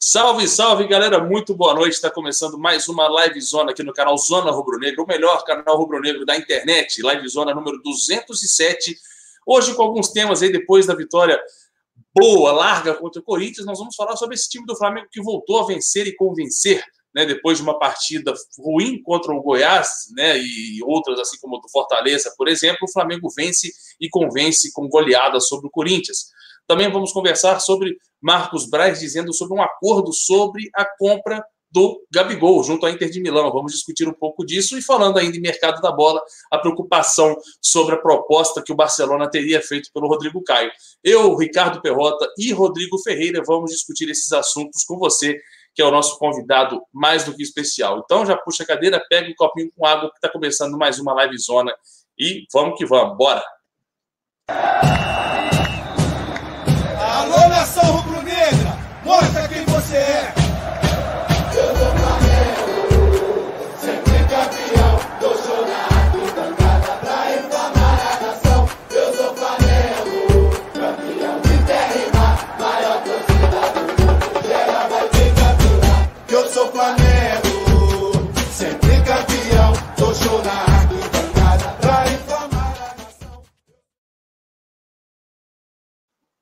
Salve, salve, galera. Muito boa noite. Está começando mais uma live zona aqui no canal Zona Rubro Negro, o melhor canal rubro negro da internet, live zona número 207. Hoje com alguns temas aí depois da vitória boa, larga contra o Corinthians, nós vamos falar sobre esse time do Flamengo que voltou a vencer e convencer, né, depois de uma partida ruim contra o Goiás, né, e outras assim como do Fortaleza, por exemplo, o Flamengo vence e convence com goleada sobre o Corinthians. Também vamos conversar sobre Marcos Braz dizendo sobre um acordo sobre a compra do Gabigol, junto à Inter de Milão. Vamos discutir um pouco disso e falando ainda em mercado da bola, a preocupação sobre a proposta que o Barcelona teria feito pelo Rodrigo Caio. Eu, Ricardo Perrota e Rodrigo Ferreira vamos discutir esses assuntos com você, que é o nosso convidado mais do que especial. Então já puxa a cadeira, pega um copinho com água que está começando mais uma live zona e vamos que vamos, bora! Mostra quem você é.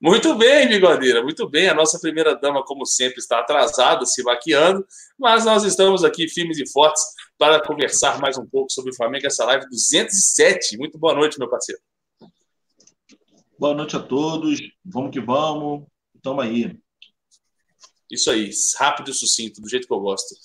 Muito bem, bigodeira, muito bem. A nossa primeira dama, como sempre, está atrasada, se maquiando, mas nós estamos aqui firmes e fortes para conversar mais um pouco sobre o Flamengo, essa live 207. Muito boa noite, meu parceiro. Boa noite a todos. Vamos que vamos. Tamo aí. Isso aí, rápido e sucinto, do jeito que eu gosto.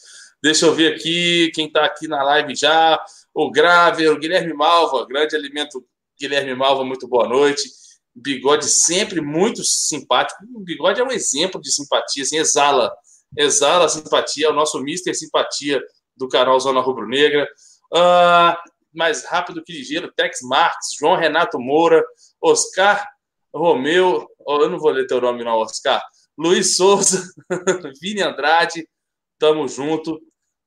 Deixa eu ver aqui quem está aqui na live já. O Graver, o Guilherme Malva, grande alimento Guilherme Malva, muito boa noite. Bigode sempre muito simpático. O Bigode é um exemplo de simpatia, assim, exala, exala simpatia, é o nosso Mister Simpatia do canal Zona Rubro Negra. Ah, mais rápido que ligeiro, Tex Marques, João Renato Moura, Oscar Romeu, oh, eu não vou ler teu nome não, Oscar. Luiz Souza, Vini Andrade, tamo junto.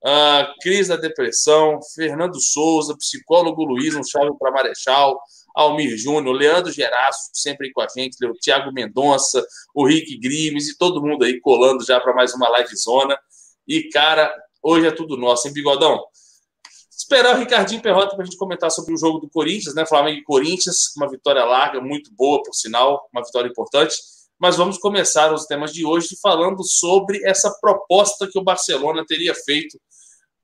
Ah, Cris da Depressão, Fernando Souza, psicólogo Luiz, um chave para Marechal, Almir Júnior, Leandro Geraço, sempre aí com a gente, o Thiago Mendonça, o Rick Grimes e todo mundo aí colando já para mais uma live zona. E, cara, hoje é tudo nosso, hein, Bigodão? Esperar o Ricardinho Perrota para a gente comentar sobre o jogo do Corinthians, né? Flamengo e Corinthians, uma vitória larga, muito boa, por sinal, uma vitória importante. Mas vamos começar os temas de hoje falando sobre essa proposta que o Barcelona teria feito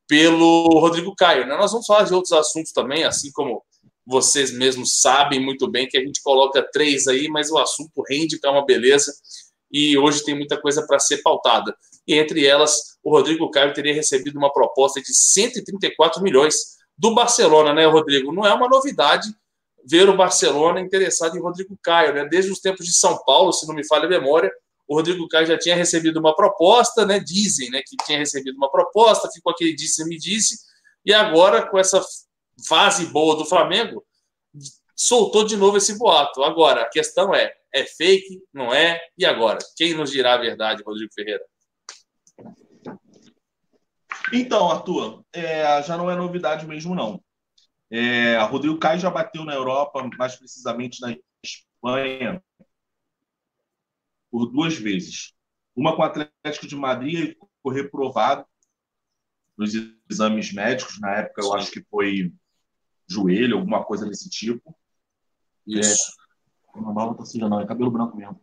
pelo Rodrigo Caio. Né? Nós vamos falar de outros assuntos também, assim como vocês mesmos sabem muito bem que a gente coloca três aí, mas o assunto rende, que é uma beleza, e hoje tem muita coisa para ser pautada. E entre elas, o Rodrigo Caio teria recebido uma proposta de 134 milhões do Barcelona, né, Rodrigo? Não é uma novidade ver o Barcelona interessado em Rodrigo Caio, né? Desde os tempos de São Paulo, se não me falha a memória, o Rodrigo Caio já tinha recebido uma proposta, né? Dizem, né, que tinha recebido uma proposta, ficou aquele disse me disse, e agora com essa fase boa do Flamengo, soltou de novo esse boato. Agora, a questão é: é fake? Não é? E agora? Quem nos dirá a verdade, Rodrigo Ferreira? Então, Arthur, é, já não é novidade mesmo, não. É, Rodrigo Caio já bateu na Europa, mais precisamente na Espanha, por duas vezes. Uma com o Atlético de Madrid e ficou reprovado nos exames médicos. Na época, eu acho que foi joelho, alguma coisa desse tipo. Isso. Não, não tá suja, não, é cabelo branco mesmo.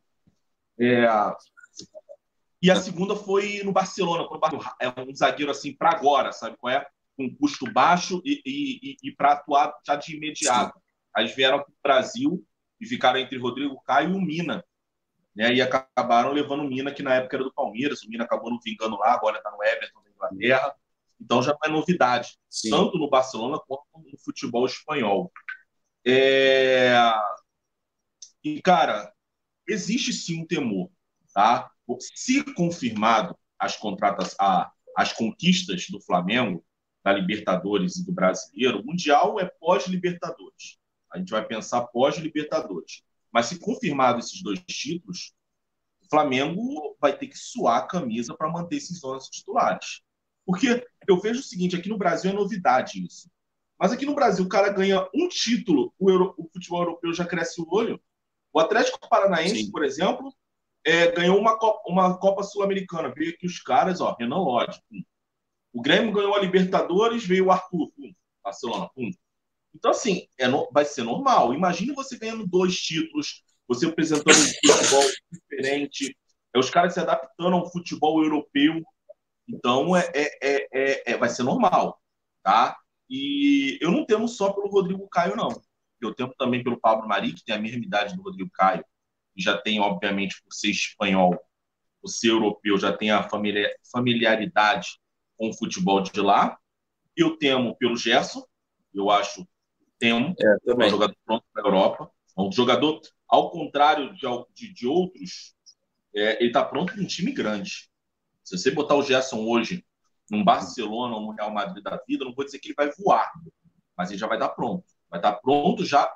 É, E a segunda foi no Barcelona, quando é um zagueiro assim para agora, sabe qual é? Com custo baixo e, e, e, e para atuar já de imediato. Aí vieram para o Brasil e ficaram entre Rodrigo Caio e o Mina. Né? E acabaram levando o Mina, que na época era do Palmeiras. O Mina acabou não vingando lá, agora está no Everton da Inglaterra. Então já não é novidade Sim. tanto no Barcelona quanto no futebol espanhol. É... E, cara, existe sim um temor, tá? Se confirmado as contratas, a, as conquistas do Flamengo, da Libertadores e do Brasileiro, o Mundial é pós-Libertadores. A gente vai pensar pós-Libertadores. Mas se confirmado esses dois títulos, o Flamengo vai ter que suar a camisa para manter esses 11 titulares. Porque eu vejo o seguinte, aqui no Brasil é novidade isso. Mas aqui no Brasil o cara ganha um título, o, euro- o futebol europeu já cresce o olho. O Atlético Paranaense, Sim. por exemplo, é, ganhou uma Copa, uma Copa Sul-Americana. Veio aqui os caras, ó, Renan Lodge. Pum. O Grêmio ganhou a Libertadores, veio o Arthur, pum, Barcelona. Pum. Então, assim, é no, vai ser normal. Imagine você ganhando dois títulos, você apresentando um futebol diferente, é os caras se adaptando ao futebol europeu. Então, é, é, é, é, vai ser normal, tá? E eu não temo só pelo Rodrigo Caio, não. Eu temo também pelo Pablo Mari, que tem a mesma idade do Rodrigo Caio, e já tem, obviamente, por ser espanhol, por ser europeu, já tem a familiaridade com o futebol de lá. Eu temo pelo Gerson, eu acho temo, é, um jogador pronto para a Europa. Um jogador, ao contrário de, de, de outros, é, ele está pronto para um time grande. Se você botar o Gerson hoje num Barcelona ou no Real Madrid da vida, não vou dizer que ele vai voar, mas ele já vai estar pronto. Vai estar pronto já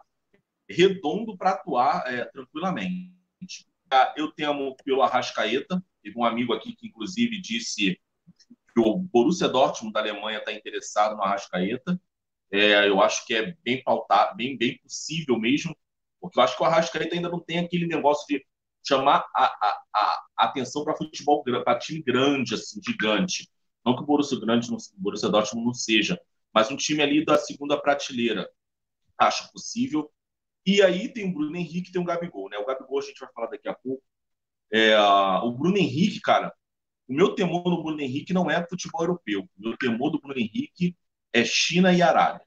redondo para atuar é, tranquilamente. Ah, eu temo pelo Arrascaeta. Teve um amigo aqui que, inclusive, disse que o Borussia Dortmund da Alemanha está interessado no Arrascaeta. É, eu acho que é bem pautar, bem, bem possível mesmo, porque eu acho que o Arrascaeta ainda não tem aquele negócio de chamar a, a, a atenção para futebol, para time grande, assim, gigante. Não que o Borussia, grande, o Borussia Dortmund não seja, mas um time ali da segunda prateleira. Acho possível. E aí tem o Bruno Henrique e tem o Gabigol, né? O Gabigol a gente vai falar daqui a pouco. É, o Bruno Henrique, cara, o meu temor no Bruno Henrique não é futebol europeu. O meu temor do Bruno Henrique é China e Arábia.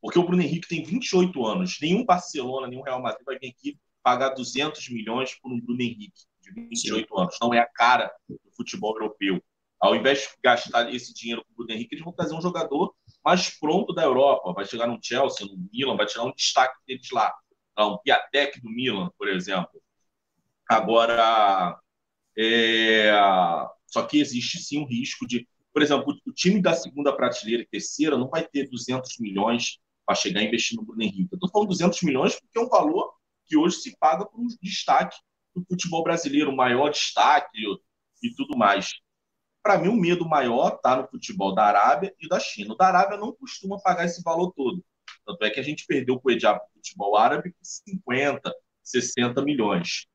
Porque o Bruno Henrique tem 28 anos. Nenhum Barcelona, nenhum Real Madrid vai vir aqui pagar 200 milhões por um Bruno Henrique de 28 Sim. anos. Não é a cara do futebol europeu. Ao invés de gastar esse dinheiro com o Bruno Henrique, eles vão trazer um jogador mais pronto da Europa. Vai chegar no Chelsea, no Milan, vai tirar um destaque deles lá. Um Piatek do Milan, por exemplo. Agora, é... só que existe sim um risco de, por exemplo, o time da segunda prateleira e terceira não vai ter 200 milhões para chegar a investir no Bruno Henrique. Eu estou falando 200 milhões porque é um valor que hoje se paga por um destaque do futebol brasileiro, o maior destaque e tudo mais. Para mim, o medo maior está no futebol da Arábia e da China. O da Arábia não costuma pagar esse valor todo. Tanto é que a gente perdeu o Coediá para o futebol árabe com 50, 60 milhões.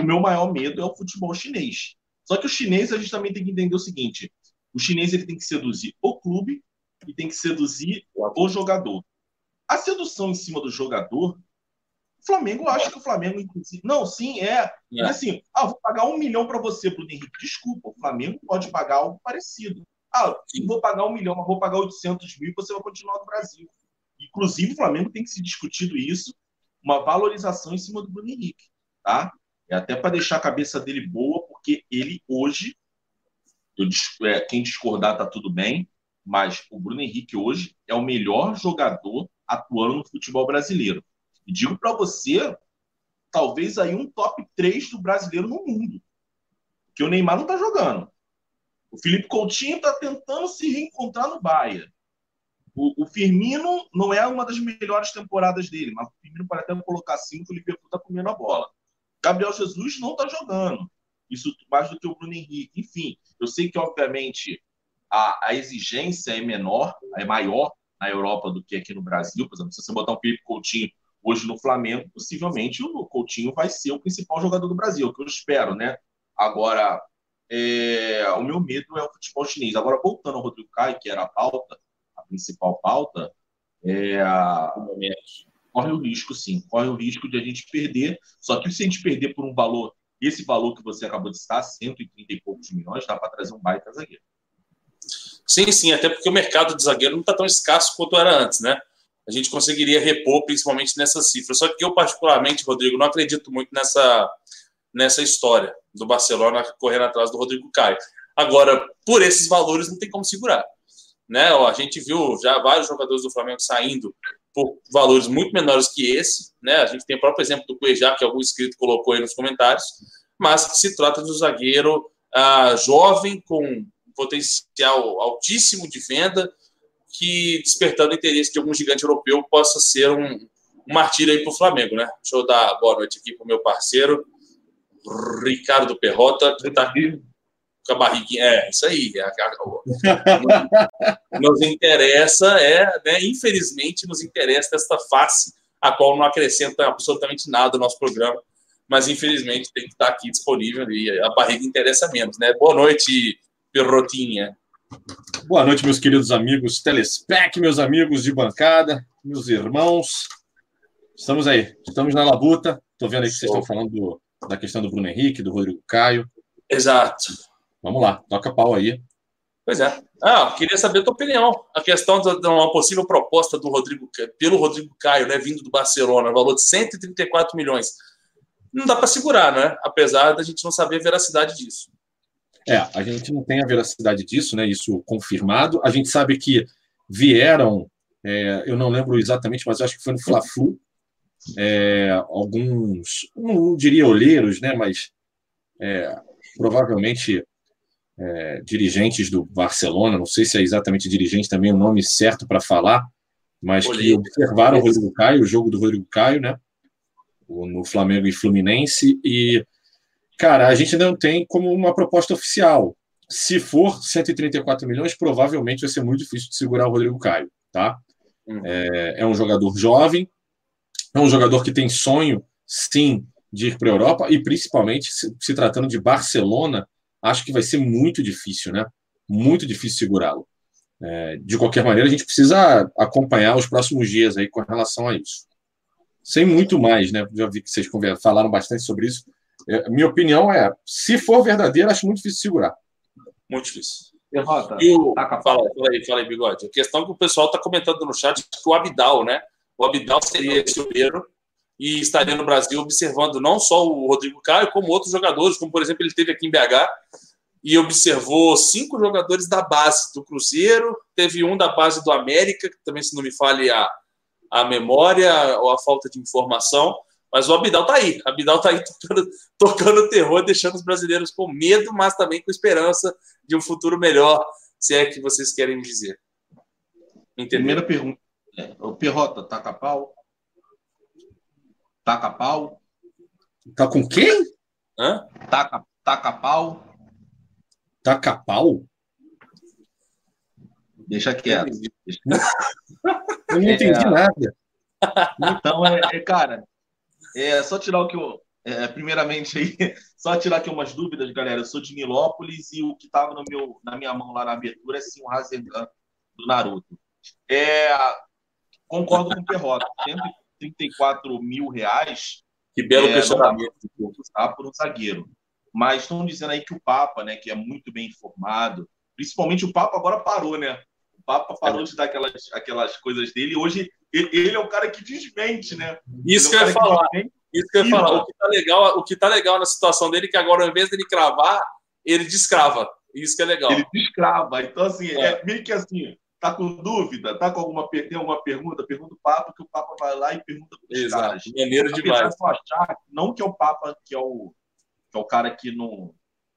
O meu maior medo é o futebol chinês. Só que o chinês, a gente também tem que entender o seguinte: o chinês ele tem que seduzir o clube e tem que seduzir o jogador. A sedução em cima do jogador o Flamengo, eu acho que o Flamengo, inclusive. Não, sim, é. é. assim, ah, vou pagar um milhão para você, Bruno Henrique. Desculpa, o Flamengo pode pagar algo parecido. Ah, sim. vou pagar um milhão, mas vou pagar 800 mil e você vai continuar no Brasil. Inclusive, o Flamengo tem que se discutido isso, uma valorização em cima do Bruno Henrique, tá? É até para deixar a cabeça dele boa, porque ele hoje, eu, é, quem discordar tá tudo bem, mas o Bruno Henrique hoje é o melhor jogador atuando no futebol brasileiro. E digo para você, talvez aí um top 3 do brasileiro no mundo. Que o Neymar não está jogando. O Felipe Coutinho está tentando se reencontrar no Bahia. O, o, Firmino não é uma das melhores temporadas dele, mas o Firmino pode até colocar cinco, o Liverpool está comendo a bola. Gabriel Jesus não está jogando. Isso mais do que o Bruno Henrique. Enfim, eu sei que, obviamente, a, a exigência é menor, é maior na Europa do que aqui no Brasil. Por exemplo, se você botar um Felipe Coutinho hoje no Flamengo, possivelmente o Coutinho vai ser o principal jogador do Brasil, que eu espero, né? Agora, é, o meu medo é o futebol chinês. Agora, voltando ao Rodrigo Caio, que era a pauta, a principal pauta, é, corre o risco, sim, corre o risco de a gente perder. Só que se a gente perder por um valor, esse valor que você acabou de citar, 130 e poucos milhões, dá para trazer um baita zagueiro. Sim, sim, até porque o mercado de zagueiro não está tão escasso quanto era antes, né? A gente conseguiria repor principalmente nessas cifras. Só que eu, particularmente, Rodrigo, não acredito muito nessa, nessa história do Barcelona correndo atrás do Rodrigo Caio. Agora, por esses valores, não tem como segurar. Né? A gente viu já vários jogadores do Flamengo saindo por valores muito menores que esse. Né? A gente tem o próprio exemplo do Cuejá, que algum inscrito colocou aí nos comentários, mas se trata de um zagueiro ah, jovem, com potencial altíssimo de venda, que, despertando o interesse de algum gigante europeu, possa ser um, um martírio aí para o Flamengo, né? Deixa eu dar boa noite aqui para o meu parceiro, Ricardo Perrota, que está aqui com a barriguinha. É, isso aí. É, nos interessa, é, né, infelizmente, nos interessa esta face, a qual não acrescenta absolutamente nada ao nosso programa. mas infelizmente tem que estar aqui disponível e a barriga interessa menos, né? Boa noite, Perrotinha. Boa noite, meus queridos amigos Telespec, meus amigos de bancada, meus irmãos. Estamos aí, estamos na labuta. Estou vendo aí que vocês estão falando do, da questão do Bruno Henrique, do Rodrigo Caio. Exato. Vamos lá, toca pau aí. Pois é. Ah, queria saber a tua opinião. A questão de uma possível proposta do Rodrigo pelo Rodrigo Caio, né, vindo do Barcelona, valor de 134 milhões. Não dá para segurar, né? Apesar da gente não saber a veracidade disso. É, a gente não tem a veracidade disso, né? Isso confirmado. A gente sabe que vieram, é, eu não lembro exatamente, mas acho que foi no Fla-Flu, é, alguns, não diria olheiros, né? Mas é, provavelmente é, dirigentes do Barcelona, não sei se é exatamente dirigente também o nome certo para falar, mas que observaram o Rodrigo Caio, o jogo do Rodrigo Caio, né? No Flamengo e Fluminense, e cara, a gente não tem como uma proposta oficial. Se for 134 milhões, provavelmente vai ser muito difícil de segurar o Rodrigo Caio, tá? Uhum. É, é um jogador jovem, é um jogador que tem sonho, sim, de ir para a Europa, e principalmente se, se tratando de Barcelona, acho que vai ser muito difícil, né? Muito difícil segurá-lo. É, de qualquer maneira, a gente precisa acompanhar os próximos dias aí com relação a isso. Sem muito mais, né? Já vi que vocês falaram bastante sobre isso. É, minha opinião é, se for verdadeiro, acho muito difícil segurar. Muito difícil. Derrota. E o... Fala, fala aí, fala aí, Bigode. A questão que o pessoal está comentando no chat é que o Abidal, né? O Abidal seria esse obreiro e estaria no Brasil observando não só o Rodrigo Caio, como outros jogadores, como por exemplo ele teve aqui em BH e observou cinco jogadores da base do Cruzeiro, teve um da base do América, que também se não me fale a, a memória ou a falta de informação, mas o Abidal tá aí, o Abidal tá aí tocando, tocando terror, deixando os brasileiros com medo, mas também com esperança de um futuro melhor, se é que vocês querem dizer. Entendeu? Primeira pergunta, é, o Perrota, taca pau? Taca pau. Tá com quem? Hã? Taca, taca pau. Taca pau? Deixa quieto. Eu não entendi é... nada. Então, é, é, cara, é só tirar o que eu. É, primeiramente aí, só tirar aqui umas dúvidas, galera. Eu sou de Milópolis e o que estava no meu, na minha mão lá na abertura é sim o Rasengan do Naruto. É, concordo com o Perrota. 34 mil reais. Que belo é, questionamento. Tá, por um zagueiro. Mas estão dizendo aí que o Papa, né, que é muito bem informado, principalmente o Papa agora parou, né? O Papa parou é. de dar aquelas, aquelas coisas dele. Hoje ele é o cara que desmente, né? Isso é que eu ia falar. Isso que eu ia falar. O que, tá legal, o que tá legal na situação dele é que agora, ao invés dele cravar, ele descrava. Isso que é legal. Ele descrava. Então, assim, é, é meio que assim, Tá com dúvida? Tá com alguma, tem alguma pergunta? Pergunta o Papa, que o Papa vai lá e pergunta para os caras. Maneiro demais. achar, não que é o Papa que é o, que é o cara que não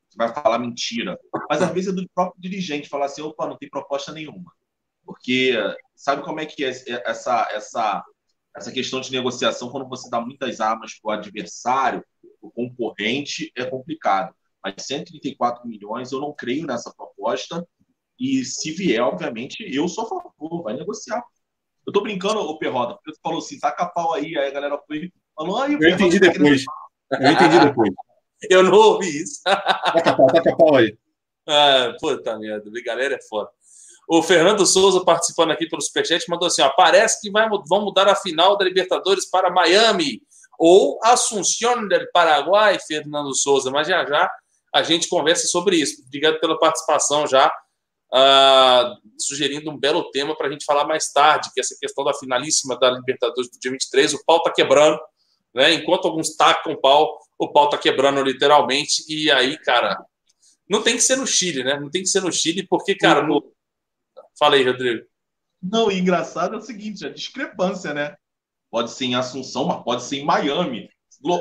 que vai falar mentira, mas às vezes é do próprio dirigente falar assim, opa, não tem proposta nenhuma. Porque sabe como é que é essa, essa, essa questão de negociação quando você dá muitas armas para o adversário, o concorrente, é complicado. Mas 134 milhões, eu não creio nessa proposta. E se vier, obviamente, eu sou a favor, vai negociar. Eu tô brincando, o Perroda, porque você falou assim, taca pau aí, aí a galera foi falou, aí Eu entendi tá depois. Eu entendi depois. eu não ouvi isso. taca pau, taca pau aí. Ah, puta merda, galera é foda. O Fernando Souza participando aqui pelo Superchat mandou assim: ó, parece que vai, vão mudar a final da Libertadores para Miami ou Assunción del Paraguai, Fernando Souza. Mas já já a gente conversa sobre isso. Obrigado pela participação já uh, sugerindo um belo tema para a gente falar mais tarde, que é essa questão da finalíssima da Libertadores do dia 23. O pau está quebrando, né? Enquanto alguns tacam o pau, o pau está quebrando literalmente. E aí, cara, não tem que ser no Chile, né? Não tem que ser no Chile, porque, cara. No... Fala aí, Rodrigo. Não, e engraçado é o seguinte: a discrepância, né? Pode ser em Assunção, mas pode ser em Miami.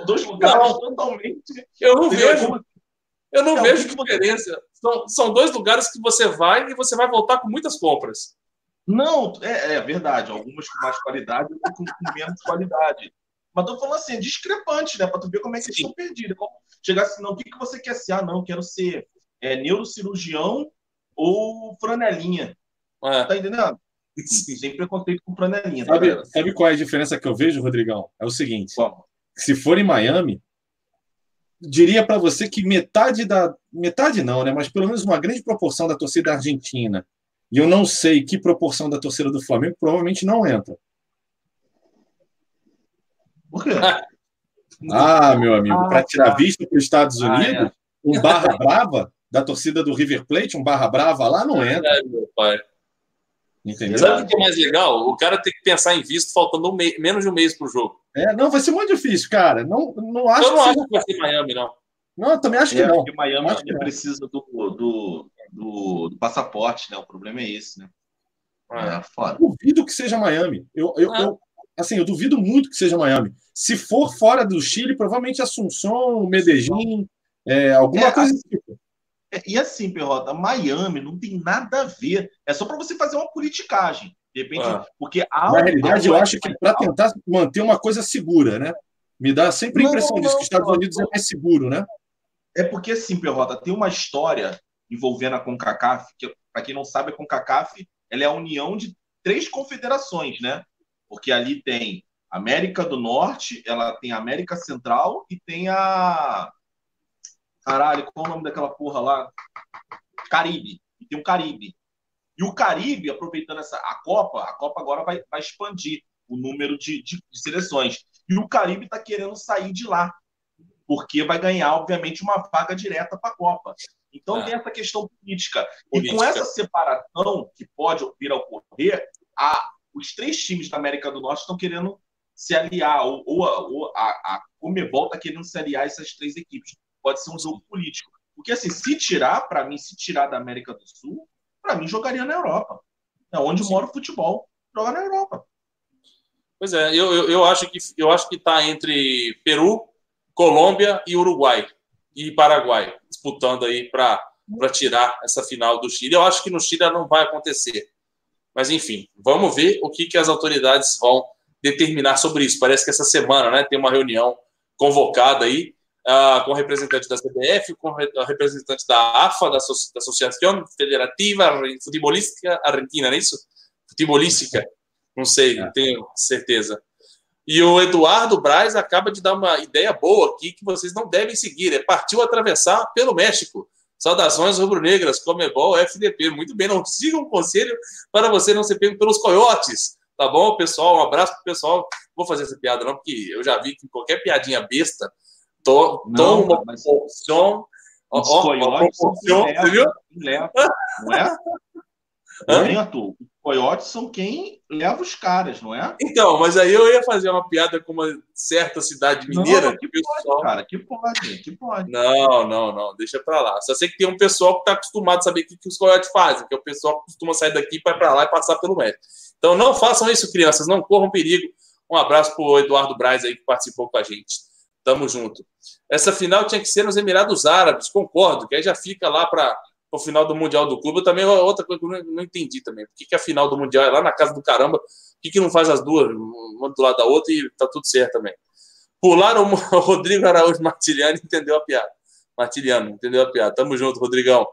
Dois lugares não, totalmente. Eu não vejo. Eu não é, vejo diferença. São, são dois lugares que você vai e você vai voltar com muitas compras. Não, é, é verdade. Algumas com mais qualidade, outras com, com, menos qualidade. Mas tô falando assim, é discrepante, né? Para tu ver como é que eles estão perdidos. Como chegar assim, não, o que, que você quer ser? Ah, não, quero ser é, neurocirurgião ou franelinha. É. Tá entendendo? Sim. Sem preconceito com franelinha. Tá sabe, sabe, qual é a diferença que eu vejo, Rodrigão? É o seguinte: se for em Miami, diria para você que metade da. Metade não, né? Mas pelo menos uma grande proporção da torcida argentina, e eu não sei que proporção da torcida do Flamengo, provavelmente não entra. Por quê? Ah, meu amigo, Ah, para tirar tá. vista para os Estados Ah, Unidos, um barra brava da torcida do River Plate, um barra brava lá não entra, É, meu pai. Entendeu? Sabe o que é mais legal? O cara tem que pensar em visto faltando um mês- menos de um mês pro jogo. É, não, vai ser muito difícil, cara. Não, não acho Eu não que acho que vai ser Miami, não. Não, eu também acho que É, não. porque Miami Acho que precisa do, do, do, do passaporte, né? O problema é esse, né? É. É, foda. duvido que seja Miami. Eu, eu, Ah. eu- assim, eu duvido muito que seja Miami. Se for fora do Chile, provavelmente Assunção, Medellín, é, alguma É, coisa desse tipo. É, E assim, Perrota, Miami não tem nada a ver. É só para você fazer uma politicagem. De repente, Ah. porque há Na realidade, eu acho que para tentar manter uma coisa segura, né? Me dá sempre a Não, impressão disso, não, que os Estados não. Unidos é mais seguro, né? É porque, assim, Perrota, tem uma história envolvendo a CONCACAF, que, para quem não sabe, a CONCACAF ela é a união de três confederações, né? Porque ali tem América do Norte, ela tem a América Central e tem a. Caralho, qual é o nome daquela porra lá? Caribe. E tem o Caribe. E o Caribe, aproveitando essa a Copa, a Copa agora vai, vai expandir o número de, de- de seleções. E o Caribe está querendo sair de lá porque vai ganhar, obviamente, uma vaga direta para a Copa. Então É. tem essa questão política. E Política. com essa separação que pode vir a ocorrer, a- os três times da América do Norte estão querendo se aliar, ou, ou ou a, a Comebol está querendo se aliar a essas três equipes. Pode ser um jogo político. Porque, assim, se tirar, para mim, se tirar da América do Sul, para mim, jogaria na Europa. É onde mora o futebol. Joga na Europa. Pois é, eu, eu, eu acho que eu acho que está entre Peru, Colômbia e Uruguai e Paraguai disputando aí para tirar essa final do Chile. Eu acho que no Chile não vai acontecer. Mas enfim, vamos ver o que, que as autoridades vão determinar sobre isso. Parece que essa semana né, tem uma reunião convocada aí ah, com representantes da CBF, com re- representantes da AFA, da, Asso- da Associação Federativa Futebolística Argentina, não é isso? Futebolística, não sei, É. não tenho certeza. E o Eduardo Braz acaba de dar uma ideia boa aqui que vocês não devem seguir. É partiu atravessar pelo México. Saudações rubro-negras, Comebol, FDP. Muito bem, não sigam o conselho para você não ser pego pelos coiotes. Tá bom, pessoal? Um abraço pro pessoal. Vou fazer essa piada não, porque eu já vi que qualquer piadinha besta to, Não, toma uma mas- proporção. Os coiotes viu? leva, não é? Não é. Os coiotes são quem leva os caras, não é? Então, mas aí eu ia fazer uma piada com uma certa cidade mineira. Não, que pessoal... pode, cara, que pode, que pode. Não, não, não, deixa pra lá. Só sei que tem um pessoal que está acostumado a saber o que, que os coiotes fazem, que é o pessoal que costuma sair daqui para pra lá e passar pelo médico. Então não façam isso, crianças, não corram perigo. Um abraço pro Eduardo Braz aí que participou com a gente. Tamo junto. Essa final tinha que ser nos Emirados Árabes, concordo, que aí já fica lá para o final do Mundial do Clube. Eu também, outra coisa que eu não, entendi também. Por que, que a final do Mundial é lá na casa do caramba? Por que, que não faz as duas, uma do lado da outra e tá tudo certo também? Pularam o Rodrigo Araújo Martiliano entendeu a piada. Martiliano, entendeu a piada. Tamo junto, Rodrigão.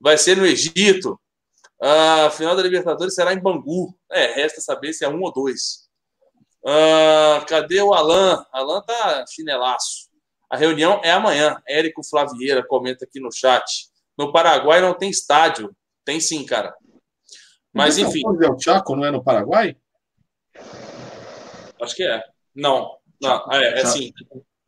Vai ser no Egito. A final da Libertadores será em Bangu. É, resta saber se é um ou dois. Ah, cadê o Alan? Alan tá chinelaço. A reunião é amanhã. Érico Flavieira comenta aqui no chat. No Paraguai não tem estádio. Tem sim, cara. Mas Não é enfim, José do Chaco não é no Paraguai? acho que é. Não, não, é, é sim.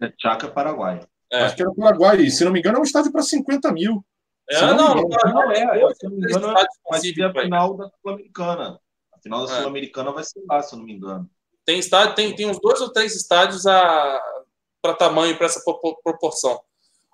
É Chaca, Paraguai. É. Acho que era no Paraguai. Se não me engano, é um estádio para 50 mil. É, Se não me não, Paraguai Não, é, dois, se não me engano, Vai ser a final da Sul-Americana. A final da É. Sul-Americana vai ser lá, se eu não me engano. Tem estádio, tem, tem uns dois ou três estádios para tamanho, para essa pro- proporção.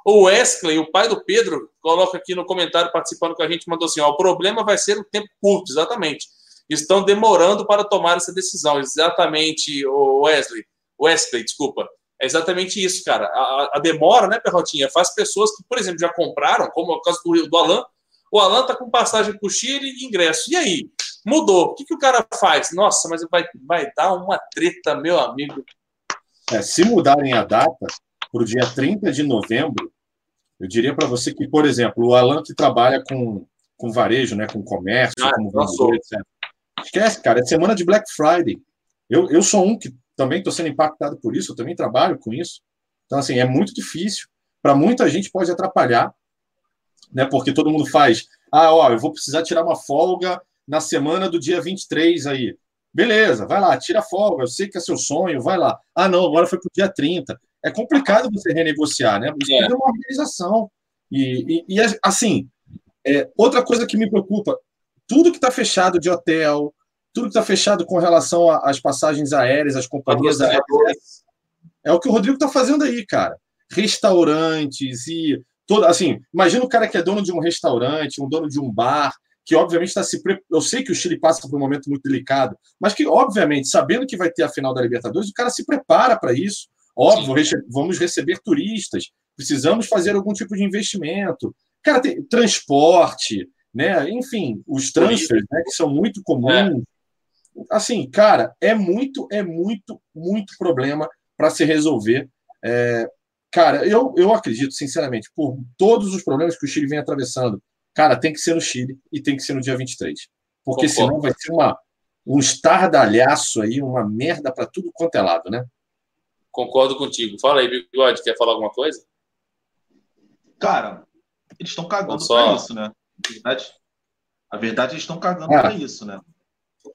O Wesley, o pai do Pedro, coloca aqui no comentário, participando com a gente, mandou assim: ó, o problema vai ser o tempo curto, exatamente. Estão demorando para tomar essa decisão. Exatamente, o Wesley. Wesley, desculpa. É exatamente isso, cara. A, a- a demora, né, Perrotinha, faz pessoas que, por exemplo, já compraram, como é o caso do, do Alan. O Alan tá com passagem para o Chile e ingresso. E aí? Mudou. O que, que o cara faz? Nossa, mas vai, vai dar uma treta, meu amigo. É, se mudarem a data para o dia 30 de novembro, eu diria para você que, por exemplo, o Alan que trabalha com, com varejo, né, com comércio, Ah, vendedor, etc. Esquece, cara, é semana de Black Friday. Eu, eu sou um que também estou sendo impactado por isso, eu também trabalho com isso. Então, assim, é muito difícil. para muita gente pode atrapalhar, né? Porque todo mundo faz, ah, ó, eu vou precisar tirar uma folga na semana do dia 23 aí. Beleza, vai lá, tira folga, eu sei que é seu sonho, vai lá. Ah, não, agora foi para o dia 30. É complicado você renegociar, né? Isso é, é uma organização. E, e, e assim, é, outra coisa que me preocupa, tudo que está fechado de hotel, tudo que está fechado com relação às passagens aéreas, às companhias aéreas, é o que o Rodrigo está fazendo aí, cara. Restaurantes e toda, assim, imagina o cara que é dono de um restaurante, um dono de um bar, que obviamente está se. Eu sei que o Chile passa por um momento muito delicado, mas que, obviamente, sabendo que vai ter a final da Libertadores, o cara se prepara para isso. Óbvio, vamos receber turistas, precisamos fazer algum tipo de investimento. Cara, tem transporte, né? Enfim, os transfers, né, que são muito comuns. É. Assim, cara, é muito, é muito, muito problema para se resolver. É, cara, eu, eu acredito, sinceramente, por todos os problemas que o Chile vem atravessando, cara, tem que ser no Chile e tem que ser no dia 23. Porque Concordo. senão vai ser uma, um estardalhaço aí, uma merda para tudo quanto é lado, né? Concordo contigo. Fala aí, Bigode, quer falar alguma coisa? Cara, eles estão cagando só... para isso, né? A verdade, a verdade, eles estão cagando para isso, né?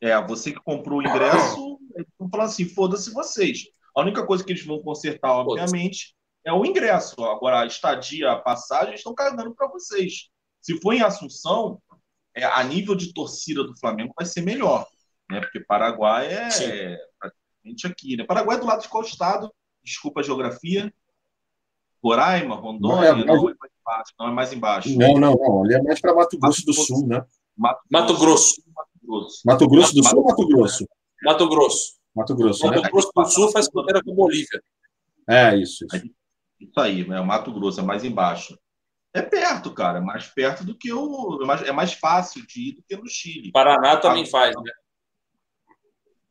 É, você que comprou o ingresso, eles estão falando assim, foda-se vocês. A única coisa que eles vão consertar, obviamente, é o ingresso. Agora, a estadia, a passagem, estão cagando para vocês. Se for em Assunção, é, a nível de torcida do Flamengo vai ser melhor, né? Porque Paraguai é, é praticamente aqui, né? Paraguai é do lado de qual estado? Desculpa a geografia. Roraima, Rondônia, não, é, não, é mais embaixo, não é mais embaixo. Não, não, não. Ali é mais para Mato Grosso Mato do Sul, né? Mato, Mato Grosso. Mato Grosso. Mato Grosso do Sul ou Mato Grosso? Mato Grosso. Mato Grosso, Mato né? Grosso do Sul faz fronteira com Bolívia. É, isso. Isso, isso aí, é o Mato Grosso, é mais embaixo. É perto, cara, é mais perto do que o. É mais, é mais fácil de ir do que no Chile. Paraná também agora, faz, né?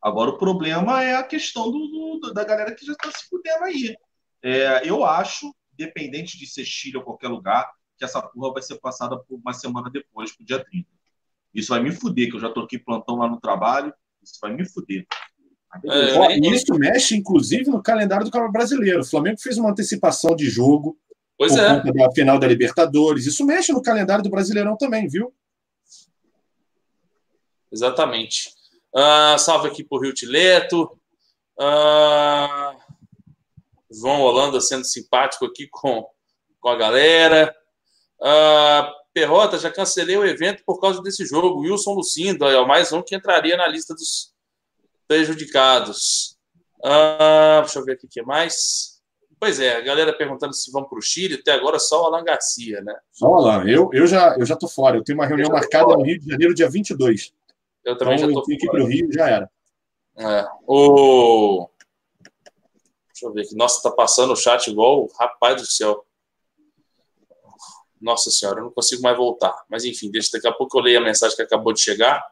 Agora o problema é a questão do, do da galera que já está se fudendo aí. É, eu acho, independente de ser Chile ou qualquer lugar, que essa porra vai ser passada por uma semana depois, pro dia 30. Isso vai me fuder, que eu já toquei plantão lá no trabalho, isso vai me fuder. É, isso mexe, inclusive, no calendário do Campeonato Brasileiro. O Flamengo fez uma antecipação de jogo pois por é. conta da final da Libertadores. Isso mexe no calendário do Brasileirão também, viu? Exatamente. Uh, salve aqui por Rio Tileto. Uh, João Holanda sendo simpático aqui com, com a galera. Uh, Perrota, já cancelei o evento por causa desse jogo. Wilson Lucindo, é mais um que entraria na lista dos prejudicados. Uh, deixa eu ver aqui o que mais. Pois é, a galera perguntando se vão para o Chile, até agora só o Alan Garcia, né? Só o Alan. Eu, eu, já, eu já tô fora. Eu tenho uma reunião marcada fora. no Rio de Janeiro, dia 22. Eu também então, já tô eu fora. para o Rio já era. É. O... Deixa eu ver aqui. Nossa, tá passando o chat igual. Rapaz do céu. Nossa senhora, eu não consigo mais voltar. Mas enfim, deixa daqui a pouco eu leio a mensagem que acabou de chegar.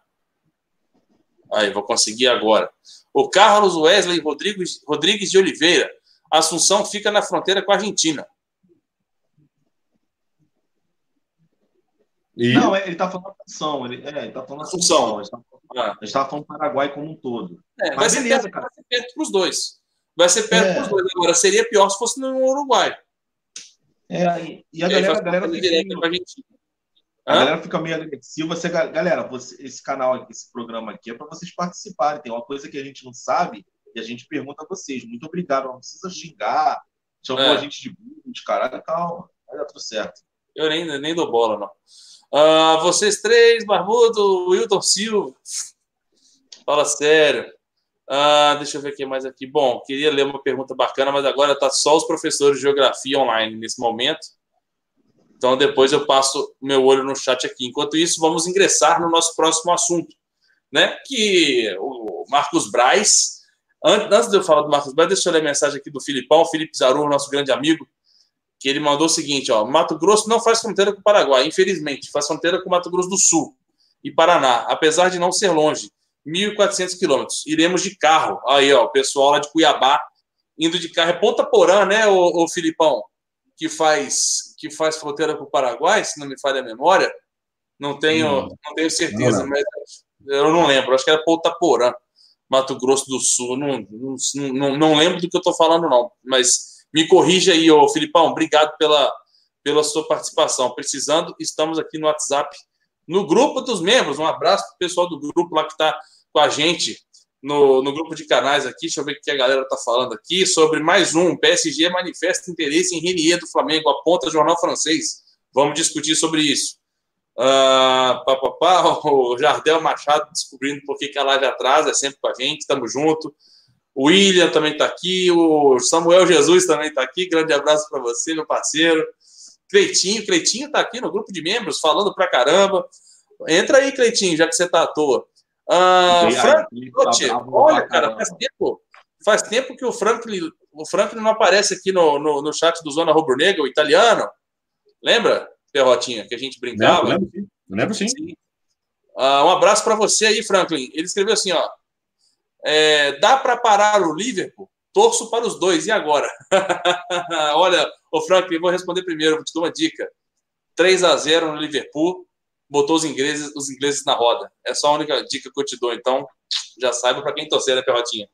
Aí, vou conseguir agora. O Carlos Wesley Rodrigues, Rodrigues de Oliveira. Assunção fica na fronteira com a Argentina. E... Não, ele está falando Assunção. Ele, é, ele tá falando Assunção. Assunção. A gente está falando Paraguai como um todo. É, vai, ser beleza, perto, cara. vai ser perto para os dois. Vai ser perto é. para os dois. Agora, seria pior se fosse no Uruguai. É, e a galera, a galera, fica meio, a galera fica meio agressiva. Você, galera, você, esse canal, esse programa aqui é para vocês participarem. Tem uma coisa que a gente não sabe e a gente pergunta a vocês. Muito obrigado. Não precisa xingar, chamou é. a gente de burro, de caralho. Calma, vai dar tudo certo. Eu nem, nem dou bola, não. Uh, vocês três, Barbudo, Wilton Silva. Fala sério. Ah, deixa eu ver o que mais aqui. Bom, queria ler uma pergunta bacana, mas agora está só os professores de geografia online nesse momento. Então depois eu passo meu olho no chat aqui. Enquanto isso, vamos ingressar no nosso próximo assunto, né? Que o Marcos Braz. Antes de eu falar do Marcos Braz, deixa eu ler a mensagem aqui do Filipão, Felipe Zaru, nosso grande amigo, que ele mandou o seguinte: ó, Mato Grosso não faz fronteira com o Paraguai, infelizmente, faz fronteira com o Mato Grosso do Sul e Paraná, apesar de não ser longe. 1.400 quilômetros. Iremos de carro. Aí, ó, o pessoal lá de Cuiabá indo de carro. É Ponta Porã, né, o, Filipão? Que faz, que faz fronteira com o Paraguai, se não me falha a memória. Não tenho, hum. não tenho certeza, não, mas eu não lembro. Acho que era Ponta Porã, Mato Grosso do Sul. Não, não, não, lembro do que eu estou falando, não. Mas Me corrija aí, ô Filipão. Obrigado pela, pela sua participação. Precisando, estamos aqui no WhatsApp, no grupo dos membros. Um abraço para o pessoal do grupo lá que está com a gente no, no grupo de canais aqui. Deixa eu ver o que a galera está falando aqui sobre mais um. PSG manifesta interesse em Renier do Flamengo, aponta jornal francês. Vamos discutir sobre isso. Uh, pá, pá, pá, o Jardel Machado descobrindo por que, que a live atrasa, é sempre com a gente, estamos junto. O William também está aqui, o Samuel Jesus também está aqui. Grande abraço para você, meu parceiro. Cleitinho, Cleitinho está aqui no grupo de membros, falando pra caramba. Entra aí, Cleitinho, já que você está à toa. Uh, Franklin, olha, cara, faz tempo, faz tempo que o Franklin, o Franklin não aparece aqui no, no, no chat do Zona Rubro Negra, o italiano. Lembra, Perrotinha, que a gente brincava? Lembro, lembro, lembro sim. sim. Uh, um abraço para você aí, Franklin. Ele escreveu assim, ó. É, dá para parar o Liverpool? Torço para os dois. E agora? Olha, o Franklin, vou responder primeiro, vou te dar uma dica. 3 a 0 no Liverpool botou os ingleses, os ingleses na roda. É só a única dica que eu te dou. Então, já saiba para quem torcer, né, Perrotinha?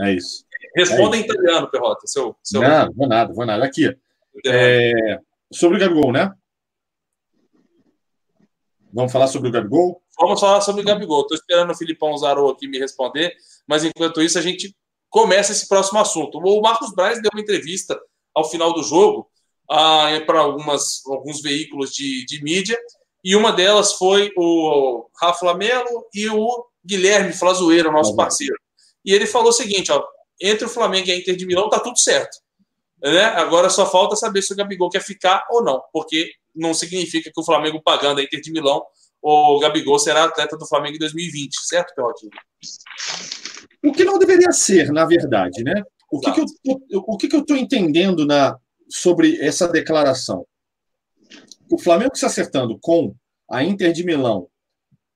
É isso. Responda é em italiano, Perrota. Seu, seu... Não, vou nada, vou nada. Aqui. É... Sobre o Gabigol, né? Vamos falar sobre o Gabigol? Vamos falar sobre o Gabigol. Estou esperando o Filipão Zarou aqui me responder, mas enquanto isso a gente começa esse próximo assunto. O Marcos Braz deu uma entrevista ao final do jogo ah, para alguns veículos de, de mídia e uma delas foi o Rafa Melo e o Guilherme Flazoeiro, nosso parceiro. E ele falou o seguinte: ó, entre o Flamengo e a Inter de Milão tá tudo certo. Né? Agora só falta saber se o Gabigol quer ficar ou não, porque não significa que o Flamengo pagando a Inter de Milão, o Gabigol será atleta do Flamengo em 2020, certo, Pelotinho? O que não deveria ser, na verdade, né? O que, que eu, o que, que eu estou entendendo na, sobre essa declaração? o Flamengo se acertando com a Inter de Milão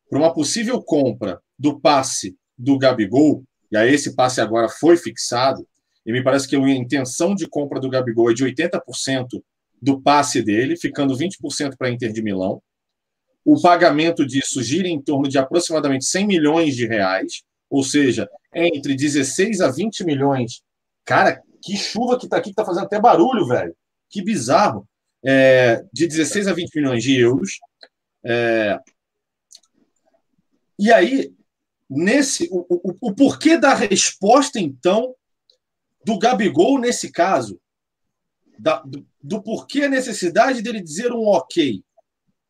para uma possível compra do passe do Gabigol, e aí esse passe agora foi fixado, e me parece que a intenção de compra do Gabigol é de 80% do passe dele, ficando 20% para a Inter de Milão. O pagamento disso gira em torno de aproximadamente 100 milhões de reais, ou seja, é entre 16 a 20 milhões. Cara, que chuva que está aqui, que está fazendo até barulho, velho. Que bizarro é, de 16 a 20 milhões de euros. É, e aí, nesse o, o, o, porquê da resposta, então, do Gabigol nesse caso? Da, do, do porquê a necessidade dele dizer um ok?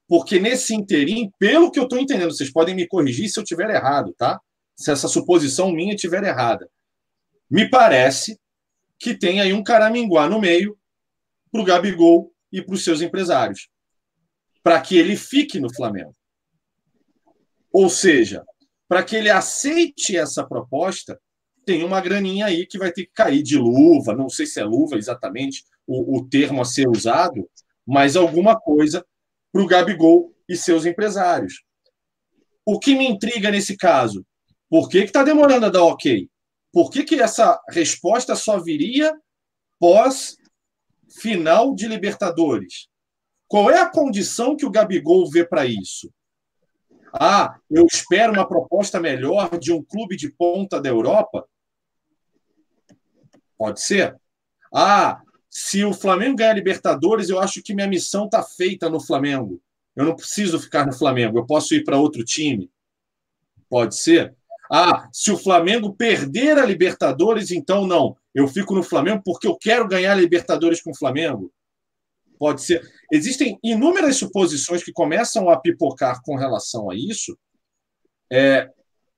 Porque nesse interim, pelo que eu estou entendendo, vocês podem me corrigir se eu tiver errado, tá? Se essa suposição minha estiver errada. Me parece que tem aí um caraminguá no meio para o Gabigol e para os seus empresários, para que ele fique no Flamengo. Ou seja, para que ele aceite essa proposta, tem uma graninha aí que vai ter que cair de luva, não sei se é luva exatamente o, o termo a ser usado, mas alguma coisa para o Gabigol e seus empresários. O que me intriga nesse caso? Por que está demorando a dar ok? Por que, que essa resposta só viria pós final de Libertadores. Qual é a condição que o Gabigol vê para isso? Ah, eu espero uma proposta melhor de um clube de ponta da Europa? Pode ser. Ah, se o Flamengo ganhar Libertadores, eu acho que minha missão está feita no Flamengo. Eu não preciso ficar no Flamengo, eu posso ir para outro time. Pode ser. Ah, se o Flamengo perder a Libertadores, então não. Eu fico no Flamengo porque eu quero ganhar a Libertadores com o Flamengo. Pode ser. Existem inúmeras suposições que começam a pipocar com relação a isso, é,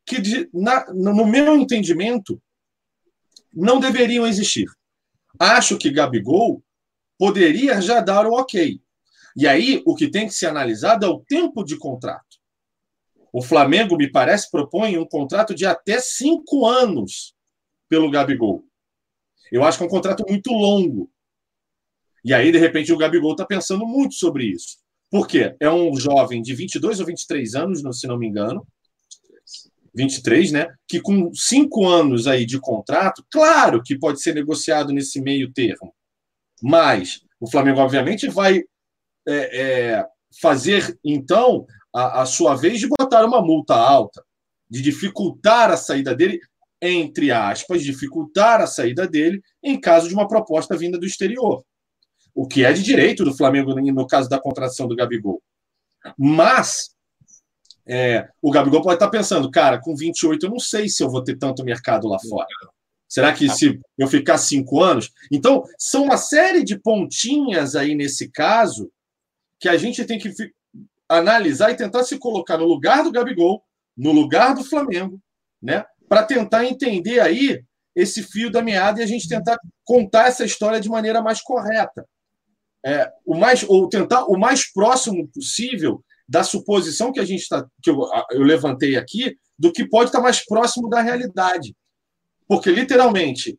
que, de, na, no meu entendimento, não deveriam existir. Acho que Gabigol poderia já dar o ok. E aí, o que tem que ser analisado é o tempo de contrato. O Flamengo, me parece, propõe um contrato de até cinco anos pelo Gabigol. Eu acho que é um contrato muito longo. E aí, de repente, o Gabigol está pensando muito sobre isso. Por quê? É um jovem de 22 ou 23 anos, se não me engano. 23, né? Que com cinco anos aí de contrato, claro que pode ser negociado nesse meio termo. Mas o Flamengo, obviamente, vai é, é, fazer, então, a, a sua vez de botar uma multa alta, de dificultar a saída dele, entre aspas, dificultar a saída dele em caso de uma proposta vinda do exterior. O que é de direito do Flamengo no caso da contratação do Gabigol. Mas é, o Gabigol pode estar pensando, cara, com 28 eu não sei se eu vou ter tanto mercado lá fora. Será que se eu ficar cinco anos? Então, são uma série de pontinhas aí nesse caso que a gente tem que analisar e tentar se colocar no lugar do Gabigol, no lugar do Flamengo, né? Para tentar entender aí esse fio da meada e a gente tentar contar essa história de maneira mais correta. É, o mais, ou tentar o mais próximo possível da suposição que a gente está, que eu, eu levantei aqui, do que pode estar mais próximo da realidade. Porque, literalmente,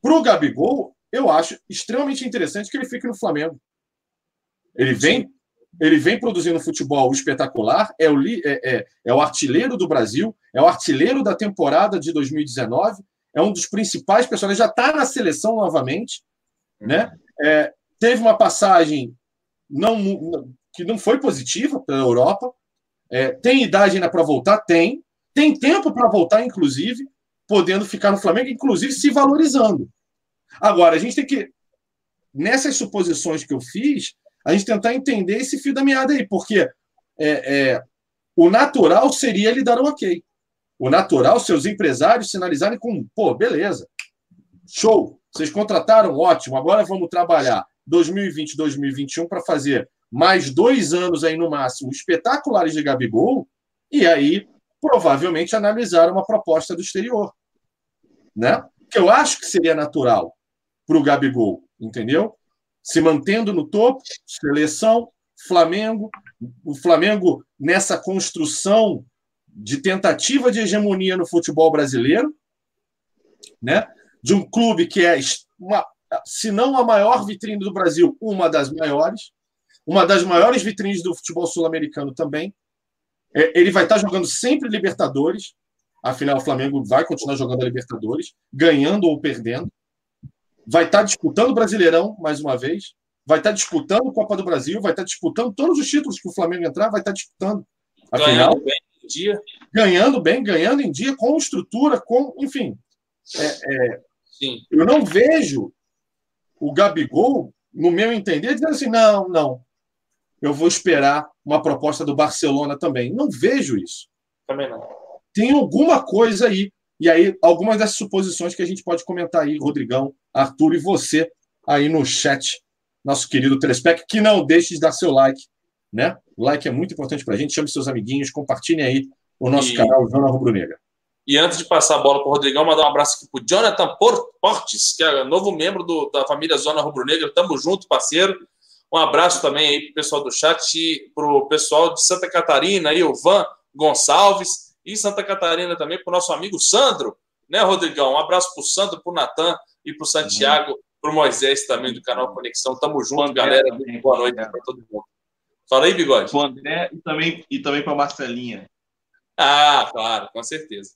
para o Gabigol, eu acho extremamente interessante que ele fique no Flamengo. Ele vem, ele vem produzindo futebol espetacular, é o, é, é, é o artilheiro do Brasil, é o artilheiro da temporada de 2019, é um dos principais personagens, já está na seleção novamente, né? É, teve uma passagem não, que não foi positiva pela Europa, é, tem idade ainda para voltar? Tem. Tem tempo para voltar, inclusive podendo ficar no Flamengo, inclusive se valorizando. Agora, a gente tem que, nessas suposições que eu fiz, a gente tentar entender esse fio da meada aí, porque é, é, o natural seria ele dar um ok. O natural, seus empresários sinalizarem com, pô, beleza, show, vocês contrataram, ótimo, agora vamos trabalhar 2020, 2021 para fazer mais dois anos aí no máximo espetaculares de Gabigol, e aí provavelmente analisar uma proposta do exterior né? Que eu acho que seria natural para o Gabigol, entendeu? Se mantendo no topo, seleção, Flamengo, o Flamengo nessa construção de tentativa de hegemonia no futebol brasileiro, né? De um clube que é uma, se não a maior vitrine do Brasil, uma das maiores, uma das maiores vitrines do futebol sul-americano também. É, ele vai estar jogando sempre Libertadores, Afinal, o Flamengo vai continuar jogando a Libertadores, ganhando ou perdendo. Vai estar disputando o Brasileirão mais uma vez. Vai estar disputando a Copa do Brasil. Vai estar disputando todos os títulos que o Flamengo entrar. Vai estar disputando. Afinal, ganhando bem em dia. Ganhando bem, ganhando em dia, com estrutura, com. Enfim. É, é, eu não vejo o Gabigol, no meu entender, dizendo assim: não, não. Eu vou esperar uma proposta do Barcelona também. Não vejo isso. Também não tem alguma coisa aí. E aí, algumas dessas suposições que a gente pode comentar aí, Rodrigão, Arthur e você aí no chat, nosso querido Telespec, que não deixe de dar seu like, né? O like é muito importante para a gente. Chame seus amiguinhos, compartilhem aí o nosso e... canal Zona Rubro Negra. E antes de passar a bola para o Rodrigão, mandar um abraço aqui para o Jonathan Portes, que é novo membro do, da família Zona Rubro Negra. Tamo junto, parceiro. Um abraço também aí para o pessoal do chat para o pessoal de Santa Catarina, aí, o Van Gonçalves e Santa Catarina também, para o nosso amigo Sandro, né, Rodrigão? Um abraço para o Sandro, para o Natan e para o Santiago, para o Moisés também do canal Conexão. Tamo junto, galera. Também, Boa noite para todo mundo. Fala aí, Bigode. Para o André e também, e também para a Marcelinha. Ah, claro, com certeza.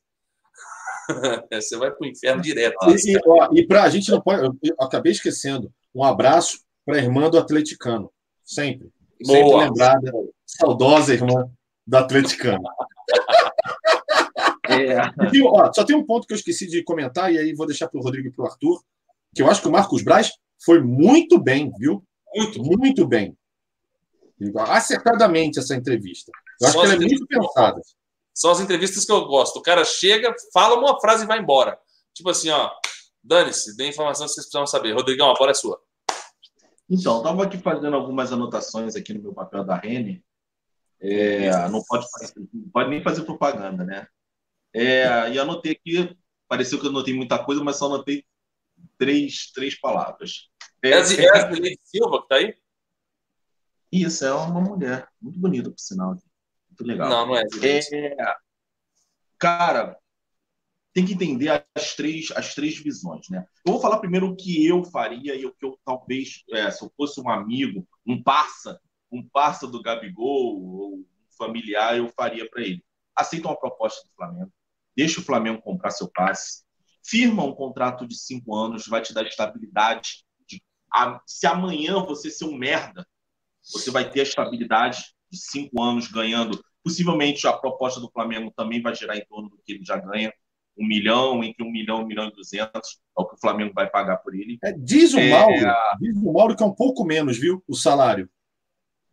Você vai para o inferno direto. E, e, e para a gente não pode. Eu acabei esquecendo. Um abraço para a irmã do atleticano. Sempre. Boa. Sempre lembrada. Saudosa irmã do atleticano. É. E, ó, só tem um ponto que eu esqueci de comentar, e aí vou deixar para o Rodrigo e para o Arthur, que eu acho que o Marcos Braz foi muito bem, viu? Muito, muito bem. Acertadamente essa entrevista. Eu acho que ela é muito pensada. São as entrevistas que eu gosto. O cara chega, fala uma frase e vai embora. Tipo assim, ó, dane-se, dê informação que vocês precisam saber. Rodrigão, a bola é sua. Então, estava aqui fazendo algumas anotações aqui no meu papel da Rene. É, não pode, não pode nem fazer propaganda, né? É, e anotei aqui, pareceu que eu anotei muita coisa, mas só anotei três, três palavras. É, é a Zilene Silva que tá aí? Isso, é uma mulher. Muito bonita, por sinal. Muito legal. Não, não é. é cara, tem que entender as três, as três visões, né? Eu vou falar primeiro o que eu faria e o que eu talvez, é, se eu fosse um amigo, um parça, um parça do Gabigol ou um familiar, eu faria para ele. Aceita uma proposta do Flamengo deixa o Flamengo comprar seu passe, firma um contrato de cinco anos, vai te dar estabilidade. De, a, se amanhã você ser um merda, você vai ter a estabilidade de cinco anos ganhando. Possivelmente a proposta do Flamengo também vai girar em torno do que ele já ganha. Um milhão, entre um milhão e um milhão e duzentos, é o que o Flamengo vai pagar por ele. É, diz o É. Mauro, diz o Mauro que é um pouco menos, viu? O salário.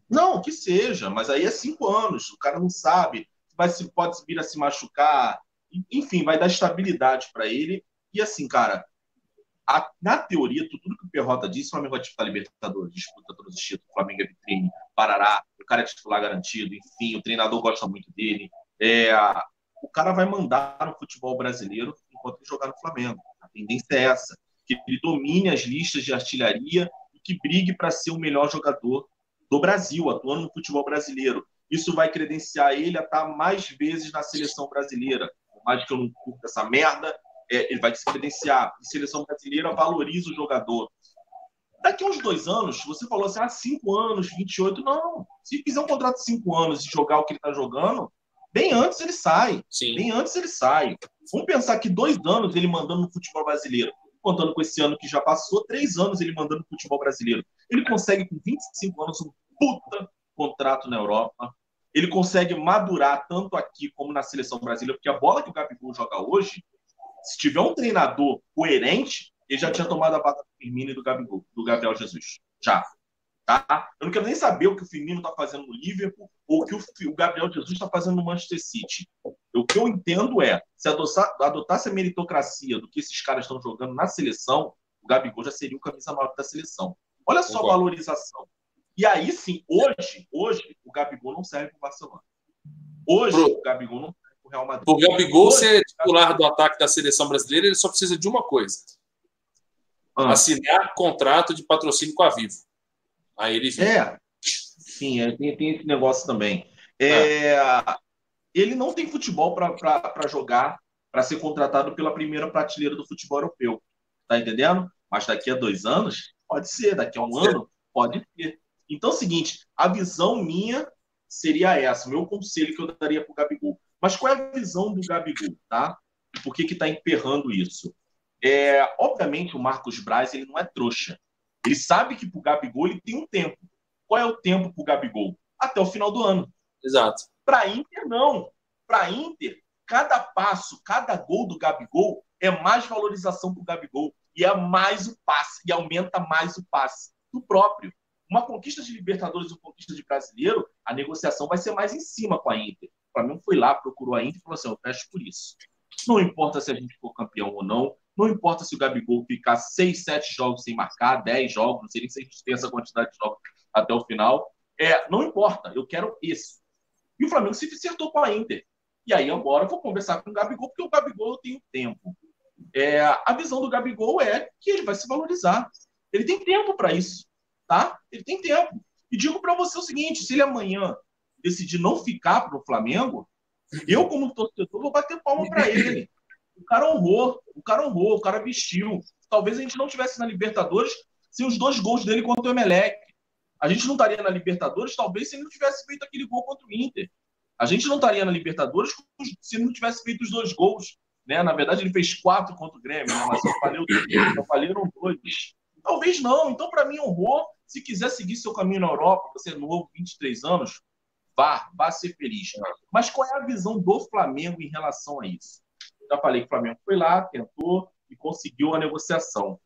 Não, que seja, mas aí é cinco anos, o cara não sabe, vai se, pode vir a se machucar, enfim, vai dar estabilidade para ele. E assim, cara, a- na teoria, tu- tudo que o Perrota disse, o Flamengo vai disputar Libertadores, disputa todos os títulos, o Flamengo é vitrine, Parará, o cara é titular garantido, enfim, o treinador gosta muito dele. É, o cara vai mandar no futebol brasileiro enquanto ele jogar no Flamengo. A tendência é essa, que ele domine as listas de artilharia e que brigue para ser o melhor jogador do Brasil, atuando no futebol brasileiro. Isso vai credenciar ele a estar mais vezes na seleção brasileira. Por mais que eu não curta essa merda, é, ele vai se credenciar. E seleção brasileira valoriza o jogador. Daqui a uns dois anos, você falou assim, ah, cinco anos, 28, não. Se fizer um contrato de cinco anos e jogar o que ele está jogando, bem antes ele sai. Sim. Bem antes ele sai. Vamos pensar que dois anos ele mandando no futebol brasileiro, contando com esse ano que já passou, três anos ele mandando no futebol brasileiro. Ele consegue, com 25 anos, um puta contrato na Europa. Ele consegue madurar tanto aqui como na seleção brasileira, porque a bola que o Gabigol joga hoje, se tiver um treinador coerente, ele já tinha tomado a vaga do Firmino e do Gabigol, do Gabriel Jesus. Já. Tá? Eu não quero nem saber o que o Firmino está fazendo no Liverpool ou o que o, Gabriel Jesus está fazendo no Manchester City. O que eu entendo é, se adotar, adotasse a meritocracia do que esses caras estão jogando na seleção, o Gabigol já seria o camisa 9 da seleção. Olha só a valorização. E aí sim, hoje, hoje, o Gabigol não serve para o Barcelona. Hoje, Pro- o Gabigol não serve para o Real Madrid. O Gabigol Hoje, ser titular do ataque da seleção brasileira, ele só precisa de uma coisa: Ah, assinar contrato de patrocínio com a Vivo. Aí. É, sim, é, tem, tem esse negócio também. É, Ele não tem futebol para jogar, para ser contratado pela primeira prateleira do futebol europeu. Tá entendendo? Mas daqui a dois anos, pode ser. Daqui a um Pode ser. ano, pode ser. Então é o seguinte: a visão minha seria essa, o meu conselho que eu daria para o Gabigol. Mas qual é a visão do Gabigol, tá? Por que está emperrando isso? É, obviamente, o Marcos Braz ele não é trouxa. Ele sabe que para o Gabigol ele tem um tempo. Qual é o tempo para o Gabigol? Até o final do ano. Exato. Para Inter, não. Para Inter, cada passo, cada gol do Gabigol é mais valorização para o Gabigol. E é mais o passe, e aumenta mais o passe do próprio. Uma conquista de Libertadores e uma conquista de brasileiro, a negociação vai ser mais em cima com a Inter. O Flamengo foi lá, procurou a Inter e falou assim: eu fecho por isso. Não importa se a gente for campeão ou não, não importa se o Gabigol ficar seis, sete jogos sem marcar, dez jogos, não sei nem se a gente tem essa quantidade de jogos até o final. É, não importa, eu quero isso. E o Flamengo se acertou com a Inter. E aí agora eu vou conversar com o Gabigol, porque o Gabigol eu tenho tempo. É, a visão do Gabigol é que ele vai se valorizar. Ele tem tempo para isso, tá? Ele tem tempo. E digo para você o seguinte: se ele amanhã decidir não ficar para o Flamengo, eu, como torcedor, vou bater palma para ele. O cara honrou, o cara honrou, o cara vestiu. Talvez a gente não tivesse na Libertadores sem os dois gols dele contra o Emelec. A gente não estaria na Libertadores, talvez, se ele não tivesse feito aquele gol contra o Inter. A gente não estaria na Libertadores se ele não tivesse feito os dois gols. Né? Na verdade, ele fez quatro contra o Grêmio, né? mas falei, eu falei eram dois. Talvez não. Então, para mim, honrou. Se quiser seguir seu caminho na Europa, você é novo, 23 anos, vá, vá ser feliz. Mas qual é a visão do Flamengo em relação a isso? Já falei que o Flamengo foi lá, tentou e conseguiu a negociação.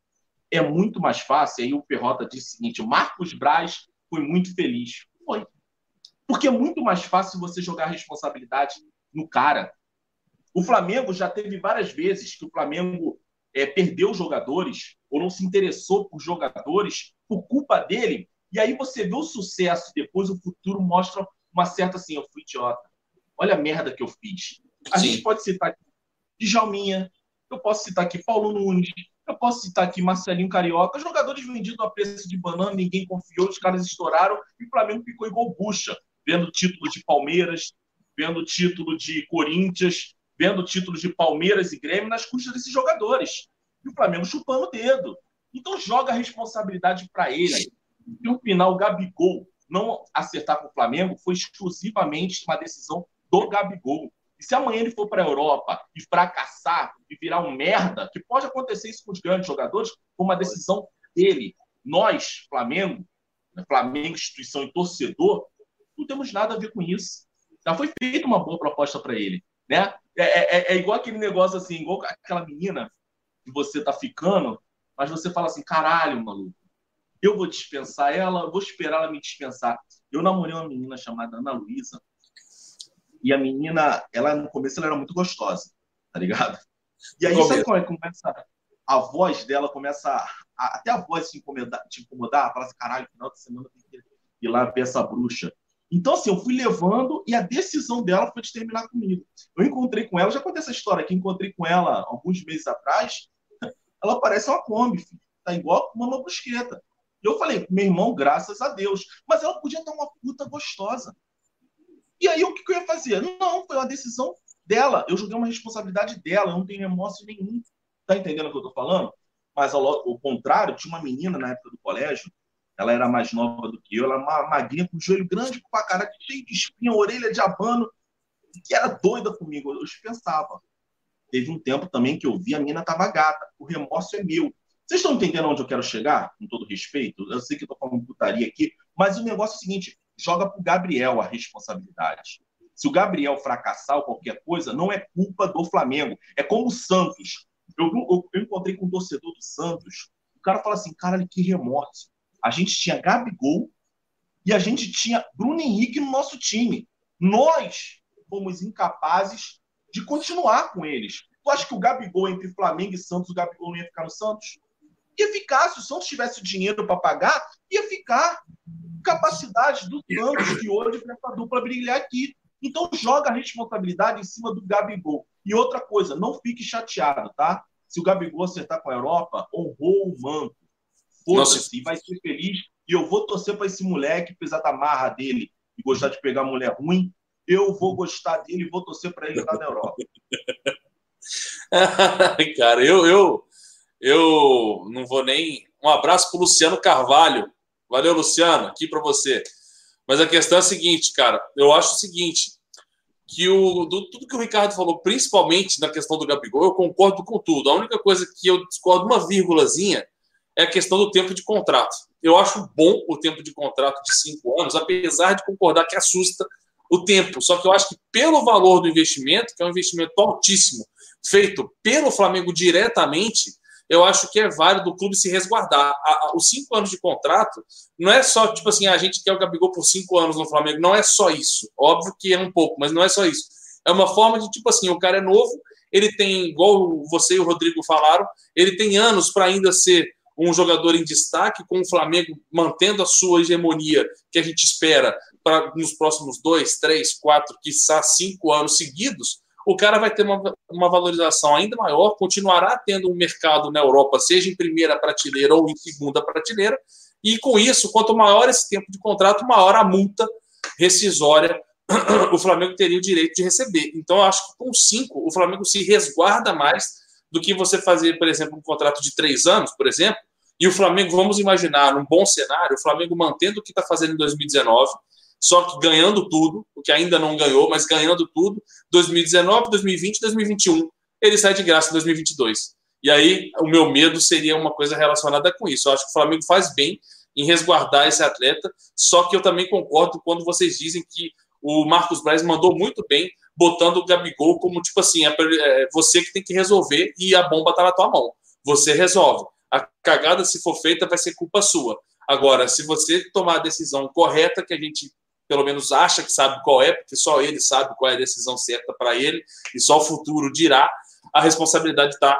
É muito mais fácil, aí o Perrota disse o seguinte: o Marcos Braz foi muito feliz. Foi. Porque é muito mais fácil você jogar a responsabilidade no cara. O Flamengo já teve várias vezes que o Flamengo é, perdeu jogadores ou não se interessou por jogadores por culpa dele. E aí você vê o sucesso depois, o futuro mostra uma certa assim, eu fui idiota. Olha a merda que eu fiz. A Sim. gente pode citar Djalminha, eu posso citar aqui Paulo Nunes, eu posso citar aqui Marcelinho Carioca, jogadores vendidos a preço de banana, ninguém confiou, os caras estouraram e o Flamengo ficou igual bucha, vendo título de Palmeiras, vendo título de Corinthians, vendo títulos de Palmeiras e Grêmio nas custas desses jogadores. E o Flamengo chupando o dedo. Então joga a responsabilidade para ele. E no final, o Gabigol não acertar com o Flamengo foi exclusivamente uma decisão do Gabigol. E se amanhã ele for para a Europa e fracassar e virar um merda, que pode acontecer isso com os grandes jogadores, foi uma decisão dele. Nós, Flamengo, né, Flamengo, instituição e torcedor, não temos nada a ver com isso. Já foi feita uma boa proposta para ele. né? É, é, é igual aquele negócio assim, igual aquela menina que você tá ficando, mas você fala assim, caralho, maluco, eu vou dispensar ela, vou esperar ela me dispensar. Eu namorei uma menina chamada Ana Luísa, e a menina, ela no começo ela era muito gostosa, tá ligado? E aí, sabe como é que começa? A voz dela começa a, até a voz te incomodar, te incomodar, fala assim, caralho, final de semana tem que ir lá ver essa bruxa. Então, assim, eu fui levando e a decisão dela foi de terminar comigo. Eu encontrei com ela, já contei essa história aqui, encontrei com ela alguns meses atrás. Ela parece uma Kombi, filho. tá igual uma brusqueta. E eu falei, meu irmão, graças a Deus. Mas ela podia estar uma puta gostosa. E aí, o que, que eu ia fazer? Não, foi uma decisão dela. Eu joguei uma responsabilidade dela, eu não tenho remorso nenhum. Tá entendendo o que eu tô falando? Mas ao, ao contrário, tinha uma menina na época do colégio ela era mais nova do que eu, ela era uma magrinha com o joelho grande pra caralho, cheio de espinha, orelha de abano, que era doida comigo, eu dispensava. Teve um tempo também que eu vi a mina tava gata, o remorso é meu. Vocês estão entendendo onde eu quero chegar? Com todo respeito, eu sei que eu tô falando putaria aqui, mas o negócio é o seguinte: joga pro Gabriel a responsabilidade. Se o Gabriel fracassar ou qualquer coisa, não é culpa do Flamengo. É como o Santos. Eu, eu, eu encontrei com um torcedor do Santos. O cara fala assim: cara, que remorso a gente tinha Gabigol e a gente tinha Bruno Henrique no nosso time. Nós fomos incapazes de continuar com eles. Tu acha que o Gabigol entre Flamengo e Santos, o Gabigol não ia ficar no Santos? Ia ficar, se o Santos tivesse dinheiro para pagar, ia ficar. Capacidade do Santos de hoje para essa dupla brilhar aqui. Então joga a responsabilidade em cima do Gabigol. E outra coisa, não fique chateado, tá? Se o Gabigol acertar com a Europa, honrou o manto. Foda-se, e vai ser feliz. E eu vou torcer para esse moleque, apesar da marra dele e gostar de pegar mulher ruim, eu vou gostar dele e vou torcer para ele estar na Europa. Cara, eu, eu, eu não vou nem. Um abraço para Luciano Carvalho. Valeu, Luciano, aqui para você. Mas a questão é a seguinte, cara. Eu acho o seguinte: que o, do, tudo que o Ricardo falou, principalmente na questão do Gabigol, eu concordo com tudo. A única coisa que eu discordo uma vírgulazinha é a questão do tempo de contrato. Eu acho bom o tempo de contrato de cinco anos, apesar de concordar que assusta o tempo. Só que eu acho que pelo valor do investimento, que é um investimento altíssimo, feito pelo Flamengo diretamente, eu acho que é válido o clube se resguardar. os cinco anos de contrato não é só, tipo assim, a gente quer o Gabigol por cinco anos no Flamengo. Não é só isso. Óbvio que é um pouco, mas não é só isso. É uma forma de, tipo assim, o cara é novo, ele tem, igual você e o Rodrigo falaram, ele tem anos para ainda ser um jogador em destaque, com o Flamengo mantendo a sua hegemonia que a gente espera para nos próximos dois, três, quatro, quiçá cinco anos seguidos, o cara vai ter uma, uma valorização ainda maior, continuará tendo um mercado na Europa, seja em primeira prateleira ou em segunda prateleira, e com isso, quanto maior esse tempo de contrato, maior a multa rescisória o Flamengo teria o direito de receber. Então, acho que com cinco, o Flamengo se resguarda mais do que você fazer, por exemplo, um contrato de três anos, por exemplo, e o Flamengo, vamos imaginar, num bom cenário, o Flamengo mantendo o que está fazendo em 2019, só que ganhando tudo, o que ainda não ganhou, mas ganhando tudo, 2019, 2020, 2021, ele sai de graça em 2022. E aí, o meu medo seria uma coisa relacionada com isso. Eu acho que o Flamengo faz bem em resguardar esse atleta, só que eu também concordo quando vocês dizem que o Marcos Braz mandou muito bem, botando o Gabigol como, tipo assim, é, é você que tem que resolver e a bomba está na tua mão. Você resolve a cagada, se for feita, vai ser culpa sua. Agora, se você tomar a decisão correta, que a gente pelo menos acha que sabe qual é, porque só ele sabe qual é a decisão certa para ele, e só o futuro dirá, a responsabilidade está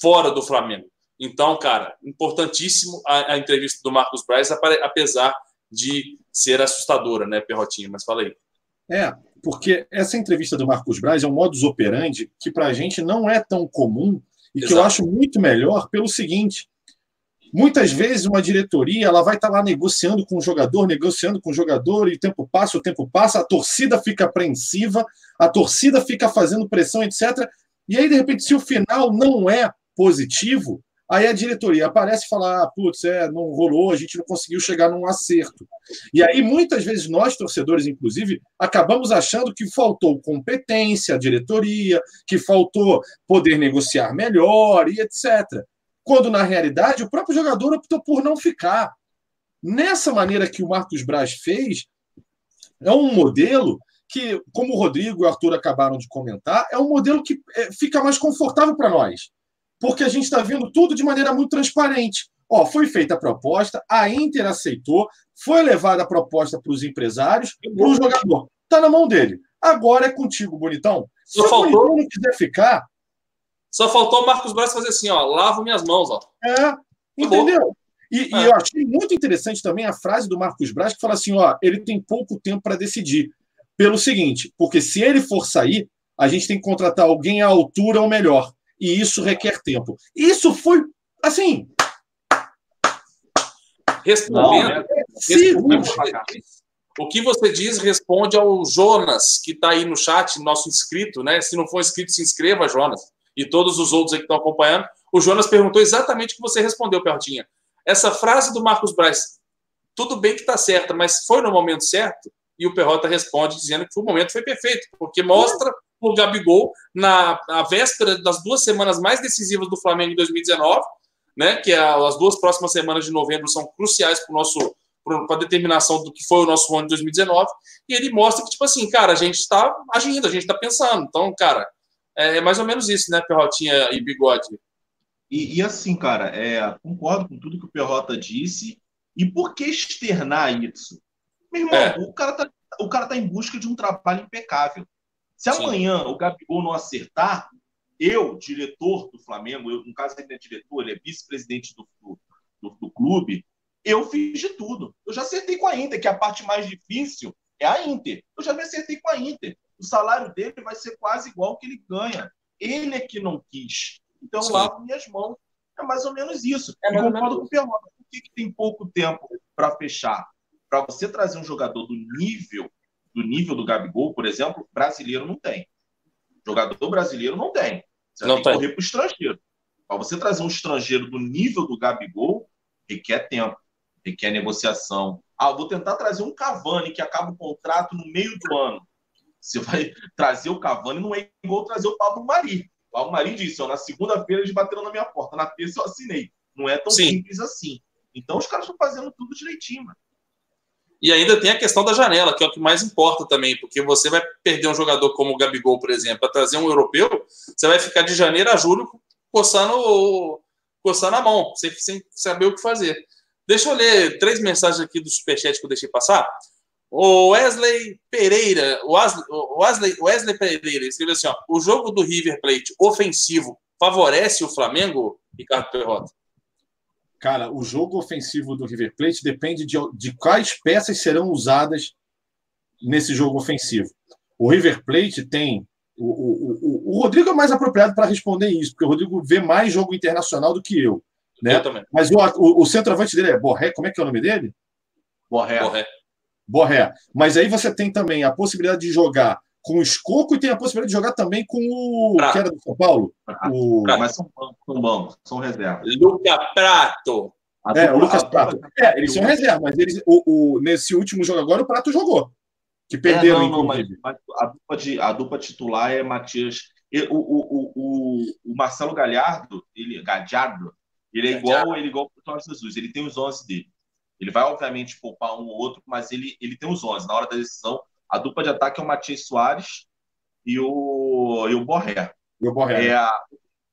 fora do Flamengo. Então, cara, importantíssimo a, a entrevista do Marcos Braz, apesar de ser assustadora, né, Perrotinha? Mas fala aí. É, porque essa entrevista do Marcos Braz é um modus operandi que para a gente não é tão comum e Exato. que eu acho muito melhor pelo seguinte: muitas vezes uma diretoria ela vai estar lá negociando com o jogador, negociando com o jogador, e o tempo passa, o tempo passa, a torcida fica apreensiva, a torcida fica fazendo pressão, etc. E aí, de repente, se o final não é positivo, Aí a diretoria aparece e fala: ah, putz, é, não rolou, a gente não conseguiu chegar num acerto. E aí, muitas vezes, nós, torcedores, inclusive, acabamos achando que faltou competência à diretoria, que faltou poder negociar melhor e etc. Quando, na realidade, o próprio jogador optou por não ficar. Nessa maneira que o Marcos Braz fez, é um modelo que, como o Rodrigo e o Arthur acabaram de comentar, é um modelo que é, fica mais confortável para nós, porque a gente está vendo tudo de maneira muito transparente. Ó, foi feita a proposta, a Inter aceitou, foi levada a proposta para os empresários, para o jogador. Está na mão dele. Agora é contigo, bonitão. Se Só o faltou- bonitão não quiser ficar, Só faltou o Marcos Braz fazer assim, ó, lavo minhas mãos, ó. É, entendeu? E, e É. eu achei muito interessante também a frase do Marcos Braz, que fala assim: ó, ele tem pouco tempo para decidir. Pelo seguinte, porque se ele for sair, a gente tem que contratar alguém à altura ou melhor. E isso requer tempo. Isso foi, assim, Respondendo, Não, né? cirúrgico. o que você diz responde ao Jonas, que está aí no chat, nosso inscrito, né? Se não for inscrito, se inscreva, Jonas. E todos os outros que estão acompanhando. O Jonas perguntou exatamente o que você respondeu, Perrotinha. Essa frase do Marcos Braz, tudo bem que está certa, mas foi no momento certo? E o Perrota responde dizendo que o momento foi perfeito, porque mostra o Gabigol na a véspera das duas semanas mais decisivas do Flamengo em 2019, né? Que é as duas próximas semanas de novembro são cruciais para o nosso para a determinação do que foi o nosso ano de 2019, e ele mostra que, tipo assim, cara, a gente está agindo, a gente está pensando. Então, cara, é mais ou menos isso, né, Perrotinha e Bigode? E, e assim, cara, é, concordo com tudo que o Perrota disse. E por que externar isso? Meu irmão, É. o, cara tá, o cara tá em busca de um trabalho impecável. Se Sim. amanhã o Gabigol não acertar, eu, diretor do Flamengo, eu, no caso ele não é diretor, ele é vice-presidente do, do, do- do clube, eu fiz de tudo. Eu já acertei com a Inter, que a parte mais difícil é a Inter. Eu já me acertei com a Inter. O salário dele vai ser quase igual ao que ele ganha. Ele é que não quis. Então, Sim. eu lavo minhas mãos. É mais ou menos isso. É e concordo com o Perrota. Por que, que tem pouco tempo para fechar? Para você trazer um jogador do nível do nível do Gabigol, por exemplo, brasileiro não tem. Jogador brasileiro não tem. Você Não tem que correr para o estrangeiro. Para você trazer um estrangeiro do nível do Gabigol, requer tempo, requer negociação. Ah, vou tentar trazer um Cavani que acaba o contrato no meio do ano. Você vai trazer o Cavani, não é igual trazer o Pablo Mari. O Pablo Mari disse, ó, na segunda-feira eles bateram na minha porta, na terça eu assinei. Não é tão Sim. simples assim. Então os caras estão fazendo tudo direitinho, mano. E ainda tem a questão da janela, que é o que mais importa também, porque você vai perder um jogador como o Gabigol, por exemplo, para trazer um europeu, você vai ficar de janeiro a julho coçando, coçando a mão, sem, sem saber o que fazer. Deixa eu ler três mensagens aqui do Superchat que eu deixei passar. O Wesley Pereira, o Wesley, Wesley, Wesley Pereira escreveu assim: ó, o jogo do River Plate ofensivo favorece o Flamengo, Ricardo Perrota? Cara, o jogo ofensivo do River Plate depende de, de quais peças serão usadas nesse jogo ofensivo. O River Plate tem. O, o, o, o Rodrigo é mais apropriado para responder isso, porque o Rodrigo vê mais jogo internacional do que eu. Né? Eu também. Mas o, o, o centroavante dele é Borré, como é que é o nome dele? Borré. Correto. Borré. Mas aí você tem também a possibilidade de jogar com o Escoco e tem a possibilidade de jogar também com o Prato. que era do São Paulo. O, Prato. Mas são bancos, são bancos, são reservas. Luca Prato. A é, o Lucas Prato. É, eles são reservas, mas eles, o, o, nesse último jogo agora o Prato jogou. Que perderam, é, não, não, mas, inclusive. mas a, dupla de, a dupla titular é Matias. E O, o, o, o, o Marcelo Galhardo, ele, Gadiardo, ele é igual, ele é igual o Jorge Jesus, ele tem os 11 dele. Ele vai, obviamente, poupar um ou outro, mas ele, ele tem os 11. Na hora da decisão, a dupla de ataque é o Matias Soares e o, e o Borré. E o Borré. É,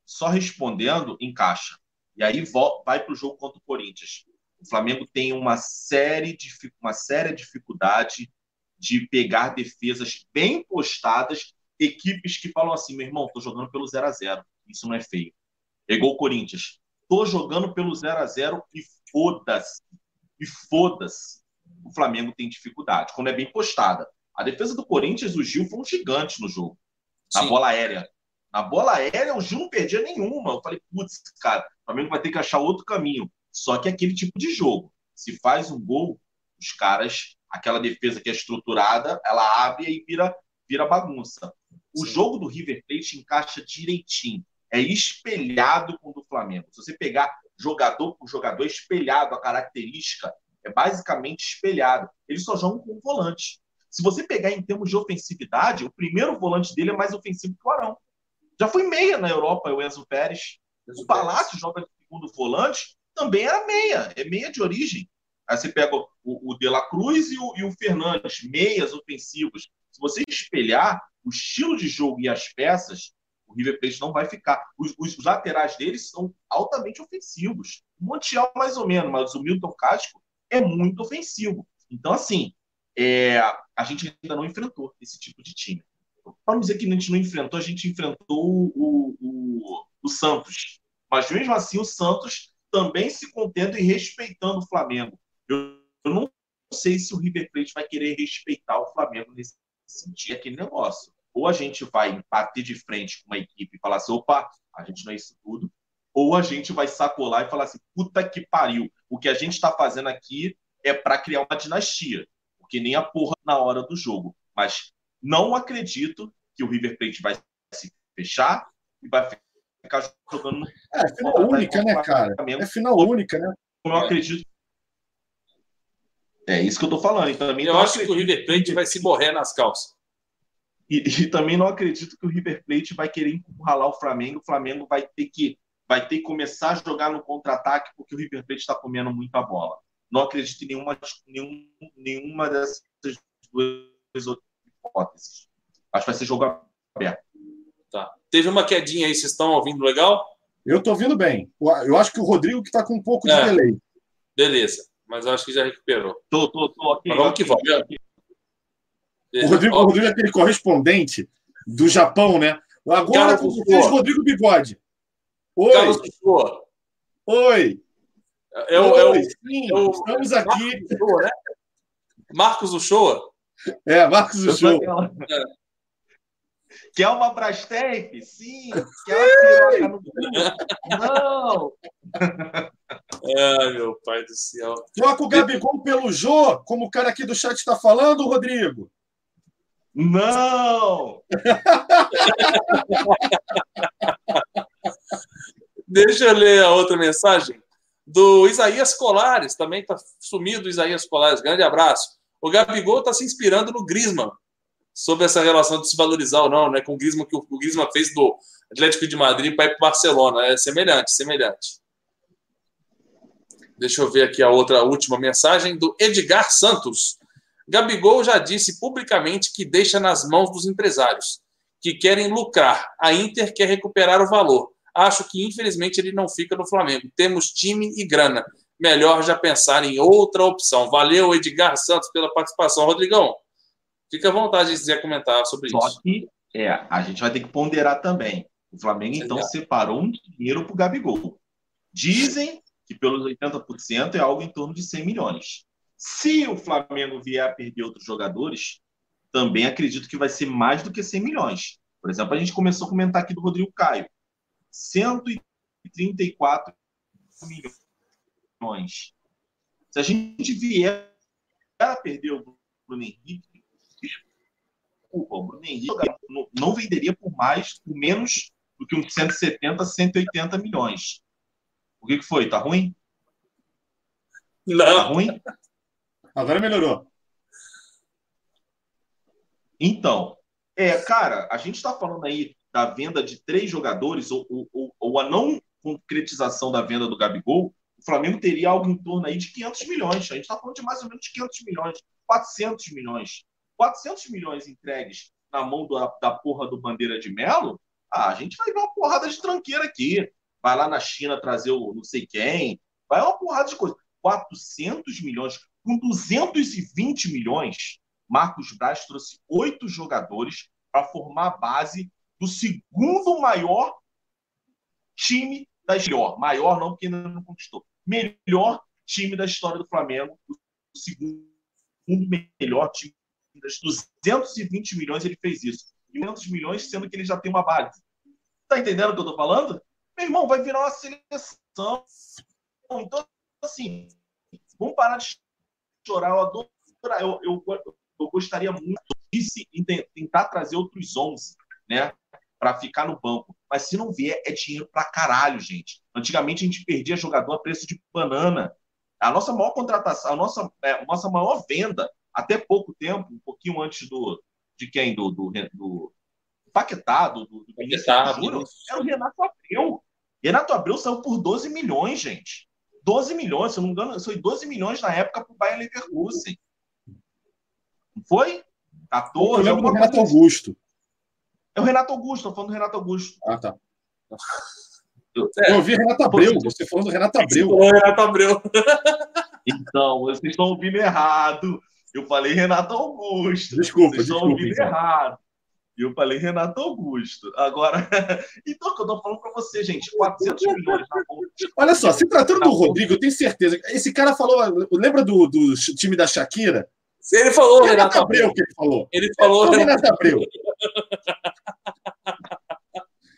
só respondendo, encaixa. E aí vai para o jogo contra o Corinthians. O Flamengo tem uma série de uma séria dificuldade de pegar defesas bem postadas, equipes que falam assim, meu irmão, tô jogando pelo 0 a 0 Isso não é feio. É igual o Corinthians. Tô jogando pelo 0 a 0 e foda-se. E foda-se. O Flamengo tem dificuldade. Quando é bem postada. A defesa do Corinthians, o Gil foi um gigante no jogo. Na Sim. bola aérea. Na bola aérea, o Gil não perdia nenhuma. Eu falei, putz, cara, o Flamengo vai ter que achar outro caminho. Só que é aquele tipo de jogo. Se faz um gol, os caras, aquela defesa que é estruturada, ela abre e vira, vira bagunça. O Sim. jogo do River Plate encaixa direitinho. É espelhado com o do Flamengo. Se você pegar jogador por jogador, é espelhado, a característica é basicamente espelhada. Eles só jogam com volante. Se você pegar em termos de ofensividade, o primeiro volante dele é mais ofensivo que o Arão. Já foi meia na Europa, o Enzo Pérez. O Palácio joga de segundo volante, também era meia, é meia de origem. Aí você pega o, o De La Cruz e o, e o Fernandes, meias ofensivos. Se você espelhar o estilo de jogo e as peças, o River Plate não vai ficar. Os, os- os laterais deles são altamente ofensivos. O Montiel, mais ou menos, mas o Milton Casco é muito ofensivo. Então, assim, é, a gente ainda não enfrentou esse tipo de time. Para não dizer que a gente não enfrentou, a gente enfrentou o, o, o Santos. Mas mesmo assim, o Santos também se contendo e respeitando o Flamengo. Eu, eu não sei se o River Plate vai querer respeitar o Flamengo nesse sentido, aquele negócio. Ou a gente vai bater de frente com uma equipe e falar assim: opa, a gente não é isso tudo. Ou a gente vai sacolar e falar assim: puta que pariu. O que a gente está fazendo aqui é para criar uma dinastia. Porque nem a porra na hora do jogo. Mas não acredito que o River Plate vai se fechar e vai ficar jogando. É, final única, né, cara? É final única, né? Eu não acredito. É isso que eu tô falando. E também Eu não acho que o River Plate vai se morrer nas calças. E, e também não acredito que o River Plate vai querer encurralar o Flamengo. O Flamengo vai ter que vai ter que começar a jogar no contra-ataque porque o River Plate está comendo muita bola. Não acredito em nenhuma, nenhum, nenhuma dessas duas outras hipóteses. Acho que vai ser jogo aberto. Tá. Teve uma quedinha aí, vocês estão ouvindo legal? Eu tô ouvindo bem. Eu acho que o Rodrigo que tá com um pouco de É. delay. Beleza. Mas eu acho que já recuperou. Tô, tô, tô, ok. Mas vamos que vamos. Ok. O Rodrigo, o Rodrigo é aquele correspondente do Japão, né? Agora com vocês. Rodrigo Bigode. Oi, Carlos Lisboa. oi. É o, é o, Oi, sim, é o- estamos aqui. Marcos Uchoa, né? Marcos Uchoa. É, Marcos Show. aquela- Quer uma Brastemp? Sim. Quer uma no? Não. Ai, meu pai do céu. Troca o Gabigol pelo Jô, como o cara aqui do chat está falando, Rodrigo. Não. Deixa eu ler a outra mensagem do Isaías Colares, também está sumido o Isaías Colares. Grande abraço. O Gabigol está se inspirando no Griezmann sobre essa relação de se valorizar ou não, né? Com o Griezmann que o Griezmann fez do Atlético de Madrid para ir para o Barcelona. É semelhante, semelhante. Deixa eu ver aqui a outra a última mensagem do Edgar Santos. Gabigol já disse publicamente que deixa nas mãos dos empresários, que querem lucrar. A Inter quer recuperar o valor. Acho que, infelizmente, ele não fica no Flamengo. Temos time e grana. Melhor já pensar em outra opção. Valeu, Edgar Santos, pela participação. Rodrigão, fica à vontade de quiser comentar sobre Só isso. que é, a gente vai ter que ponderar também. O Flamengo, então, separou um dinheiro para o Gabigol. Dizem que pelos 80% é algo em torno de 100 milhões. Se o Flamengo vier a perder outros jogadores, também acredito que vai ser mais do que 100 milhões. Por exemplo, a gente começou a comentar aqui do Rodrigo Caio. 134 milhões. Se a gente vier a perder o Bruno Henrique, desculpa, o Bruno Henrique não, venderia por mais, por menos do que uns 170, 180 milhões. O que, que foi? Tá ruim? Tá Não, ruim? Agora melhorou. Então, é, cara, a gente está falando aí da venda de três jogadores ou, ou- ou- a não concretização da venda do Gabigol, o Flamengo teria algo em torno aí de 500 milhões. A gente está falando de mais ou menos 500 milhões, 400 milhões. 400 milhões entregues na mão do- da porra do Bandeira de Melo, ah, a gente vai ver uma porrada de tranqueira aqui. Vai lá na China trazer o não sei quem, vai uma porrada de coisa. 400 milhões, com 220 milhões, Marcos Braz trouxe oito jogadores para formar a base do segundo maior time da história. Maior não, porque ainda não conquistou. Melhor time da história do Flamengo. O segundo melhor time. Das 220 milhões ele fez isso. 500 milhões, sendo que ele já tem uma base. Tá entendendo o que eu tô falando? Meu irmão, vai virar uma seleção. Então, assim, vamos parar de chorar. Eu adoro. Eu, eu, eu gostaria muito de se, tentar trazer outros 11, né? Para ficar no banco. Mas se não vier, é dinheiro pra caralho, gente. Antigamente a gente perdia jogador a preço de banana. A nossa maior contratação, a nossa, é, a nossa maior venda, até pouco tempo, um pouquinho antes do. De quem? Do, do, do Paquetá, do, do Vinícius Júnior, era o Renato Abreu. Renato Abreu saiu por 12 milhões, gente. 12 milhões, se eu não me engano, foi 12 milhões na época para o Bayern Leverkusen. Não foi? 14. Eu alguma Renato coisa assim. Augusto. É o Renato Augusto, tô falando do Renato Augusto. Ah, tá. É. Eu ouvi Renato Abreu, você falando do Renato Abreu. Falou Renato Abreu. Então, vocês estão ouvindo errado. Eu falei Renato Augusto. Desculpa, Vocês estão desculpa. ouvindo então. errado. Eu falei Renato Augusto. Agora, então, que eu tô falando pra você, gente, 400 milhões na. Olha só, se tratando do Rodrigo, eu tenho certeza. Esse cara falou. Lembra do, do time da Shakira? Ele falou Renato Renato Abreu Abreu. que ele falou. Ele falou Falou Renato Renato Abreu.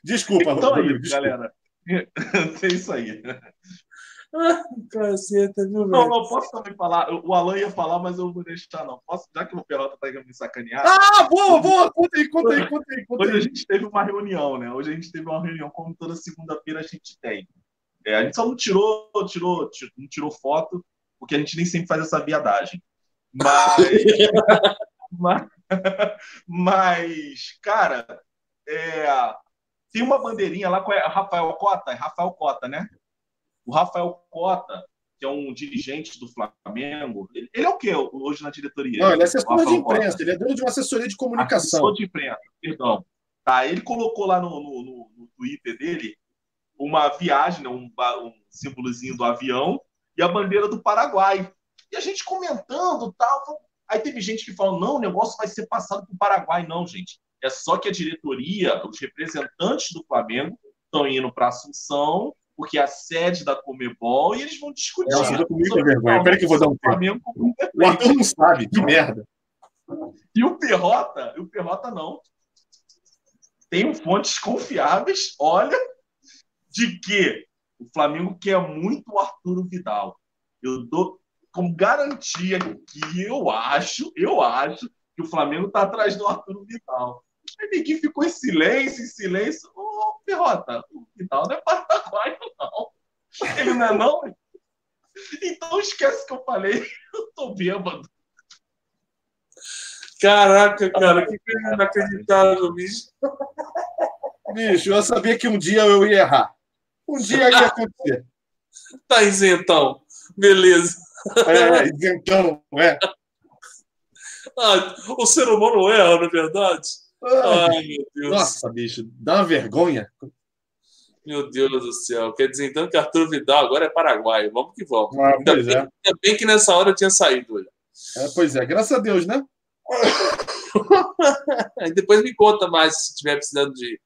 Desculpa, Então é Rodrigo. isso, desculpa. galera. É isso aí. Caceta, viu, Não, velho? não posso também falar. O Alan ia falar, mas eu não vou deixar, não. Posso, já que o Perrota tá me sacanear. Ah, boa, boa. Conta aí, conta aí, conta aí. Conta Hoje a aí. gente teve uma reunião, né? Hoje a gente teve uma reunião, como toda segunda-feira a gente tem. É, a gente só não tirou, tirou, tirou, não tirou foto, porque a gente nem sempre faz essa viadagem. Mas, mas, mas, cara, é, tem uma bandeirinha lá com a Rafael Cota, é Rafael Cota, né? O Rafael Cota, que é um dirigente do Flamengo, ele, ele é o quê hoje na diretoria? Não, ele é assessor de Rafael Cota. imprensa, ele é dono de uma assessoria de comunicação. Assessor de imprensa, perdão. Tá, ele colocou lá no, no, no- no Twitter dele uma viagem, né, um, um símbolozinho do avião e a bandeira do Paraguai. E a gente comentando tal. Aí teve gente que falou: não, o negócio vai ser passado para o Paraguai. Não, gente. É só que a diretoria, os representantes do Flamengo, estão indo para Assunção, porque é a sede da Comebol, e eles vão discutir. Nossa, eu tô sobre vergonha. o Peraí que eu vou dar um tempo. O Arthur não sabe, que merda. e o Perrota, o Perrota não. Tem fontes confiáveis, olha, de que o Flamengo quer muito o Arturo Vidal. Eu dou com garantia que eu acho, eu acho que o Flamengo está atrás do Arturo Vidal. Aí ninguém ficou em silêncio, em silêncio. Ô, Perrota, o Vidal não é paraguaio, não. Ele não é, não? Então esquece que eu falei. Eu tô bêbado. Caraca, cara, que coisa inacreditável, bicho. Bicho, eu sabia que um dia eu ia errar. Um dia ia acontecer. Tá isentão. Beleza. É, então, é. Ah, o ser humano erra, não é verdade? Ai, meu Deus. Nossa, bicho, dá uma vergonha. Meu Deus do céu. Quer dizer, então, que Arthur Vidal agora é paraguaio. Vamos que vamos. Ah, Ainda bem, é. ainda bem que nessa hora eu tinha saído. olha. É, Pois é, graças a Deus, né? Depois me conta mais se tiver precisando de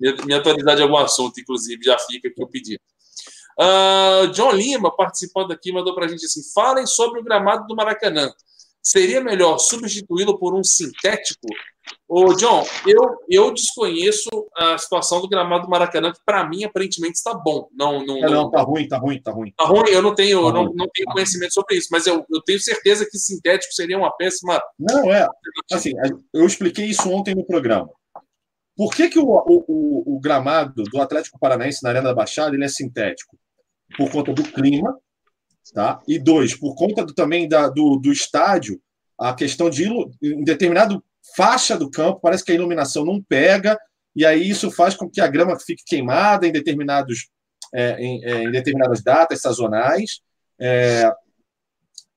me, atualizar de algum assunto, inclusive, já fica aqui o pedido. Ah, John Lima, participando aqui, mandou para a gente assim: falem sobre o gramado do Maracanã. Seria melhor substituí-lo por um sintético? Ô, John, eu, eu desconheço a situação do gramado do Maracanã, que para mim aparentemente está bom. Não, não, É, não, tá ruim, tá ruim, tá ruim. Tá ruim, eu não tenho, Tá não, não tenho conhecimento sobre isso, mas eu, eu tenho certeza que sintético seria uma péssima. Não, é. Assim, eu expliquei isso ontem no programa. Por que, que o, o, o- o gramado do Atlético Paranaense na Arena da Baixada ele é sintético? Por conta do clima, tá? E dois, por conta do- também da, do, do estádio, a questão de em determinado faixa do campo, parece que a iluminação não pega, e aí isso faz com que a grama fique queimada em determinados é, em, é, em determinadas datas sazonais. é,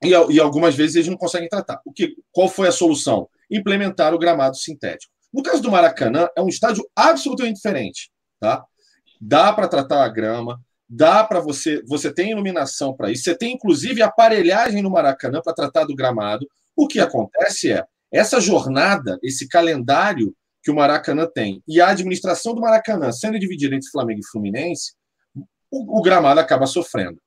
e, e algumas vezes eles não conseguem tratar. O que, qual foi a solução? Implementar o gramado sintético. No caso do Maracanã, é um estádio absolutamente diferente. Tá? Dá para tratar a grama, dá para você. Você tem iluminação para isso, você tem inclusive aparelhagem no Maracanã para tratar do gramado. O que acontece é essa jornada, esse calendário que o Maracanã tem e a administração do Maracanã sendo dividida entre Flamengo e Fluminense, o, o gramado acaba sofrendo.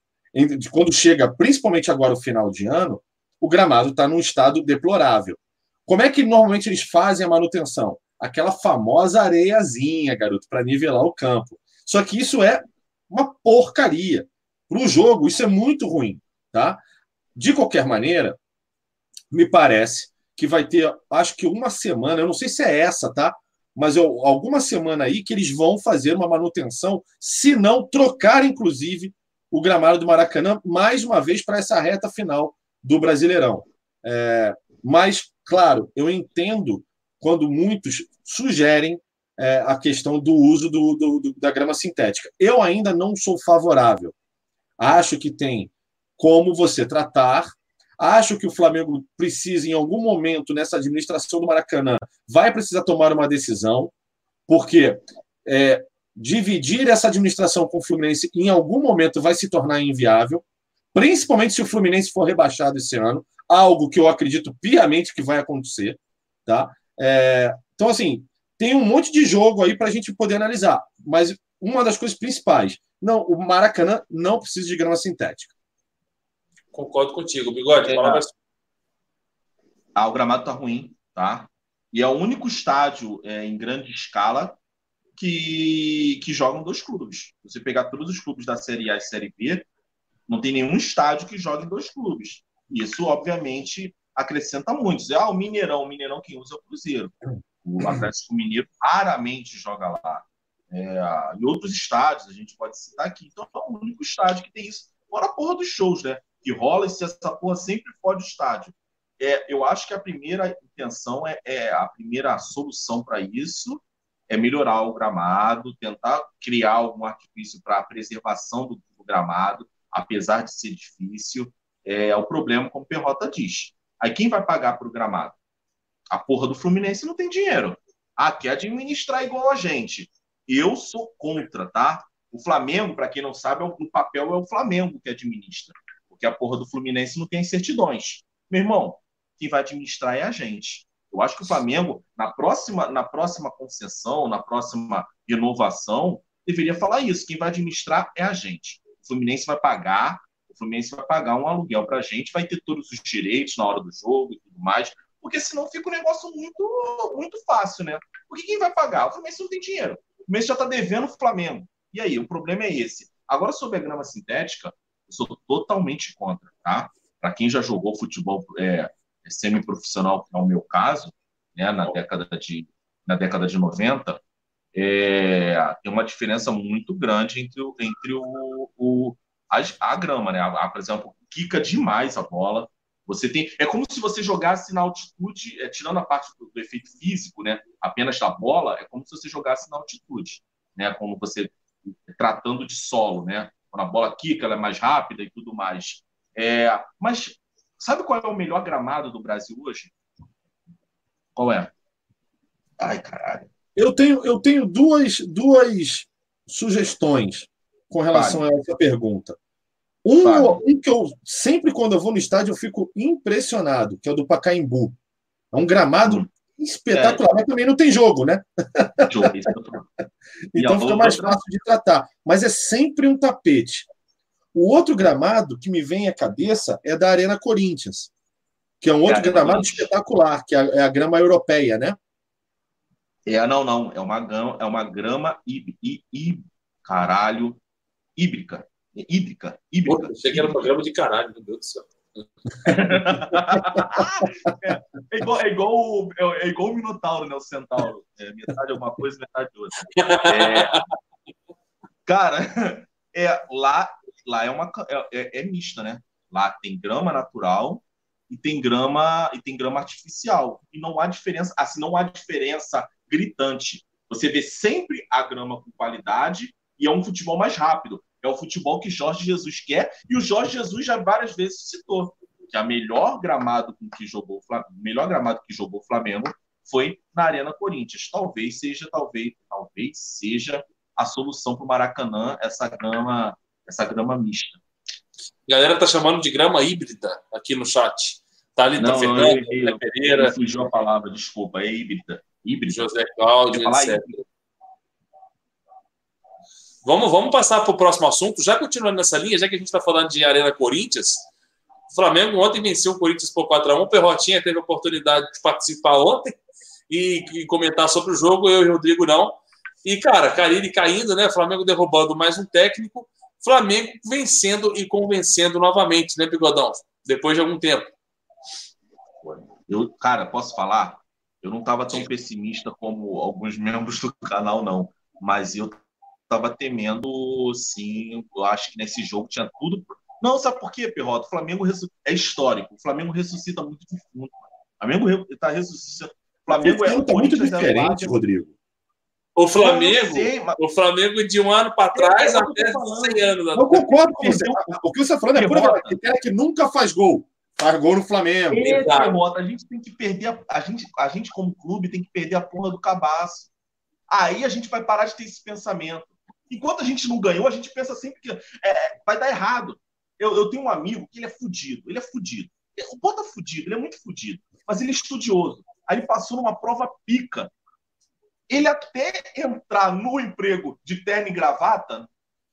Quando chega, principalmente agora o final de ano, o gramado está num estado deplorável. Como é que normalmente eles fazem a manutenção? Aquela famosa areiazinha, garoto, para nivelar o campo. Só que isso é uma porcaria. Para o jogo, isso é muito ruim. Tá? De qualquer maneira, me parece que vai ter, acho que uma semana, eu não sei se é essa, tá? Mas eu, alguma semana aí que eles vão fazer uma manutenção, se não trocar, inclusive, o gramado do Maracanã mais uma vez para essa reta final do Brasileirão. É, mas, claro, eu entendo quando muitos sugerem é, a questão do uso do, do- do- da grama sintética. Eu ainda não sou favorável. Acho que tem como você tratar. Acho que o Flamengo precisa, em algum momento, nessa administração do Maracanã, vai precisar tomar uma decisão, porque é, dividir essa administração com o Fluminense em algum momento vai se tornar inviável, principalmente se o Fluminense for rebaixado esse ano, algo que eu acredito piamente que vai acontecer. Tá? É, então, assim, tem um monte de jogo aí para a gente poder analisar, mas uma das coisas principais, não, o Maracanã não precisa de grama sintética. Concordo contigo. Bigode, É. palavras. Ah, o gramado tá ruim, tá? E é o único estádio é, em grande escala que, que jogam dois clubes. Se você pegar todos os clubes da Série A e Série B, não tem nenhum estádio que jogue dois clubes. Isso, obviamente, acrescenta muito. Dizer, ah, o Mineirão, o Mineirão quem usa é o Cruzeiro. O Atlético Mineiro raramente joga lá. É, e outros estádios, a gente pode citar aqui. Então, é o único estádio que tem isso. Fora a porra dos shows, né? Que rola e se essa porra sempre fode o estádio. É, eu acho que a primeira intenção é, é a primeira solução para isso é melhorar o gramado, tentar criar algum artifício para a preservação do, do gramado, apesar de ser difícil. É, o problema, como o Perrota diz. Aí quem vai pagar para o gramado? A porra do Fluminense não tem dinheiro. Ah, quer administrar igual a gente. Eu sou contra, tá? O Flamengo, para quem não sabe, é o, o papel é o Flamengo que administra. Porque a porra do Fluminense não tem certidões. Meu irmão, quem vai administrar é a gente. Eu acho que o Flamengo, na próxima, na próxima concessão, na próxima renovação, deveria falar isso. Quem vai administrar é a gente. O Fluminense vai pagar, o Fluminense vai pagar um aluguel para a gente, vai ter todos os direitos na hora do jogo e tudo mais, porque senão fica um negócio muito, muito fácil, né? Porque quem vai pagar? O Fluminense não tem dinheiro. O Fluminense já está devendo o Flamengo. E aí, o problema é esse. Agora, sobre a grama sintética, eu sou totalmente contra, tá? Para quem já jogou futebol é, semi-profissional, que é o meu caso, né, na década de, na década de 90, é, tem uma diferença muito grande entre, entre o, o, a, a grama, né? A, a, por exemplo, quica demais a bola. Você tem, é como se você jogasse na altitude, é, tirando a parte do, do, efeito físico, né? Apenas da bola, é como se você jogasse na altitude, né? Como você tratando de solo, né? Quando a bola quica, ela é mais rápida e tudo mais. É, mas sabe qual é o melhor gramado do Brasil hoje? Qual é? Ai, caralho. Eu tenho, eu tenho duas, duas sugestões com relação vale. a essa pergunta. Um, um, que eu sempre, quando eu vou no estádio, eu fico impressionado, que é o do Pacaembu. É um gramado hum. espetacular, é. mas também não tem jogo, né? Jogo, então fica mais fácil de tratar. Mas é sempre um tapete. O outro gramado que me vem à cabeça é da Arena Corinthians, que é um outro é, gramado espetacular, que é a grama europeia, né? É, não, não. É uma grama, é uma grama caralho, híbrica. Hídrica. híbrica. Pô, achei que era uma grama de caralho, meu Deus do céu. é, é, igual, é, igual, é, igual o Minotauro, né? O Centauro. É, metade é uma coisa, metade outra. É, cara, é, lá, lá é, uma, é, é mista, né? Lá tem grama natural e tem grama e tem grama artificial. E não há diferença, assim, não há diferença gritante. Você vê sempre a grama com qualidade e é um futebol mais rápido. É o futebol que Jorge Jesus quer e o Jorge Jesus já várias vezes citou que a melhor gramado com que jogou o melhor gramado que jogou o Flamengo foi na Arena Corinthians. Talvez seja, talvez, talvez seja a solução para o Maracanã essa grama, essa grama mista. A galera tá chamando de grama híbrida aqui no chat. Tá ali, não, Fernando, não, eu, eu, Pereira. Fugiu a palavra, desculpa, é híbrida. híbrida. José Cláudio, etc. Híbrida. Vamos, vamos passar para o próximo assunto. Já continuando nessa linha, já que a gente está falando de Arena Corinthians, o Flamengo ontem venceu o Corinthians por 4x1. O Perrotinha teve a oportunidade de participar ontem e, e, comentar sobre o jogo, eu e o Rodrigo não. E, cara, Carille caindo, né? Flamengo derrubando mais um técnico. Flamengo vencendo e convencendo novamente, né, Bigodão? Depois de algum tempo. Eu, cara, posso falar? Eu não estava tão pessimista como alguns membros do canal, não. Mas eu estava temendo, sim. Eu acho que nesse jogo tinha tudo. Não, sabe por quê, Perrota? O Flamengo é histórico. O Flamengo ressuscita muito de fundo. O Flamengo está ressuscitando. O Flamengo é tá muito diferente, Rodrigo. O Flamengo, sei, mas... o Flamengo de um ano para trás até 100 anos. Eu concordo com você. O que você está falando é pura que nunca faz gol. Faz gol no Flamengo. Exato. é. A gente tem que perder. A, a gente, a gente, como clube, tem que perder a porra do cabaço. Aí a gente vai parar de ter esse pensamento. Enquanto a gente não ganhou, a gente pensa sempre que é, vai dar errado. Eu, eu tenho um amigo que ele é fudido. Ele é fudido. O Bota fudido, ele é muito fudido. Mas ele é estudioso. Aí ele passou numa prova pica. Ele até entrar no emprego de terno e gravata,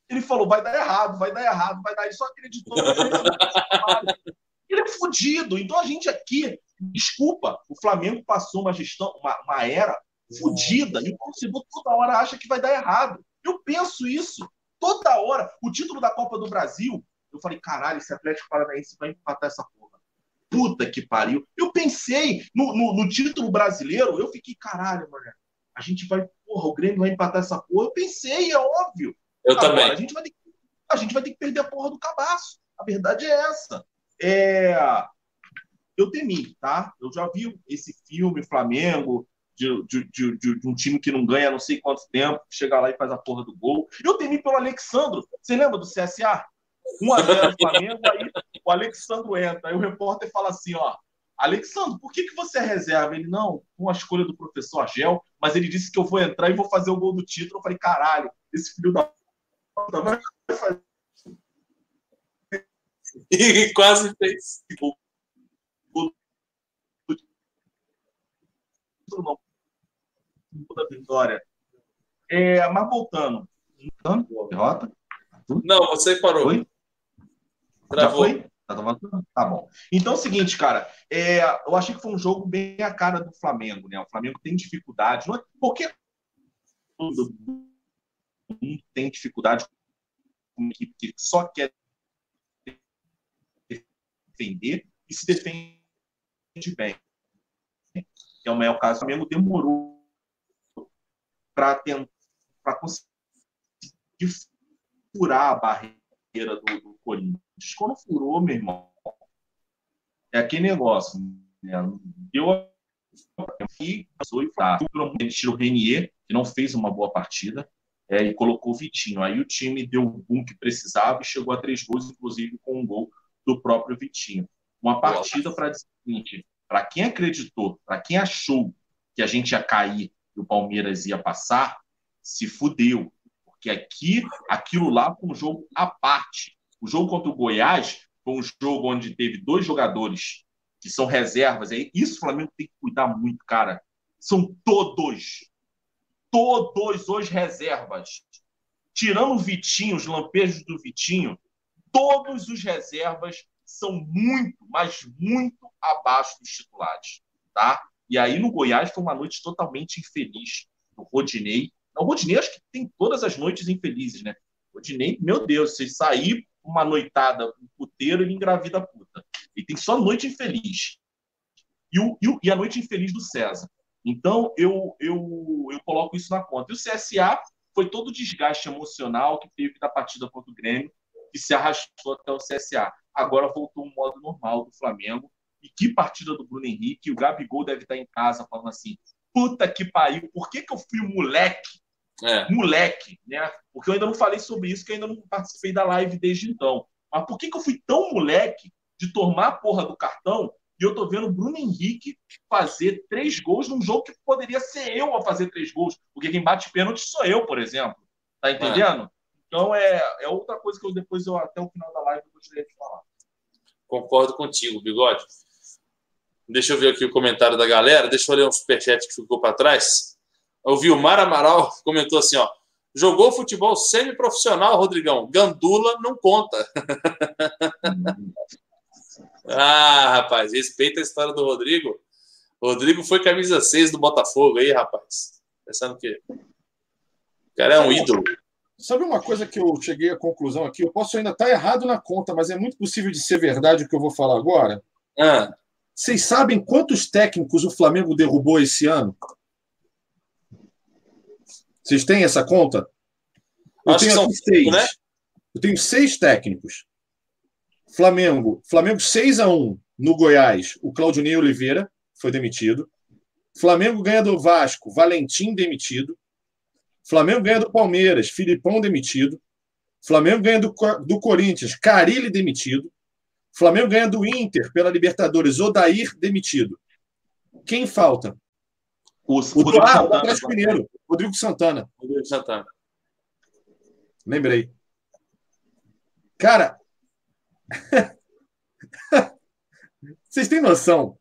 ele falou: vai dar errado, vai dar errado, vai dar. Ele só acreditou. Ele é fudido. Então a gente aqui, desculpa, o Flamengo passou uma gestão, uma, uma era fudida e o torcedor toda hora acha que vai dar errado. Eu penso isso. Toda hora. O título da Copa do Brasil, eu falei, caralho, esse Atlético Paranaense vai empatar essa porra. Puta que pariu. Eu pensei no, no, no título brasileiro, eu fiquei, caralho, mano. A gente vai, porra, o Grêmio vai empatar essa porra. Eu pensei, é óbvio. Eu Agora, também. A gente, vai ter, que- a gente vai ter que perder a porra do cabaço. A verdade é essa. É, eu temi, tá? Eu já vi esse filme, Flamengo, de, de, de, um time que não ganha não sei quanto tempo, chega lá e faz a porra do gol. Eu temi pelo Alexandro. Você lembra do CSA? 1x0 Flamengo, aí o Alexandro entra. Aí o repórter fala assim, ó. Alexandro, por que, que você é reserva? Ele, não, com a escolha do professor Argel, mas ele disse que eu vou entrar e vou fazer o gol do título. Eu falei, caralho, esse filho da puta vai fazer E quase fez. não. Da vitória. É, mas voltando. Derrota? Não, você parou. Foi? Já Travou. foi? Tá, bom. Então é o seguinte, cara. é, eu achei que foi um jogo bem a cara do Flamengo, né? O Flamengo tem dificuldade. Não é, qualquer clube do mundo tem dificuldade com uma equipe que só quer defender e se defende bem. É o maior caso. O Flamengo demorou para tentar conseguir furar a barreira do, do Corinthians. Quando furou, meu irmão, é aquele negócio. Né? Eu e passou e tirou o Renier, que não fez uma boa partida, é, e colocou o Vitinho. Aí o time deu o boom que precisava e chegou a três gols, inclusive com um gol do próprio Vitinho. Uma partida para dizer para quem acreditou, para quem achou que a gente ia cair e o Palmeiras ia passar, se fudeu. Porque aqui, aquilo lá foi um jogo à parte. O jogo contra o Goiás foi um jogo onde teve dois jogadores que são reservas. Isso o Flamengo tem que cuidar muito, cara. São todos. Todos os reservas. Tirando o Vitinho, os lampejos do Vitinho, todos os reservas são muito, mas muito abaixo dos titulares. Tá? E aí no Goiás foi uma noite totalmente infeliz do Rodinei. O Rodinei acho que tem todas as noites infelizes, né? O Rodinei, meu Deus, se sair uma noitada, um puteiro, ele engravida a puta. Ele tem só noite infeliz. E, o, e, o, e a noite infeliz do César. Então, eu, eu, eu coloco isso na conta. E o CSA foi todo o desgaste emocional que teve da partida contra o Grêmio, que se arrastou até o CSA. Agora voltou um modo normal do Flamengo. E que partida do Bruno Henrique. O Gabigol deve estar em casa falando assim: puta que pariu, por que, que eu fui moleque É. moleque, né? Porque eu ainda não falei sobre isso, que eu ainda não participei da live desde então. Mas por que, que eu fui tão moleque de tomar a porra do cartão e eu tô vendo o Bruno Henrique fazer três gols num jogo que poderia ser eu a fazer três gols? Porque quem bate pênalti sou eu, por exemplo. Tá entendendo? Então é, é outra coisa que eu depois, eu, até o final da live, eu gostaria de falar. Concordo contigo, Bigode. Deixa eu ver aqui o comentário da galera. Deixa eu ler um superchat que ficou para trás. Eu vi o Mar Amaral comentou assim, ó. Jogou futebol semi-profissional, Rodrigão. Gandula não conta. ah, rapaz, respeita a história do Rodrigo. Rodrigo foi camisa 6 do Botafogo aí, rapaz. Pensando que o cara é um ídolo. Sabe uma coisa que eu cheguei à conclusão aqui? Eu posso ainda estar errado na conta, mas é muito possível de ser verdade o que eu vou falar agora. Ah, Vocês sabem quantos técnicos o Flamengo derrubou esse ano? Vocês têm essa conta? Eu Acho tenho são aqui seis. cinco, né? Eu tenho seis técnicos. Flamengo, Flamengo 6 a 1 no Goiás. O Claudinei Oliveira foi demitido. Flamengo ganha do Vasco, Valentim demitido. Flamengo ganha do Palmeiras, Filipão demitido. Flamengo ganha do, do Corinthians, Carilli demitido. Flamengo ganha do Inter pela Libertadores. Odair demitido. Quem falta? O, O, Rodrigo ah, o Santana, Atlético Mineiro. Rodrigo Santana. Rodrigo Santana. Lembrei. Cara, vocês têm noção?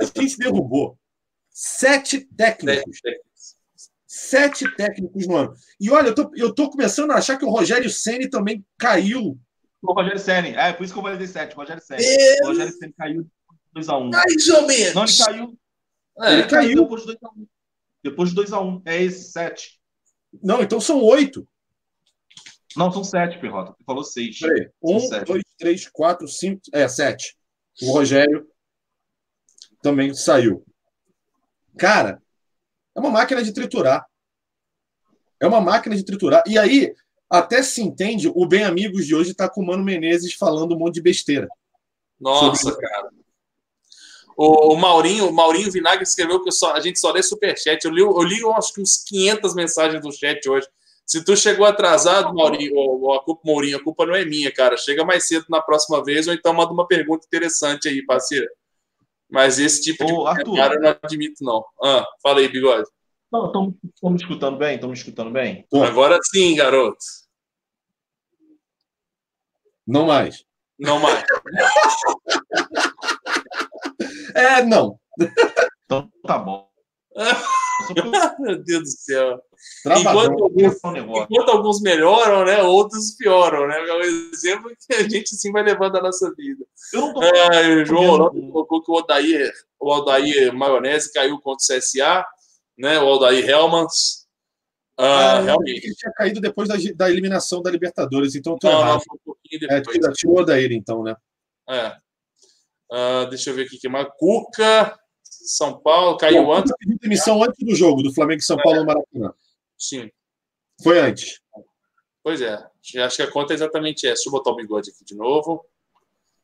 A gente derrubou sete técnicos. Sete técnicos no ano. E olha, eu tô, eu tô começando a achar que o Rogério Ceni também caiu. O Rogério Senni. É, por isso que eu falei 7. Rogério Senni. O Rogério Senni caiu 2x1. Mais ou menos. Não, ele caiu. É, Ele caiu. depois de 2x1. Depois de 2x1. É esse, 7. Não, então são oito. Não, são 7, Perrota. Você falou 6. Peraí. Um, Sete. dois, três, quatro, cinco. É, sete. O Rogério também saiu. Cara, é uma máquina de triturar. É uma máquina de triturar. E aí, até se entende, o Bem Amigos de hoje tá com o Mano Menezes falando um monte de besteira. Nossa, cara. O, o Maurinho, o Maurinho Vinagre escreveu que só- a gente só lê superchat. Eu li, eu li, eu acho que uns 500 mensagens do chat hoje. Se tu chegou atrasado, Maurinho, ou, ou a culpa, Maurinho, a culpa não é minha, cara. Chega mais cedo na próxima vez, ou então manda uma pergunta interessante aí, parceiro. Mas esse tipo de Ô, Arthur. comentário eu não admito, não. Ah, fala aí, bigode. Estão me escutando bem? Estão me escutando bem? Agora sim, garoto. Não mais. Não mais. É, não. Então tá bom. Meu Deus do céu. Enquanto alguns, negócio. enquanto alguns melhoram, né? Outros pioram, né? É um exemplo que a gente assim vai levando a nossa vida. Eu não tô Ah, o João colocou que o Odair, o Odair Maionese caiu contra o CSA, né? O Odair Helmans. Ah, Ah, realmente. Ele tinha caído depois da, da eliminação da Libertadores, então eu tô Não, não, pouquinho É, depois. tira, tira o Odair, então, né? É. Ah, deixa eu ver aqui que mais. Cuca, São Paulo, caiu Bom, antes. pediu demissão antes do jogo do Flamengo e São Paulo no Maracanã. Sim. Foi antes. Pois é. Acho que a conta é exatamente essa. Deixa eu botar o bigode aqui de novo.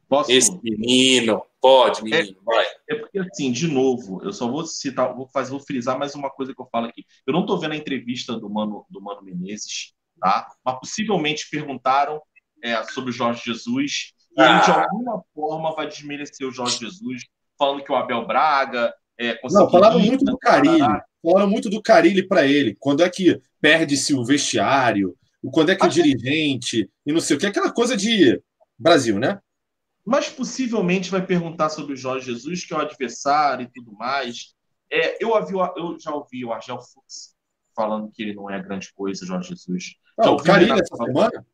Posso? Esse menino. Pode, menino. Vai. É porque, assim, de novo, eu só vou citar, vou fazer, vou frisar mais uma coisa que eu falo aqui. Eu não tô vendo a entrevista do Mano, do Mano Menezes, tá? Mas possivelmente perguntaram é, sobre o Jorge Jesus. E ele, de Ah. alguma forma, vai desmerecer o Jorge Jesus, falando que o Abel Braga é, conseguiu. Não, falaram muito do. Carilli. Falaram muito do Carilli para ele. Quando é que perde-se o vestiário? Quando é que o Acho que- dirigente? E não sei o que. Aquela coisa de Brasil, né? Mas possivelmente vai perguntar sobre o Jorge Jesus, que é o adversário e tudo mais. É, eu, ouvi, eu já ouvi o Argel Fux falando que ele não é grande coisa, Jorge Jesus. Já Não, o ouvi Carilli essa semana?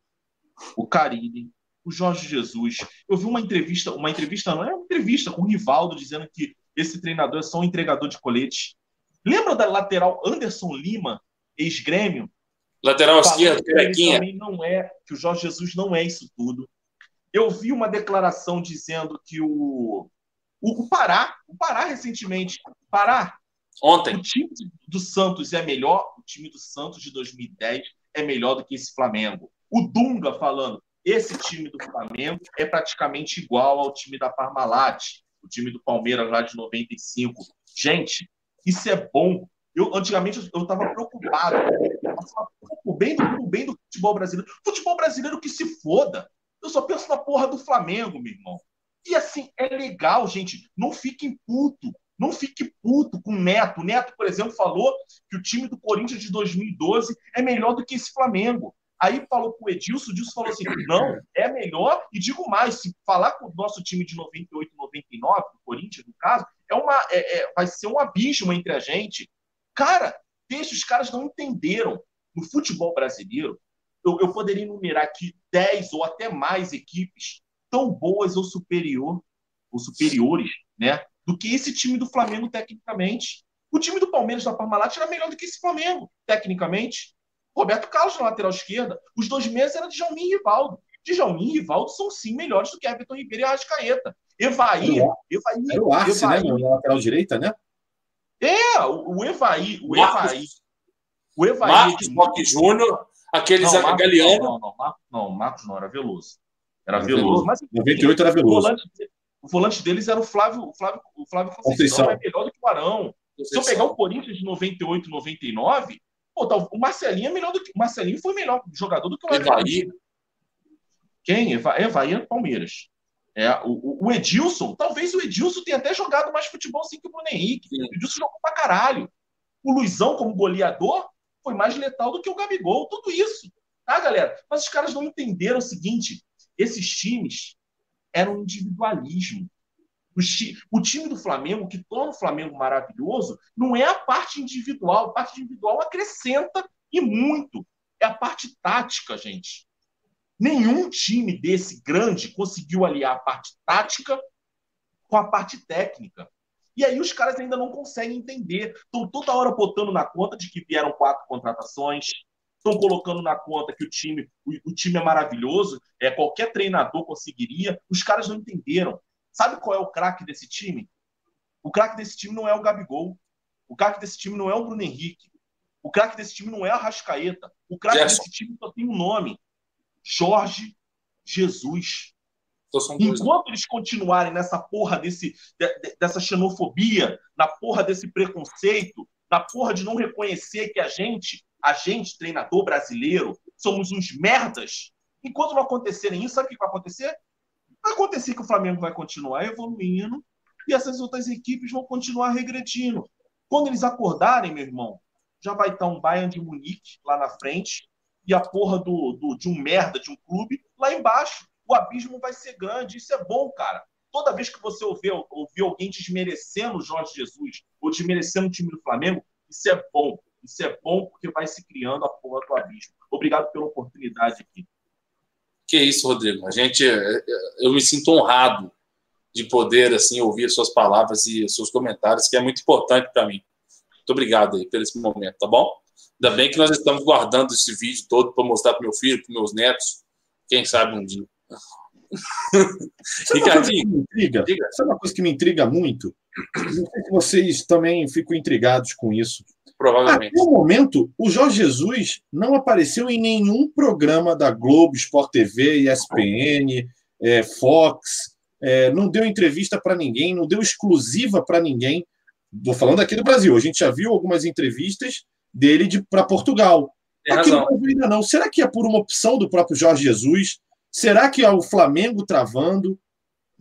O Carilli, o Jorge Jesus. Eu vi uma entrevista, uma entrevista, não é uma entrevista com o Rivaldo dizendo que esse treinador é só um entregador de colete. Lembra da lateral Anderson Lima, ex-grêmio? Lateral esquerdo, carequinha. também não é, que o Jorge Jesus não é isso tudo. Eu vi uma declaração dizendo que o, o, o Pará, o Pará recentemente, Pará, Ontem. o time do Santos é melhor, o time do Santos de 2010 é melhor do que esse Flamengo. O Dunga falando, esse time do Flamengo é praticamente igual ao time da Parmalat, o time do Palmeiras lá de 95. Gente, isso é bom. Eu antigamente eu estava preocupado. Eu falava, "Pô, O bem, do, bem do futebol brasileiro. Futebol brasileiro que se foda. Eu só penso na porra do Flamengo, meu irmão. E assim, é legal, gente. Não fiquem puto. Não fique puto com o Neto. O Neto, por exemplo, falou que o time do Corinthians de 2012 é melhor do que esse Flamengo. Aí falou com o Edilson, o Edilson falou assim: não, é melhor. E digo mais: se falar com o nosso time de 98, 99, do Corinthians, no caso, é uma, é- é- vai ser um abismo entre a gente. Cara, deixa, os caras não entenderam. No futebol brasileiro, eu, eu poderia enumerar aqui 10 ou até mais equipes tão boas ou superior, ou superiores, né? Do que esse time do Flamengo tecnicamente. O time do Palmeiras da Parmalat era melhor do que esse Flamengo, tecnicamente. Roberto Carlos na lateral esquerda. Os dois meses era Djalmin e Rivaldo. Djalmin e Rivaldo são sim melhores do que Everton Ribeiro e Arrascaeta. Evaí, Evaí, Era o Arce, né? Evaí, Na lateral direita, né? é, o o Evaí, o Marcos- Evaí. O Evaí Marcos Roque Júnior, aquele Não, Marcos, Galeano. Não, não, Marcos não, Marcos não, era Veloso. Era Era Veloso. Veloso. Mas 98 era o Veloso. volante, o volante deles era o Flávio, o Flávio, o Flávio Conceição, Conceição. é melhor do que o Arão. Se eu pegar o Corinthians de 98, 99, pô, tá, o Marcelinho é melhor do que o Marcelinho foi melhor jogador do que o. Evaí. Quem? Eva, Evaí é Palmeiras. É, o, o Edilson, talvez o Edilson tenha até jogado mais futebol assim que o Bruno Henrique. Sim. O Edilson jogou pra caralho. O Luizão, como goleador, foi mais letal do que o Gabigol. Tudo isso. Tá, galera? Mas os caras não entenderam o seguinte: esses times eram individualismo. O time do Flamengo, que torna o Flamengo maravilhoso, não é a parte individual. A parte individual acrescenta e muito. É a parte tática, gente. Nenhum time desse grande conseguiu aliar a parte tática com a parte técnica. E aí os caras ainda não conseguem entender. Estão toda hora botando na conta de que vieram quatro contratações. Estão colocando na conta que o time, o, o time é maravilhoso, é qualquer treinador conseguiria. Os caras não entenderam. Sabe qual é o craque desse time? O craque desse time não é o Gabigol. O craque desse time não é o Bruno Henrique. O craque desse time não é a Rascaeta. O craque desse time só tem um nome: Jorge Jesus. Então dois. Enquanto eles continuarem nessa porra desse, de- de- dessa xenofobia, na porra desse preconceito, na porra de não reconhecer que a gente, a gente, treinador brasileiro, somos uns merdas, enquanto não acontecerem isso, sabe o que vai acontecer? Vai acontecer que o Flamengo vai continuar evoluindo e essas outras equipes vão continuar regredindo. Quando eles acordarem, meu irmão, já vai estar um Bayern de Munique lá na frente e a porra do, do- de um merda de um clube lá embaixo. O abismo vai ser grande. Isso é bom, cara. Toda vez que você ouvir, ouvir alguém desmerecendo o Jorge Jesus ou desmerecendo o time do Flamengo, isso é bom. Isso é bom porque vai se criando a porra do abismo. Obrigado pela oportunidade aqui. Que isso, Rodrigo. A gente, eu me sinto honrado de poder assim ouvir suas palavras e seus comentários, que é muito importante para mim. Muito obrigado aí por esse momento, tá bom? Ainda bem que nós estamos guardando esse vídeo todo para mostrar para meu filho, para meus netos, quem sabe um dia. Sabe Ricardinho, intriga? diga. Sabe uma coisa que me intriga muito? Não sei se vocês também ficam intrigados com isso. Provavelmente. Até o momento, o Jorge Jesus não apareceu em nenhum programa da Globo, Sport TV, ESPN, é, Fox, é, não deu entrevista para ninguém, não deu exclusiva para ninguém. Estou falando aqui do Brasil. A gente já viu algumas entrevistas dele para Portugal. Tem Aqui no. Brasil ainda não. Será que é por uma opção do próprio Jorge Jesus? Será que é o Flamengo travando?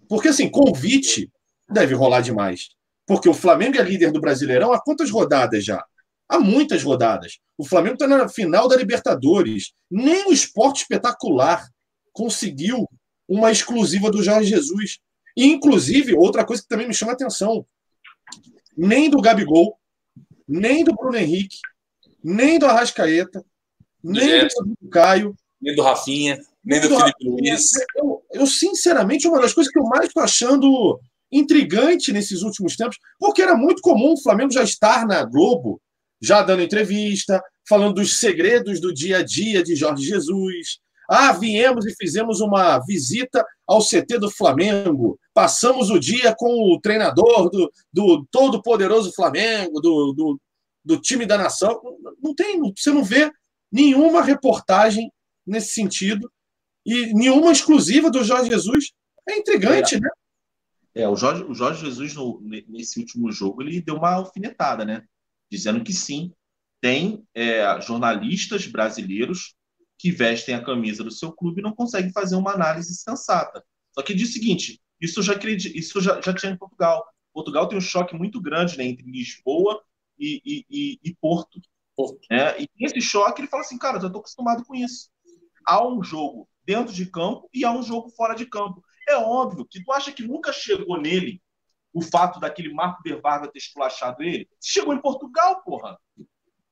Porque, assim, convite deve rolar demais. Porque o Flamengo é líder do Brasileirão há quantas rodadas já? Há muitas rodadas. O Flamengo está na final da Libertadores. Nem o esporte espetacular conseguiu uma exclusiva do Jorge Jesus. E, inclusive, outra coisa que também me chama a atenção: nem do Gabigol, nem do Bruno Henrique, nem do Arrascaeta, nem do Caio, Nem do Rafinha, nem do do Felipe Rafinha. Luiz. Eu, eu, sinceramente, uma das coisas que eu mais estou achando intrigante nesses últimos tempos, porque era muito comum o Flamengo já estar na Globo, já dando entrevista, falando dos segredos do dia a dia de Jorge Jesus. Ah, viemos e fizemos uma visita ao CT do Flamengo. Passamos o dia com o treinador do, do todo-poderoso Flamengo, do, do, do time da nação. Não tem, você não vê nenhuma reportagem nesse sentido e nenhuma exclusiva do Jorge Jesus. É intrigante, né? É, o Jorge, o Jorge Jesus, no- nesse último jogo, ele deu uma alfinetada, né? Dizendo que sim, tem é, jornalistas brasileiros que vestem a camisa do seu clube e não conseguem fazer uma análise sensata. Só que diz o seguinte: isso já isso já, já tinha em Portugal. Portugal tem um choque muito grande né, entre Lisboa e, e- e- e Porto. Porto. né? E esse choque, ele fala assim, cara, eu já estou acostumado com isso. Há um jogo dentro de campo e há um jogo fora de campo. É óbvio que tu acha que nunca chegou nele o fato daquele Marco de Vargas ter esculachado ele? Chegou em Portugal, porra.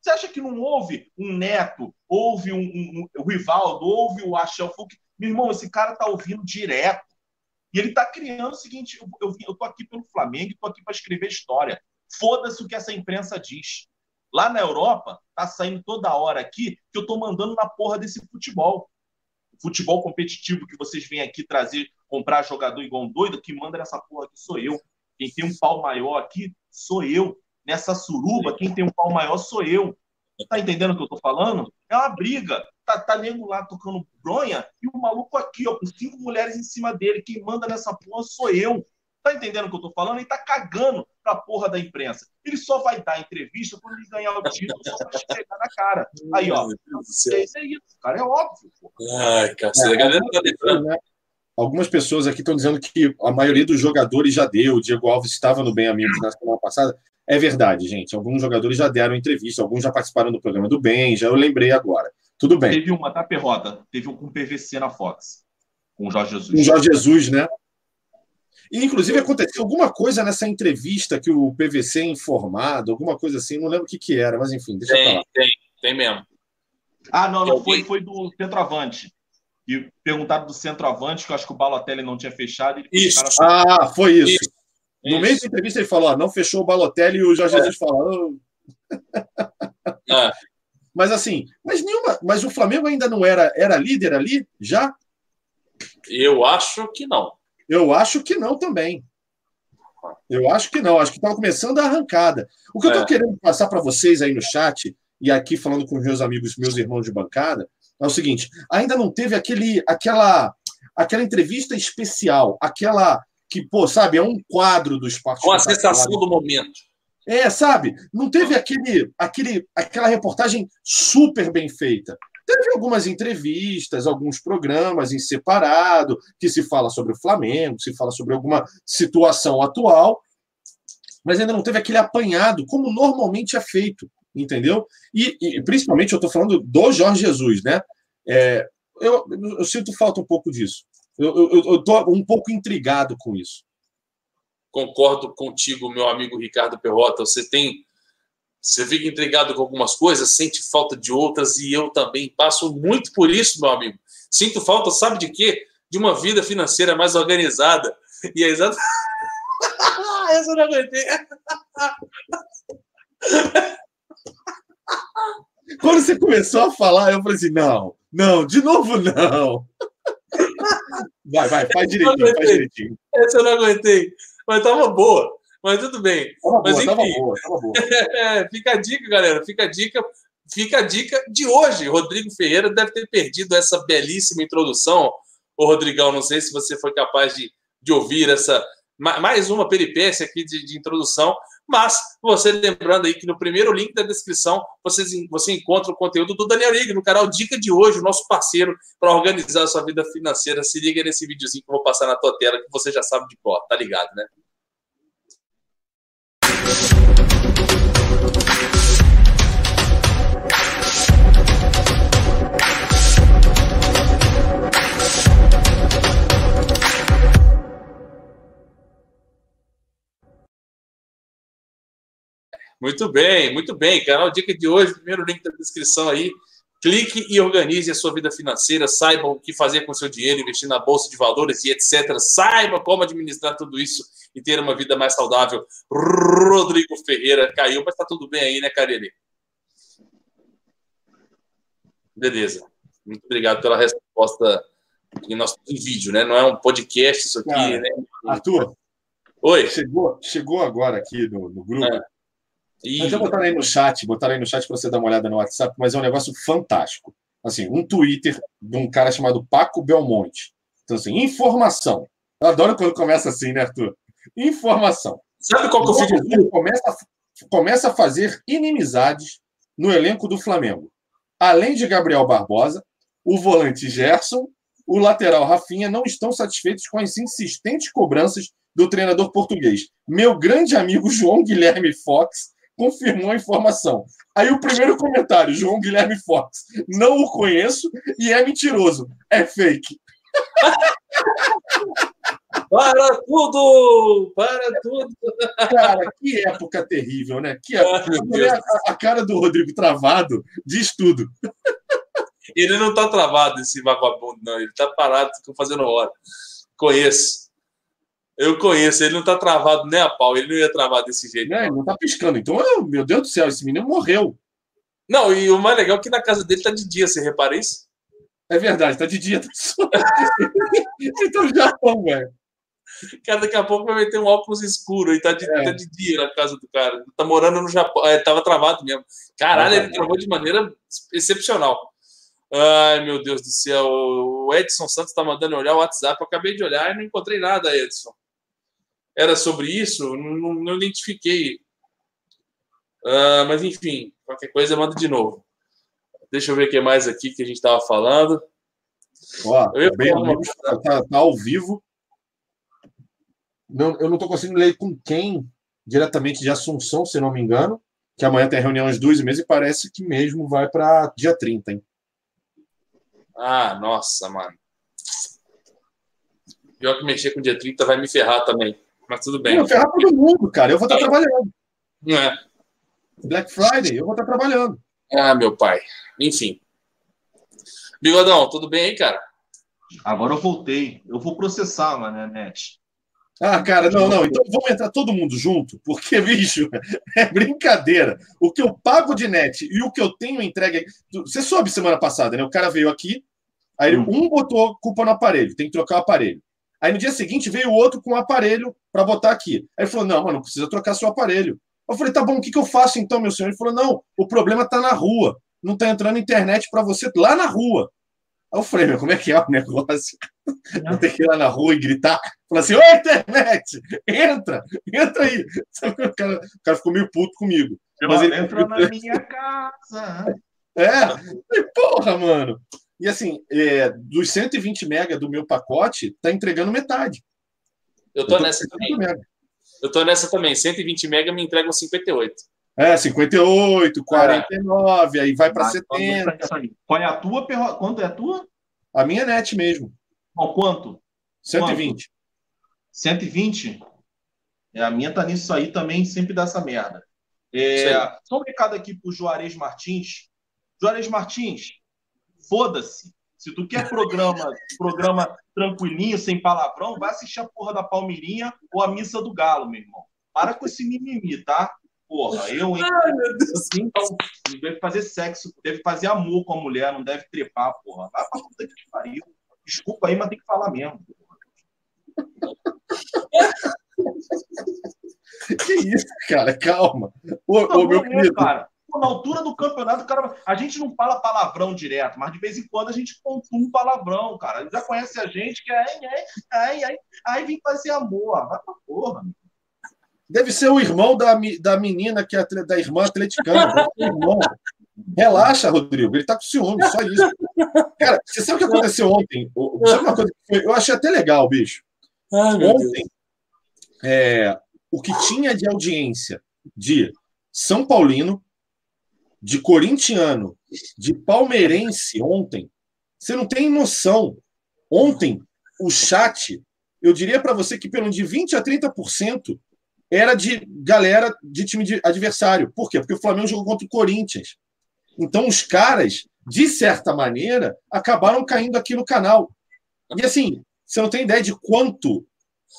Você acha que não houve um Neto, houve um, um- um- o Rivaldo, houve o Axel Fouque? Meu irmão, esse cara tá ouvindo direto. E ele tá criando o seguinte: eu, eu, eu tô aqui pelo Flamengo e tô aqui para escrever história. Foda-se o que essa imprensa diz. Lá na Europa, tá saindo toda hora aqui que eu tô mandando na porra desse futebol. Futebol competitivo que vocês vêm aqui trazer, comprar jogador igual um doido, que manda nessa porra aqui sou eu. Quem tem um pau maior aqui sou eu. Nessa suruba, quem tem um pau maior sou eu. Tá entendendo o que eu tô falando? É uma briga. Tá, tá nego lá tocando bronha e o maluco aqui, ó, com cinco mulheres em cima dele. Quem manda nessa porra sou eu. Tá entendendo o que eu tô falando? Ele tá cagando pra porra da imprensa. Ele só vai dar entrevista quando ele ganhar o título, só pra esfregar na cara. Aí, ó. É isso aí, cara. É óbvio. pô. Ai, cacete. A galera tá lembrando. Algumas pessoas aqui estão dizendo que a maioria dos jogadores já deu. O Diego Alves estava no Bem Amigos na semana passada. É verdade, gente. Alguns jogadores já deram entrevista, alguns já participaram do programa do Bem, já eu lembrei agora. Tudo bem. Teve uma, tá, Perrota? Teve um com PVC na Fox. Com o Jorge Jesus. O Jorge Jesus, né? E, inclusive, aconteceu alguma coisa nessa entrevista que o PVC é informado, alguma coisa assim, não lembro o que, que era, mas enfim, deixa eu Tem, falar. tem, tem mesmo. Ah, não, não, Eu foi, foi do centroavante. E perguntaram do centroavante, que eu acho que o Balotelli não tinha fechado. E Isso. Ah, foi isso. Isso. No meio da entrevista ele falou: ó, não fechou o Balotelli e o Jorge Jesus falou. É. Mas assim, mas nenhuma. Mas o Flamengo ainda não era, era líder ali? Já? Eu acho que não. Eu acho que não também. Eu acho que não. Acho que estava começando a arrancada. O que eu É. estou querendo passar para vocês aí no chat, e aqui falando com meus amigos, meus irmãos de bancada, é o seguinte: ainda não teve aquele, aquela, aquela entrevista especial, aquela que, pô, sabe, é um quadro do esporte. Com a sensação do momento. É, sabe? Não teve aquele, aquele, aquela reportagem super bem feita. Teve algumas entrevistas, alguns programas em separado, que se fala sobre o Flamengo, se fala sobre alguma situação atual, mas ainda não teve aquele apanhado, como normalmente é feito, entendeu? E, e, principalmente eu estou falando do Jorge Jesus, né? É, eu, eu sinto falta um pouco disso. Eu estou um pouco intrigado com isso. Concordo contigo, meu amigo Ricardo Perrota. Você tem. Você fica intrigado com algumas coisas, sente falta de outras, e eu também passo muito por isso, meu amigo. Sinto falta, sabe de quê? De uma vida financeira mais organizada. E é exato. Essa eu não aguentei. Quando você começou a falar, eu falei assim: não, não, de novo não. Vai, vai, faz direitinho, faz direitinho. Essa eu não aguentei. Mas tava boa. Mas tudo bem. Tava Mas, boa, tava enfim. boa, tava boa. É, fica a dica, galera. Fica a dica. Fica a dica de hoje. Rodrigo Ferreira deve ter perdido essa belíssima introdução. Ô, Rodrigão, não sei se você foi capaz de, de ouvir essa ma- mais uma peripécia aqui de, de introdução, mas você lembrando aí que no primeiro link da descrição vocês, você encontra o conteúdo do Daniel Ig no canal Dica de hoje, nosso parceiro para organizar a sua vida financeira. Se liga nesse videozinho que eu vou passar na tua tela, que você já sabe de cor, tá ligado, né? Muito bem, muito bem. Canal Dica de hoje, primeiro link da descrição aí. Clique e organize a sua vida financeira. Saiba o que fazer com seu dinheiro, investir na bolsa de valores e etc. Saiba como administrar tudo isso e ter uma vida mais saudável. Rodrigo Ferreira caiu, mas tá tudo bem aí, né, Carelli? Beleza. Muito obrigado pela resposta em nosso em vídeo, né? Não é um podcast isso aqui, Cara, né? Arthur, Oi. chegou, chegou agora aqui no, no grupo. É. E... Mas eu botarei aí no chat, botarei aí no chat para você dar uma olhada no WhatsApp, mas é um negócio fantástico. Assim, um Twitter de um cara chamado Paco Belmonte. Então, assim, informação. Eu adoro quando começa assim, né, Arthur? Informação. Sabe qual que eu fico Ele começa, começa a fazer inimizades no elenco do Flamengo. Além de Gabriel Barbosa, o volante Gerson, o lateral Rafinha não estão satisfeitos com as insistentes cobranças do treinador português. Meu grande amigo João Guilherme Fox confirmou a informação. Aí o primeiro comentário, João Guilherme Fox, não o conheço e é mentiroso, é fake. Para tudo! Para tudo! Cara, que época terrível, né? Que época. Ai, meu a, a cara do Rodrigo travado diz tudo. Ele não tá travado, esse vagabundo, não. Ele tá parado, fica fazendo hora. Conheço. Eu conheço, ele não tá travado nem a pau, ele não ia travar desse jeito. Né? Ele não tá piscando. Então, eu- meu Deus do céu, esse menino morreu. Não, e o mais legal é que na casa dele tá de dia, você repara isso? É verdade, tá de dia. Tá só... Ele tá no Japão, velho. Cara, daqui a pouco vai meter um óculos escuro e tá de, É. tá de dia na casa do cara. Tá morando no Japão. É, tava travado mesmo. Caralho, Tava ele travou de maneira excepcional. Ai, meu Deus do céu. O Edson Santos tá mandando olhar o WhatsApp. Eu acabei de olhar e não encontrei nada, Edson. Era sobre isso? Não, não- identifiquei. Ah, mas enfim, qualquer coisa manda de novo. Deixa eu ver o que mais aqui que a gente estava falando. Ó, Eu ia bem falar uma tá, tá- tá ao vivo. Não, eu não estou conseguindo ler com quem, diretamente de Assunção, se não me engano, que amanhã tem reunião às duas e meia e parece que mesmo vai para dia 30, hein? Ah, nossa, mano. Pior que mexer com dia 30 vai me ferrar também. Mas tudo bem. Vou ferrar todo mundo, cara. Eu vou estar trabalhando. Não é. Black Friday, eu vou estar trabalhando. Ah, meu pai. Enfim. Bigodão, tudo bem aí, cara? Agora eu voltei. Eu vou processar, mano, net. Ah, cara, não, não. Então vamos entrar todo mundo junto, porque, bicho, é brincadeira. O que eu pago de net e o que eu tenho entregue. Você soube semana passada, né? O cara veio aqui, aí Hum. um botou culpa no aparelho, tem que trocar o aparelho. Aí no dia seguinte veio o outro com o aparelho para botar aqui. Aí ele falou: não, mano, não precisa trocar seu aparelho. Eu falei: tá bom, o que, que eu faço então, meu senhor? Ele falou: não, o problema tá na rua. Não tá entrando internet para você lá na rua. Aí eu falei: meu, como é que é o negócio? Eu tenho que ir lá na rua e gritar. Falar assim: Ô, internet, entra, entra aí. Sabe, o, cara, o cara ficou meio puto comigo. Mas ele- entra na minha casa. É, falei, porra, mano. E assim, é, dos 120 mega do meu pacote, tá entregando metade. Eu tô Eu tô nessa também. 50 mega. Eu tô nessa também. 120 mega me entregam 58. É, 58, 49, aí vai para Ah, então 70. entra nisso aí. Qual é a tua? perro- Quanto é a tua? A minha net mesmo, Não, quanto? 120. 120? É, a minha tá nisso aí também, sempre dá essa merda. É, só um recado aqui pro Juarez Martins. Juarez Martins, foda-se. Se tu quer programa, programa tranquilinho, sem palavrão, vai assistir a porra da Palmeirinha ou a Missa do Galo, meu irmão. Para com esse mimimi, tá? Porra, eu, hein? Ai, meu Deus. Então, deve fazer sexo, deve fazer amor com a mulher, não deve trepar, porra. Vai pra puta que pariu. Desculpa aí, mas tem que falar mesmo. Que isso, cara, calma. Ô, ô, meu querido, cara? Pô, Na altura do campeonato, cara, a gente não fala palavrão direto, mas de vez em quando a gente pontua um palavrão, cara. Ele já conhece a gente que é ai, ai, ai, ai, ai, vem fazer amor. Ah, Vai pra porra. meu. deve ser o irmão da, da menina que é da irmã atleticana. o irmão. Relaxa, Rodrigo, ele tá com ciúme, só isso. Cara, você sabe o que aconteceu ontem? Sabe uma coisa que foi- eu achei até legal, bicho. Ai. Ontem, é, o que tinha de audiência de São Paulino, de corintiano, de palmeirense ontem, você não tem noção. Ontem, o chat, eu diria para você que pelo de 20 a 30% era de galera de time de adversário. Por quê? Porque o Flamengo jogou contra o Corinthians. Então, os caras, de certa maneira, acabaram caindo aqui no canal. E assim, você não tem ideia de quanto.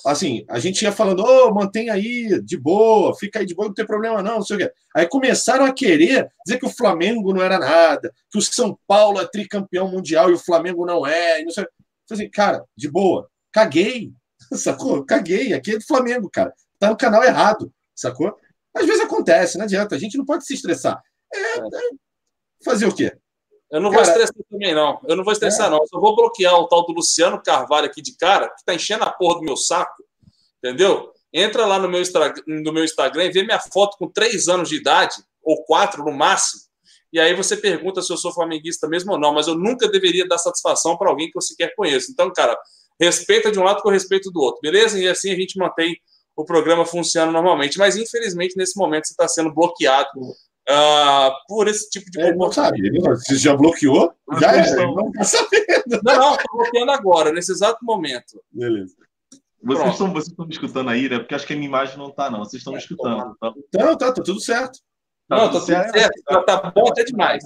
Assim, a gente ia falando, ô, mantém aí, de boa, fica aí de boa, não tem problema não, não sei o quê. Aí começaram a querer dizer que o Flamengo não era nada, que o São Paulo é tricampeão mundial e o Flamengo não é. E não sei. Eu falei assim, cara, de boa, caguei, sacou? Caguei, aqui é do Flamengo, cara. Tá no canal errado, sacou? Às vezes acontece, não adianta, a gente não pode se estressar. É, é, fazer o quê? Eu não vou Cara- estressar também, não. Eu não vou estressar, não. Eu só vou bloquear o tal do Luciano Carvalho aqui de cara, que tá enchendo a porra do meu saco. Entendeu? Entra lá no meu, no meu Instagram e vê minha foto com três anos de idade, ou quatro no máximo. E aí você pergunta se eu sou flamenguista mesmo ou não, mas eu nunca deveria dar satisfação para alguém que eu sequer conheço. Então, cara, respeita de um lado com respeito do outro, beleza? E assim a gente mantém o programa funcionando normalmente. Mas infelizmente, nesse momento, você está sendo bloqueado ah, por esse tipo de É, não comportamento. sabe, ele não- se já bloqueou, já é, ele não tá sabendo. Não, não, tô bloqueando agora, nesse exato momento. Beleza. Vocês Pronto. estão, vocês estão me escutando aí, né? Porque acho que a minha imagem não tá, não. Vocês estão me escutando. Tá, Então, tá, tá tudo certo. tá não, tá tudo certo, tá, tá bom até demais.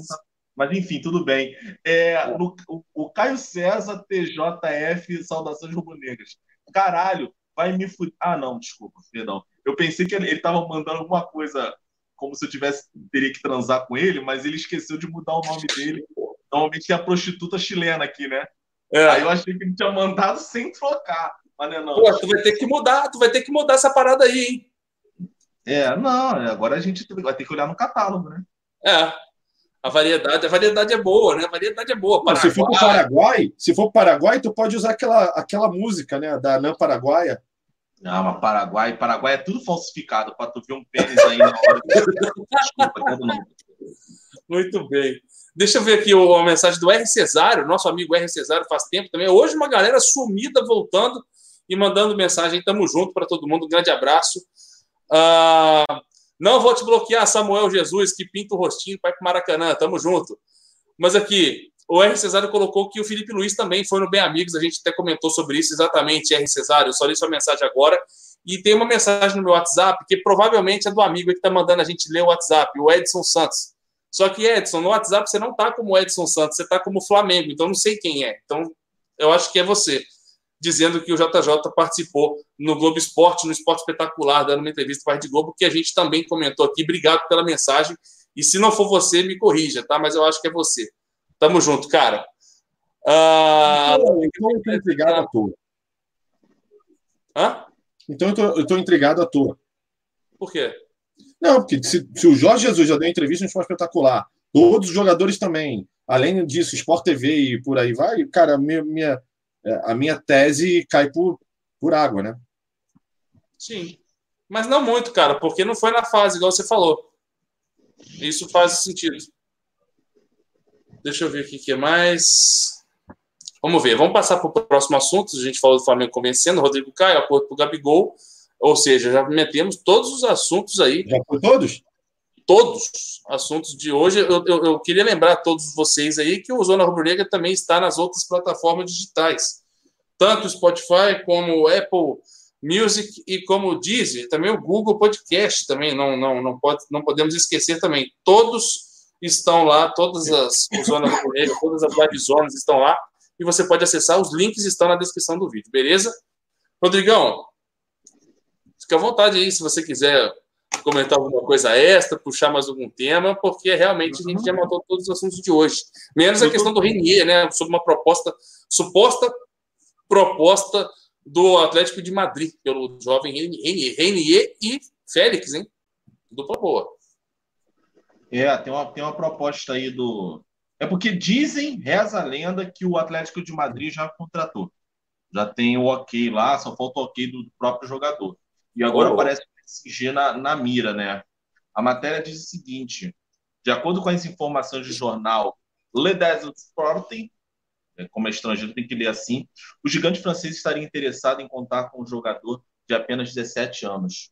Mas enfim, tudo bem. É, no- o, o Caio César, TJF, saudações rubro-negras. Caralho, vai me fuder. Ah, não, desculpa, perdão. Eu pensei que ele, ele tava mandando alguma coisa como se eu tivesse teria que transar com ele, mas ele esqueceu de mudar o nome dele. Normalmente tem a prostituta chilena aqui, né? Aí É. eu achei que ele tinha mandado sem trocar. Mas não é não. Pô, tu vai ter que mudar, tu vai ter que mudar essa parada aí, hein? É, não, agora a gente vai ter que olhar no catálogo, né? É. A variedade, a variedade é boa, né? A variedade é boa. Não, se for para o Paraguai, Paraguai, se for pro Paraguai, tu pode usar aquela, aquela música, né, da Anã Paraguaia. Ah, mas Paraguai, Paraguai é tudo falsificado para tu ver um pênis aí na hora. Desculpa, todo mundo. Muito bem. Deixa eu ver aqui a mensagem do R. Cesário, nosso amigo R. Cesário faz tempo também. Hoje uma galera sumida voltando e mandando mensagem. Tamo junto para todo mundo. Um grande abraço. Ah, não vou te bloquear, Samuel Jesus, que pinta o rostinho ir para Maracanã. Tamo junto. Mas aqui, o R. Cesário colocou que o Felipe Luiz também foi no Bem Amigos. A gente até comentou sobre isso exatamente, R. Cesário. Eu só li sua mensagem agora. E tem uma mensagem no meu WhatsApp que provavelmente é do amigo que está mandando a gente ler o WhatsApp, o Edson Santos. Só que, Edson, no WhatsApp você não tá como Edson Santos, você tá como Flamengo, então não sei quem é. Então, eu acho que é você, dizendo que o JJ participou no Globo Esporte, no Esporte Espetacular, dando uma entrevista para a Rede Globo, que a gente também comentou aqui. Obrigado pela mensagem. E se não for você, me corrija, tá? Mas eu acho que é você. Tamo junto, cara. Ah... Então, então eu estou intrigado à toa. Hã? Então eu estou intrigado à toa. Por quê? Não, porque se, se, o Jorge Jesus já deu entrevista no Esporte Espetacular, todos os jogadores também, além disso, Sport TV e por aí vai, cara, minha, minha, é, a minha tese cai por, por água, né? Sim. Mas não muito, cara, porque não foi na fase, igual você falou. Isso faz sentido. Deixa eu ver o que é mais. Vamos ver, vamos passar para o próximo assunto. A gente falou do Flamengo convencendo, Rodrigo Caio, acordo para o Gabigol. Ou seja, já metemos todos os assuntos aí. Já foi todos? Todos assuntos de hoje. Eu, eu, eu queria lembrar a todos vocês aí que o Zona Rubro-Negra também está nas outras plataformas digitais. Tanto o Spotify como o Apple Music e como o Deezer, também o Google Podcast também, não, não, não, pode, não podemos esquecer também. Todos estão lá, todas as zonas rubro-negra, todas as live zonas estão lá e você pode acessar, os links estão na descrição do vídeo, beleza? Rodrigão, Fique à vontade aí, se você quiser comentar alguma coisa extra, puxar mais algum tema, porque realmente a gente já matou todos os assuntos de hoje. Menos a questão do Renier, né? Sobre uma proposta, suposta proposta do Atlético de Madrid, pelo jovem Renier, Renier e Félix, hein? Dupla boa. É, tem uma, tem uma proposta aí do. É porque dizem, reza a lenda, que o Atlético de Madrid já contratou. Já tem o ok lá, só falta o ok do próprio jogador. E agora oh. aparece o PSG na, na mira, né? A matéria diz o seguinte: de acordo com as informações do jornal Le Desert Sporting, é, como é estrangeiro, tem que ler assim, o gigante francês estaria interessado em contar com um jogador de apenas 17 anos.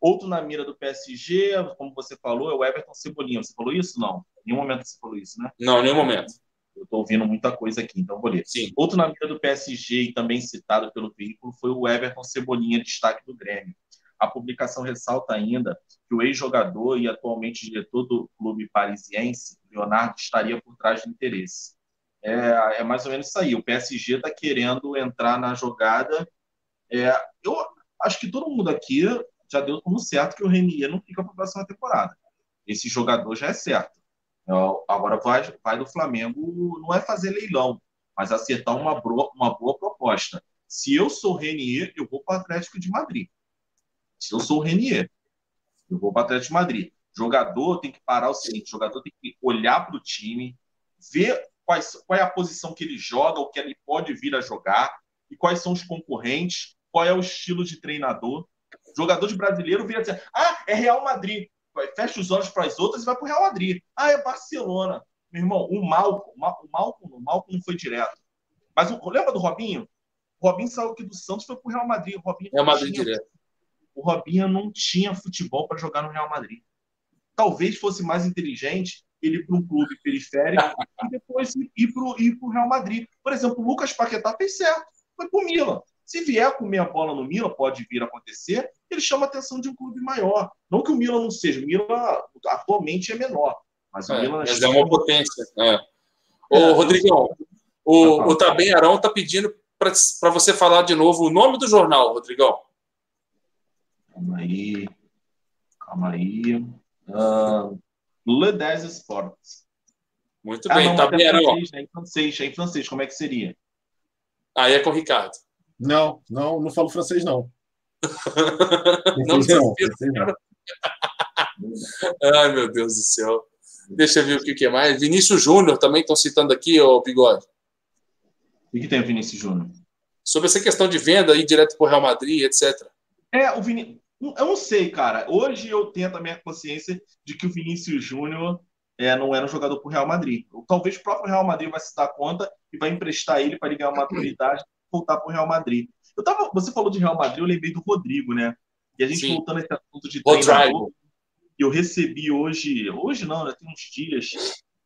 Outro na mira do PSG, como você falou, é o Everton Cebolinha. Você falou isso? Não. Em nenhum momento você falou isso, né? Não, em nenhum momento. Eu estou ouvindo muita coisa aqui, então vou ler. Sim. Outro na mira do PSG e também citado pelo veículo foi o Everton Cebolinha, destaque do Grêmio. A publicação ressalta ainda que o ex-jogador e atualmente diretor do clube parisiense, Leonardo, estaria por trás do interesse. É, é mais ou menos isso aí. O PSG está querendo entrar na jogada. É, eu acho que todo mundo aqui já deu como certo que o Renier não fica para a próxima temporada. Esse jogador já é certo. Então, agora vai, vai do Flamengo, não é fazer leilão, mas acertar uma boa, uma boa proposta. Se eu sou Renier, eu vou para o Atlético de Madrid. Se eu sou o Renier, eu vou para o Atlético de Madrid. Jogador tem que parar o seguinte: jogador tem que olhar para o time, ver quais, qual é a posição que ele joga, o que ele pode vir a jogar, e quais são os concorrentes, qual é o estilo de treinador. Jogador de brasileiro vira dizer: ah, é Real Madrid fecha os olhos para as outras e vai para o Real Madrid. Ah, é Barcelona. Meu irmão, o Malco, o Malco, o Malco não foi direto. Mas o, lembra do Robinho? O Robinho saiu aqui do Santos foi para o Real Madrid. O Robinho Real Madrid tinha, direto. O Robinho não tinha futebol para jogar no Real Madrid. Talvez fosse mais inteligente ele ir para um clube periférico e depois ir para o Real Madrid. Por exemplo, o Lucas Paquetá fez certo. Foi para o Milan. Se vier comer a bola no Milan, pode vir a acontecer, ele chama a atenção de um clube maior. Não que o Milan não seja, o Milan atualmente é menor, mas o é, Milan mas é uma potência. É. Ô, é, Rodrigão, o, o Tabem Arão está pedindo para você falar de novo o nome do jornal, Rodrigão. Calma aí. Calma aí. Uh, Le 10 Sports. Muito ah, bem, ah, Tabem Arão. É em francês, é em francês, como é que seria? Aí é com o Ricardo. Não, não, não falo francês, não. não, não, não. Ai, meu Deus do céu. Deixa eu ver o que, que é mais. Vinícius Júnior também estão citando aqui, ô Bigode. O que tem o Vinícius Júnior? Sobre essa questão de venda aí direto para o Real Madrid, etc. É, o Vinícius. Eu não sei, cara. Hoje eu tenho a minha consciência de que o Vinícius Júnior é, não era um jogador para o Real Madrid. Ou, talvez o próprio Real Madrid vai se dar conta e vai emprestar ele para ele ganhar maturidade voltar para o Real Madrid. Eu tava, você falou de Real Madrid, eu lembrei do Rodrigo, né? E a gente Sim. voltando a esse assunto de treinador, eu recebi hoje, hoje não, né? Tem uns dias,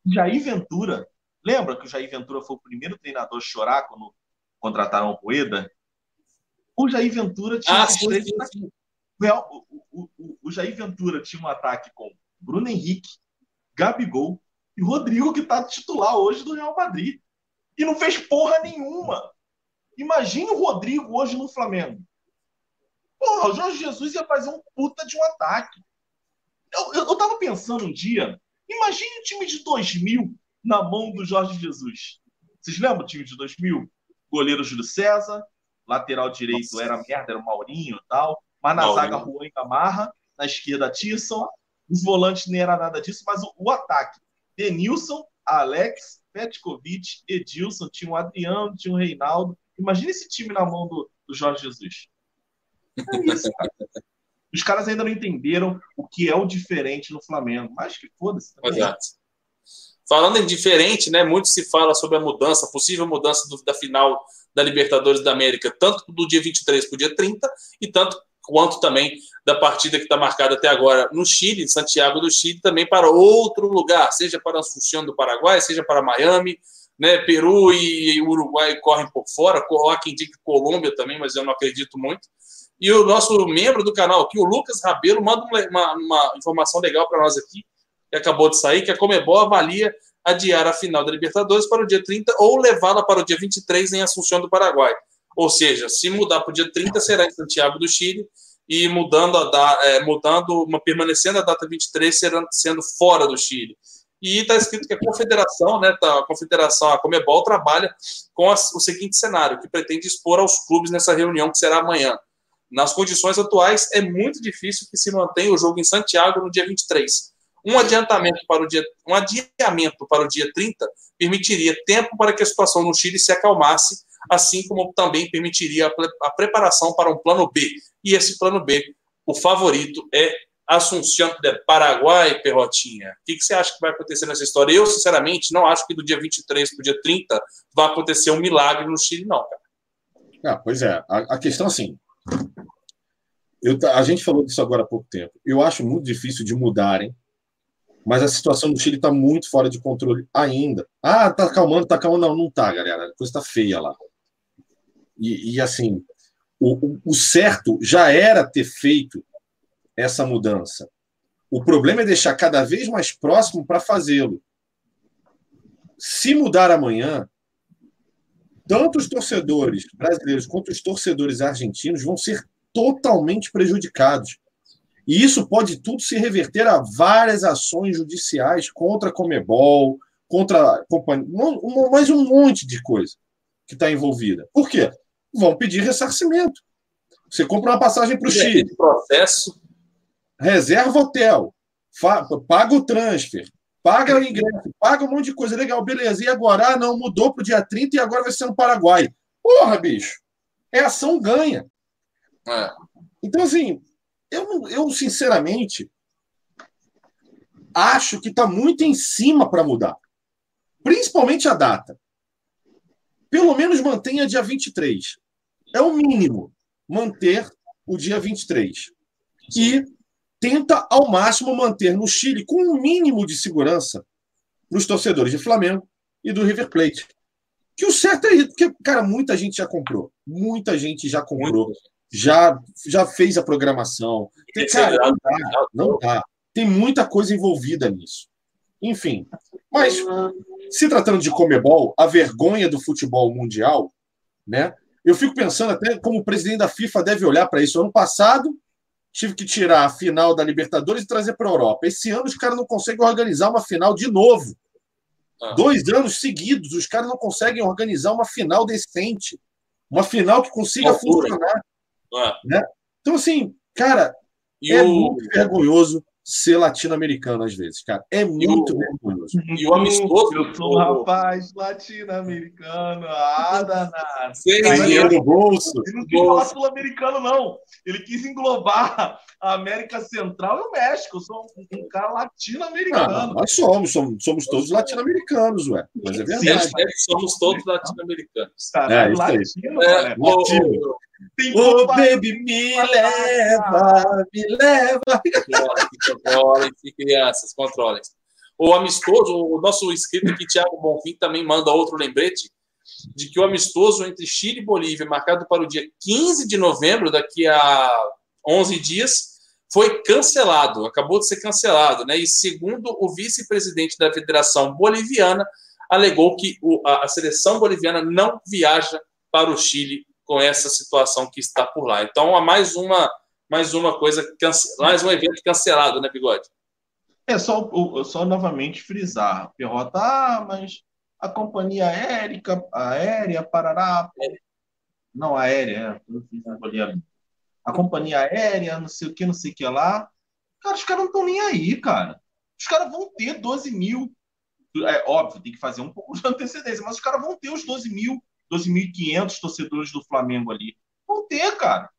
Jair Ventura. Lembra que o Jair Ventura foi o primeiro treinador a chorar quando contrataram o Rueda? O Jair Ventura tinha Ah, sim, sim, o, o- o- o Jair Ventura tinha um ataque com Bruno Henrique, Gabigol e Rodrigo, que está titular hoje do Real Madrid. E não fez porra nenhuma. Imagine o Rodrigo hoje no Flamengo. Porra, o Jorge Jesus ia fazer um puta de um ataque. Eu, eu, eu tava pensando um dia, imagine o time de 2000 na mão do Jorge Jesus. Vocês lembram do time de 2000? Goleiro Júlio César, lateral direito Nossa. era merda, era o Maurinho e tal. Mas na Maurinho. zaga, Juan Gamarra. Na esquerda, Tisson. Os volantes nem era nada disso, mas o, o ataque. Denilson, Alex, Petkovic, Edilson, tinha o Adriano, tinha o Reinaldo. Imagina esse time na mão do, do Jorge Jesus. É isso, cara. Os caras ainda não entenderam o que é o diferente no Flamengo. Mas que foda-se. Exato. Falando em diferente, né? Muito se fala sobre a mudança, possível mudança do- da final da Libertadores da América, tanto do dia 23 para o dia 30, e tanto quanto também da partida que está marcada até agora no Chile, Santiago do Chile, também para outro lugar, seja para Assunção do Paraguai, seja para Miami, né? Peru e Uruguai correm por fora, há quem diga Colômbia também, mas eu não acredito muito. E o nosso membro do canal aqui, o Lucas Rabelo, manda um uma, uma informação legal para nós aqui, que acabou de sair, que a Comebol avalia adiar a final da Libertadores para o dia 30 ou levá-la para o dia 23 em Assunção do Paraguai. Ou seja, se mudar para o dia 30, será em Santiago do Chile, e mudando a da, é, mudando, permanecendo a data 23, será, sendo fora do Chile. E está escrito que a confederação, né, tá, a confederação, a Comebol, trabalha com as- o seguinte cenário, que pretende expor aos clubes nessa reunião que será amanhã. Nas condições atuais, é muito difícil que se mantenha o jogo em Santiago no dia 23. Um adiantamento para o dia, um adiamento para o dia 30 permitiria tempo para que a situação no Chile se acalmasse, assim como também permitiria a, a preparação para um plano B. E esse plano B, o favorito é Assunção de Paraguai, Perrotinha. O que, que você acha que vai acontecer nessa história? Eu, sinceramente, não acho que do dia 23 para o dia 30 vai acontecer um milagre no Chile, não, cara. Ah, pois é. A, a questão, assim. Eu, a gente falou disso agora há pouco tempo. Eu acho muito difícil de mudarem, mas a situação no Chile está muito fora de controle ainda. Ah, tá acalmando, tá acalmando. Não, não tá, galera. A coisa está feia lá. E, e, assim, o- o certo já era ter feito essa mudança. O problema é deixar cada vez mais próximo para fazê-lo. Se mudar amanhã, tanto os torcedores brasileiros quanto os torcedores argentinos vão ser totalmente prejudicados. E isso pode tudo se reverter a várias ações judiciais contra a Comebol, contra a companhia, mais um monte de coisa que está envolvida. Por quê? Vão pedir ressarcimento. Você compra uma passagem para o Chile, processo reserva hotel, paga o transfer, paga o ingresso, paga um monte de coisa legal, beleza. E agora? Ah, não, mudou para o dia 30 e agora vai ser no Paraguai. Porra, bicho. É ação ganha. é, Então, assim, eu, eu sinceramente acho que está muito em cima para mudar. Principalmente a data. Pelo menos mantenha dia 23. É o mínimo manter o dia 23. E tenta ao máximo manter no Chile com um mínimo de segurança nos torcedores de Flamengo e do River Plate. Que o certo é isso, porque, cara, muita gente já comprou. Muita gente já comprou muito. já, já fez a programação. Tem, cara, não dá, não dá. Tem muita coisa envolvida nisso. Enfim, mas se tratando de Comebol, a vergonha do futebol mundial, né? Eu fico pensando até como o presidente da FIFA deve olhar para isso. Ano passado, tive que tirar a final da Libertadores e trazer para a Europa. Esse ano, os caras não conseguem organizar uma final de novo. Ah. Dois anos seguidos, os caras não conseguem organizar uma final decente. Uma final que consiga Altura. funcionar. É. Então, assim, cara, E é o, muito vergonhoso. ser latino-americano às vezes, cara. É muito o- vergonhoso. E o amistoso. Eu sou um rapaz latino-americano. Ah, danado. Sim, Cara, sim. Dinheiro no bolso. Ele não quis falar sul-americano, não. Ele quis englobar a América Central e o México. Eu sou um, cara Ah, latino-americano. nós somos, somos, somos todos latino-americanos, ué. Mas é Sim, verdade. é que somos todos latino-americanos. Caralho, É, isso aí. latino, É, cara. o- Latino. Tem Ô, baby, me leva, me leva. Controlem, controlem, se crianças, controlem. O amistoso, o nosso inscrito aqui, Thiago Bonfim, também manda outro lembrete de que o amistoso entre Chile e Bolívia, marcado para o dia 15 de novembro, daqui a 11 dias, foi cancelado, acabou de ser cancelado, né? E segundo o vice-presidente da Federação Boliviana, alegou que o- a, a seleção boliviana não viaja para o Chile com essa situação que está por lá. Então, há mais uma mais uma coisa, mais um evento cancelado, né, Bigode? É só, só novamente frisar. Perrota, ah, mas a companhia aérea, aérea Parará. Não, aérea, é. fiz uma bolinha. A companhia aérea, não sei o que, não sei o que lá. Cara, os caras não estão nem aí, cara. Os caras vão ter 12 mil. É óbvio, tem que fazer um pouco de antecedência, mas os caras vão ter os 12 mil, 12.500 torcedores do Flamengo ali. Vão ter, cara.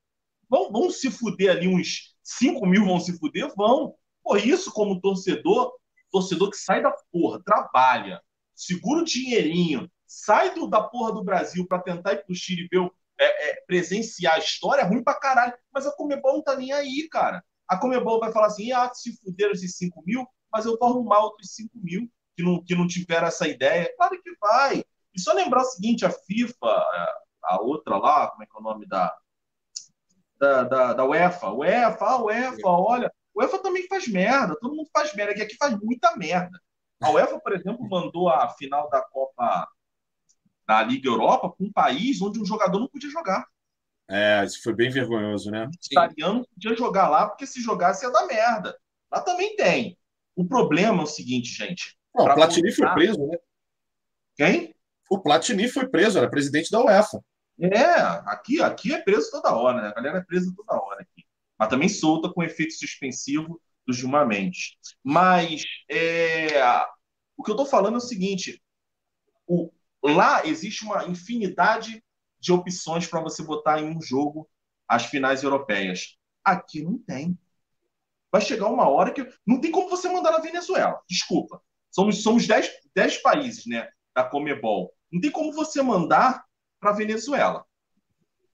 Vão, vão se fuder ali, uns 5 mil vão se fuder? Vão. Por isso, como torcedor, torcedor que sai da porra, trabalha, segura o dinheirinho, sai do, da porra do Brasil para tentar ir pro Chile ver, é, é, presenciar a história, é ruim pra caralho. Mas a Comebol não tá nem aí, cara. A Comebol vai falar assim: ah, se fuderam esses 5 mil, mas eu vou arrumar outros 5 mil que não, que não tiveram essa ideia. Claro que vai. E só lembrar o seguinte: a FIFA, a- outra lá, como é que é o nome da. Da, da, da UEFA, UEFA, a UEFA, olha, o UEFA também faz merda, todo mundo faz merda, que aqui faz muita merda. A UEFA, por exemplo, mandou a final da Copa da Liga Europa para um país onde um jogador não podia jogar. É, isso foi bem vergonhoso, né? O italiano não podia jogar lá porque se jogasse ia dar merda. Lá também tem. O problema é o seguinte, gente. Não, o Platini foi voltar- preso, né? Quem? O Platini foi preso, era presidente da UEFA. É, aqui, aqui é preso toda hora, né? A galera é presa toda hora. Mas também solta com efeito suspensivo do Gilmar Mendes. Mas é, o que eu tô falando é o seguinte: o- lá existe uma infinidade de opções para você botar em um jogo as finais europeias. Aqui não tem. Vai chegar uma hora que não tem como você mandar na Venezuela. Desculpa. Somos, somos 10, 10 países, né? Da Comebol. Não tem como você mandar para Venezuela.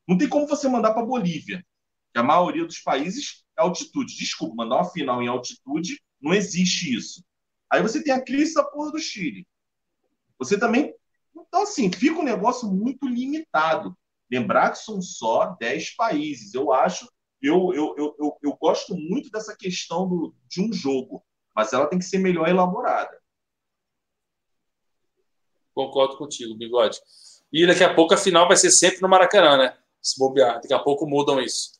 Não tem como você mandar para Bolívia. Que a maioria dos países é altitude. Desculpa, mandar uma final em altitude, não existe isso. Aí você tem a crise da porra do Chile. Você também. Então, assim, fica um negócio muito limitado. Lembrar que são só 10 países. Eu acho. Eu, eu, eu, eu, eu gosto muito dessa questão do, de um jogo, mas ela tem que ser melhor elaborada. Concordo contigo, Bigode. E daqui a pouco a final vai ser sempre no Maracanã, né? Se bobear. Daqui a pouco mudam isso.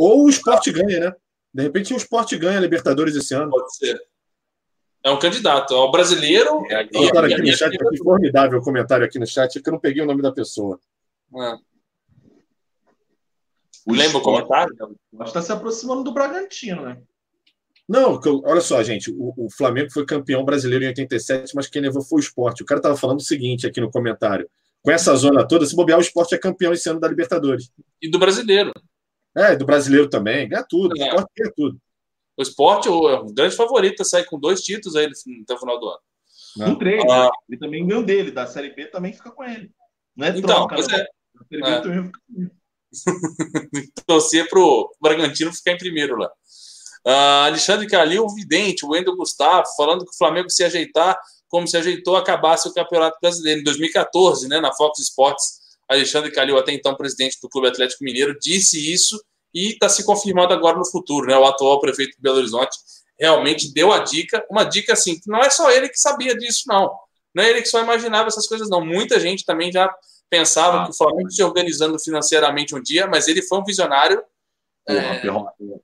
Ou o esporte ganha, né? De repente o esporte ganha a Libertadores esse ano. Pode ser. É um candidato. É o brasileiro. É, e- Colocaram e- aqui no chat, aqui, formidável o comentário aqui no chat, que eu não peguei o nome da pessoa. É. O Lembra o comentário? está se aproximando do Bragantino, né? Não, que olha só, gente, o, o Flamengo foi campeão brasileiro em 87, mas quem levou foi o esporte. O cara estava falando o seguinte aqui no comentário. Com essa zona toda, se bobear, o esporte é campeão esse ano da Libertadores. E do brasileiro. É, do brasileiro também, ganha tudo. O É. esporte ganha tudo. O esporte é o grande favorito a sair com dois títulos aí até o final do ano. Com três. Ah. né? Ele também ganhou dele, da Série B também fica com ele. Não é Então, troca, não. é. Da Série B É. também fica com ele. torcer pro Bragantino ficar em primeiro lá. Ah, Alexandre Calil, vidente, o Wendel Gustavo, falando que o Flamengo se ajeitar como se ajeitou acabasse o Campeonato Brasileiro. Em 2014, né, na Fox Sports, Alexandre Calil, até então presidente do Clube Atlético Mineiro, disse isso e está se confirmando agora no futuro. Né? O atual prefeito de Belo Horizonte realmente deu a dica, uma dica assim, que não é só ele que sabia disso, não. Não é ele que só imaginava essas coisas, não. Muita gente também já pensava Ah, que o Flamengo se organizando financeiramente um dia, mas ele foi um visionário Porra,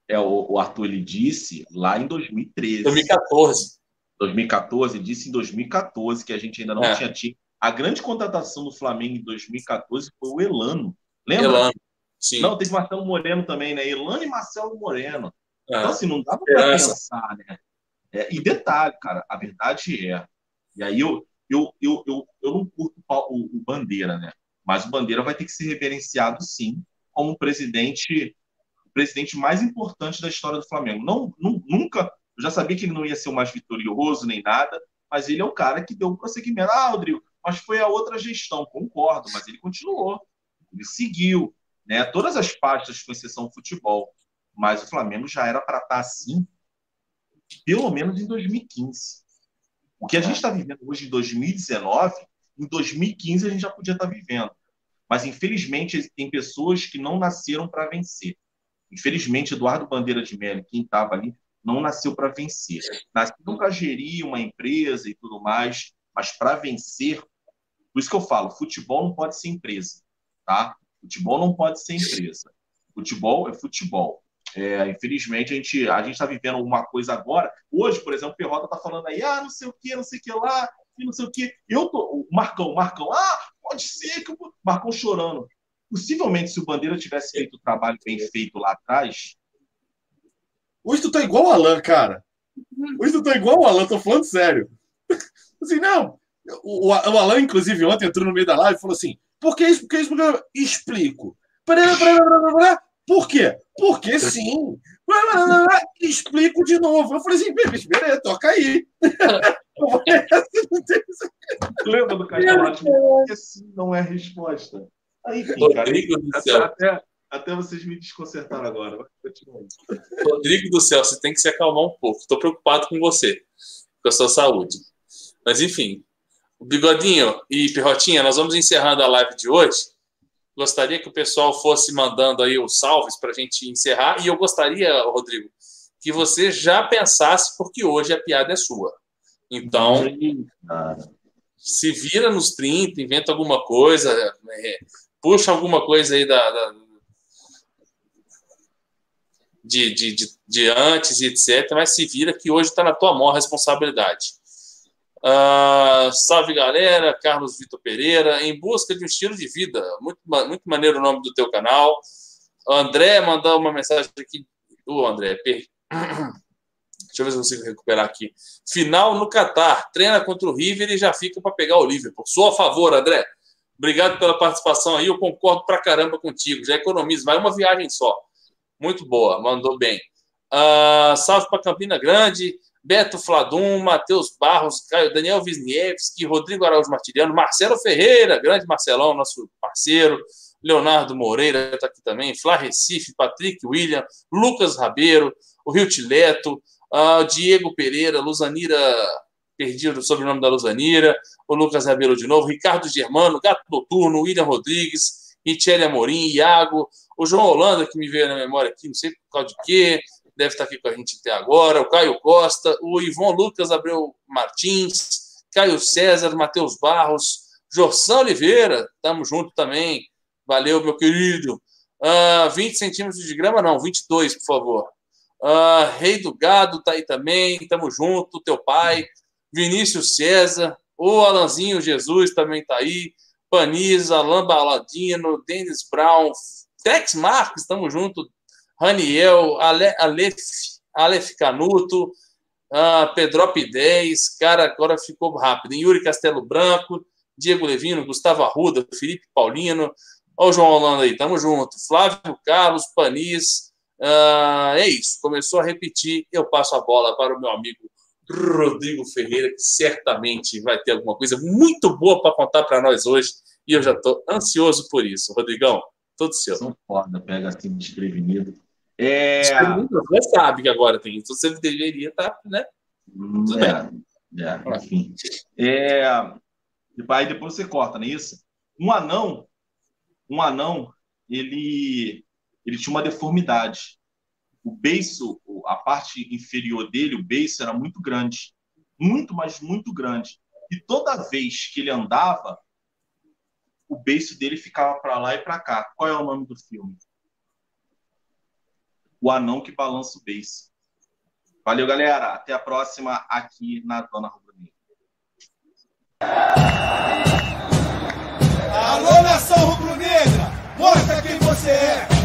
É. É, o, o Arthur ele disse lá em 2013. 2014. 2014, disse em 2014 que a gente ainda não É. tinha tido. A grande contratação do Flamengo em 2014 foi o Elano. Lembra? Elano. Sim. Não, teve Marcelo Moreno também, né? Elano e Marcelo Moreno. Então, assim, não dava para pensar, né? É, e detalhe, cara, a verdade é. E aí eu, eu, eu, eu, eu não curto o, o- Bandeira, né? Mas o Bandeira vai ter que ser reverenciado, sim, como o presidente, o presidente mais importante da história do Flamengo. Não, nu- nunca, eu já sabia que ele não ia ser o mais vitorioso nem nada, mas ele é o cara que deu o prosseguimento. Ah, Rodrigo, mas foi a outra gestão, concordo, mas ele continuou, ele seguiu, né? Todas as pastas, com exceção do futebol. Mas o Flamengo já era para estar assim, pelo menos em 2015. O que a gente está vivendo hoje em 2019, em 2015 a gente já podia estar vivendo. Mas, infelizmente, tem pessoas que não nasceram para vencer. Infelizmente, Eduardo Bandeira de Mello, quem estava ali, não nasceu para vencer. Nasceu para gerir uma empresa e tudo mais, mas para vencer, por isso que eu falo, futebol não pode ser empresa, tá? Futebol não pode ser empresa. Futebol é futebol. É, infelizmente, a gente a está vivendo uma coisa agora. Hoje, por exemplo, o Perrota está falando aí, ah, não sei o que, não sei o que lá, e não sei o que. Eu tô, o Marcão, Marcão, ah, pode ser que o Marcão chorando. Possivelmente, se o Bandeira tivesse feito o trabalho bem feito lá atrás, Hoje tu tá igual o Alan, cara. Hoje tu tá igual o Alan, tô falando sério. Assim, não. O, o Alan, inclusive, ontem entrou no meio da live e falou assim: por que isso? Por que isso? Por que... Explico. Por quê? Porque sim. Explico de novo. Eu falei assim, beleza, toca aí. lembra do Cachorro? Porque sim não é resposta. Aí, enfim, cara, do até, céu. até, até vocês me desconcertaram agora. Rodrigo do céu, você tem que se acalmar um pouco. Estou preocupado com você, com a sua saúde. Mas enfim, Bigodinho e Pirrotinha, nós vamos encerrando a live de hoje. Gostaria que o pessoal fosse mandando aí os salves para a gente encerrar. E eu gostaria, Rodrigo, que você já pensasse, porque hoje a piada é sua. Então, se vira nos 30, inventa alguma coisa, é, puxa alguma coisa aí da, da- de, de, de, de antes e etc. Mas se vira que hoje está na tua mão a responsabilidade. Ah, salve galera, Carlos Vitor Pereira, em busca de um estilo de vida. Muito, muito maneiro o nome do teu canal. André mandou uma mensagem aqui. Ô, André, per... deixa eu ver se eu consigo recuperar aqui. Final no Catar. Treina contra o River e já fica para pegar o Liverpool. Sou a favor, André. Obrigado pela participação aí. Eu concordo pra caramba contigo. Já economiza. Vai uma viagem só. Muito boa. Mandou bem. Ah, salve para Campina Grande. Beto Fladum, Matheus Barros, Caio, Daniel Wisniewski, Rodrigo Araújo Martiriano, Marcelo Ferreira, grande Marcelão, nosso parceiro, Leonardo Moreira está aqui também, Flá Recife, Patrick William, Lucas Rabeiro, o Rio Tileto, ah, Diego Pereira, Luzanira, perdi o sobrenome da Luzanira, o Lucas Rabeiro de novo, Ricardo Germano, Gato Noturno, William Rodrigues, Richelle Amorim, Iago, o João Holanda, que me veio na memória aqui, não sei por causa de quê, deve estar aqui com a gente até agora, o Caio Costa, o Ivon Lucas Abreu Martins, Caio César, Matheus Barros, Jorção Oliveira, estamos junto também, valeu, meu querido. Ah, 20 centímetros de grama, não, 22, por favor. Ah, Rei do Gado tá aí também, tamo junto, teu pai, Vinícius César, o Alanzinho Jesus também tá aí, Panisa, Alain Baladino, Denis Brown, Tex Marques, estamos junto, Raniel, Ale, Aleph, Aleph Canuto, uh, Pedrop 10, cara, agora ficou rápido. Yuri Castelo Branco, Diego Levino, Gustavo Arruda, Felipe Paulino, Olha o João Holanda aí, tamo junto. Flávio Carlos, Panis, uh, é isso, começou a repetir. Eu passo a bola para o meu amigo Rodrigo Ferreira, que certamente vai ter alguma coisa muito boa para contar para nós hoje, e eu já estou ansioso por isso. Rodrigão, tudo seu. São foda, pega assim desprevenido. É. Você sabe que agora tem isso. Você deveria estar, né? Tudo é, é, enfim. É, aí depois você corta, não é isso? Um anão, um anão, ele, ele tinha uma deformidade. O beiço, a parte inferior dele, o beiço era muito grande. Muito, mas muito grande. E toda vez que ele andava, o beiço dele ficava para lá e para cá. Qual é o nome do filme? O anão que balança o beiço. Valeu, galera. Até a próxima aqui na Dona Rubro Negra. Alô, nação rubro-negra, mostra quem você é.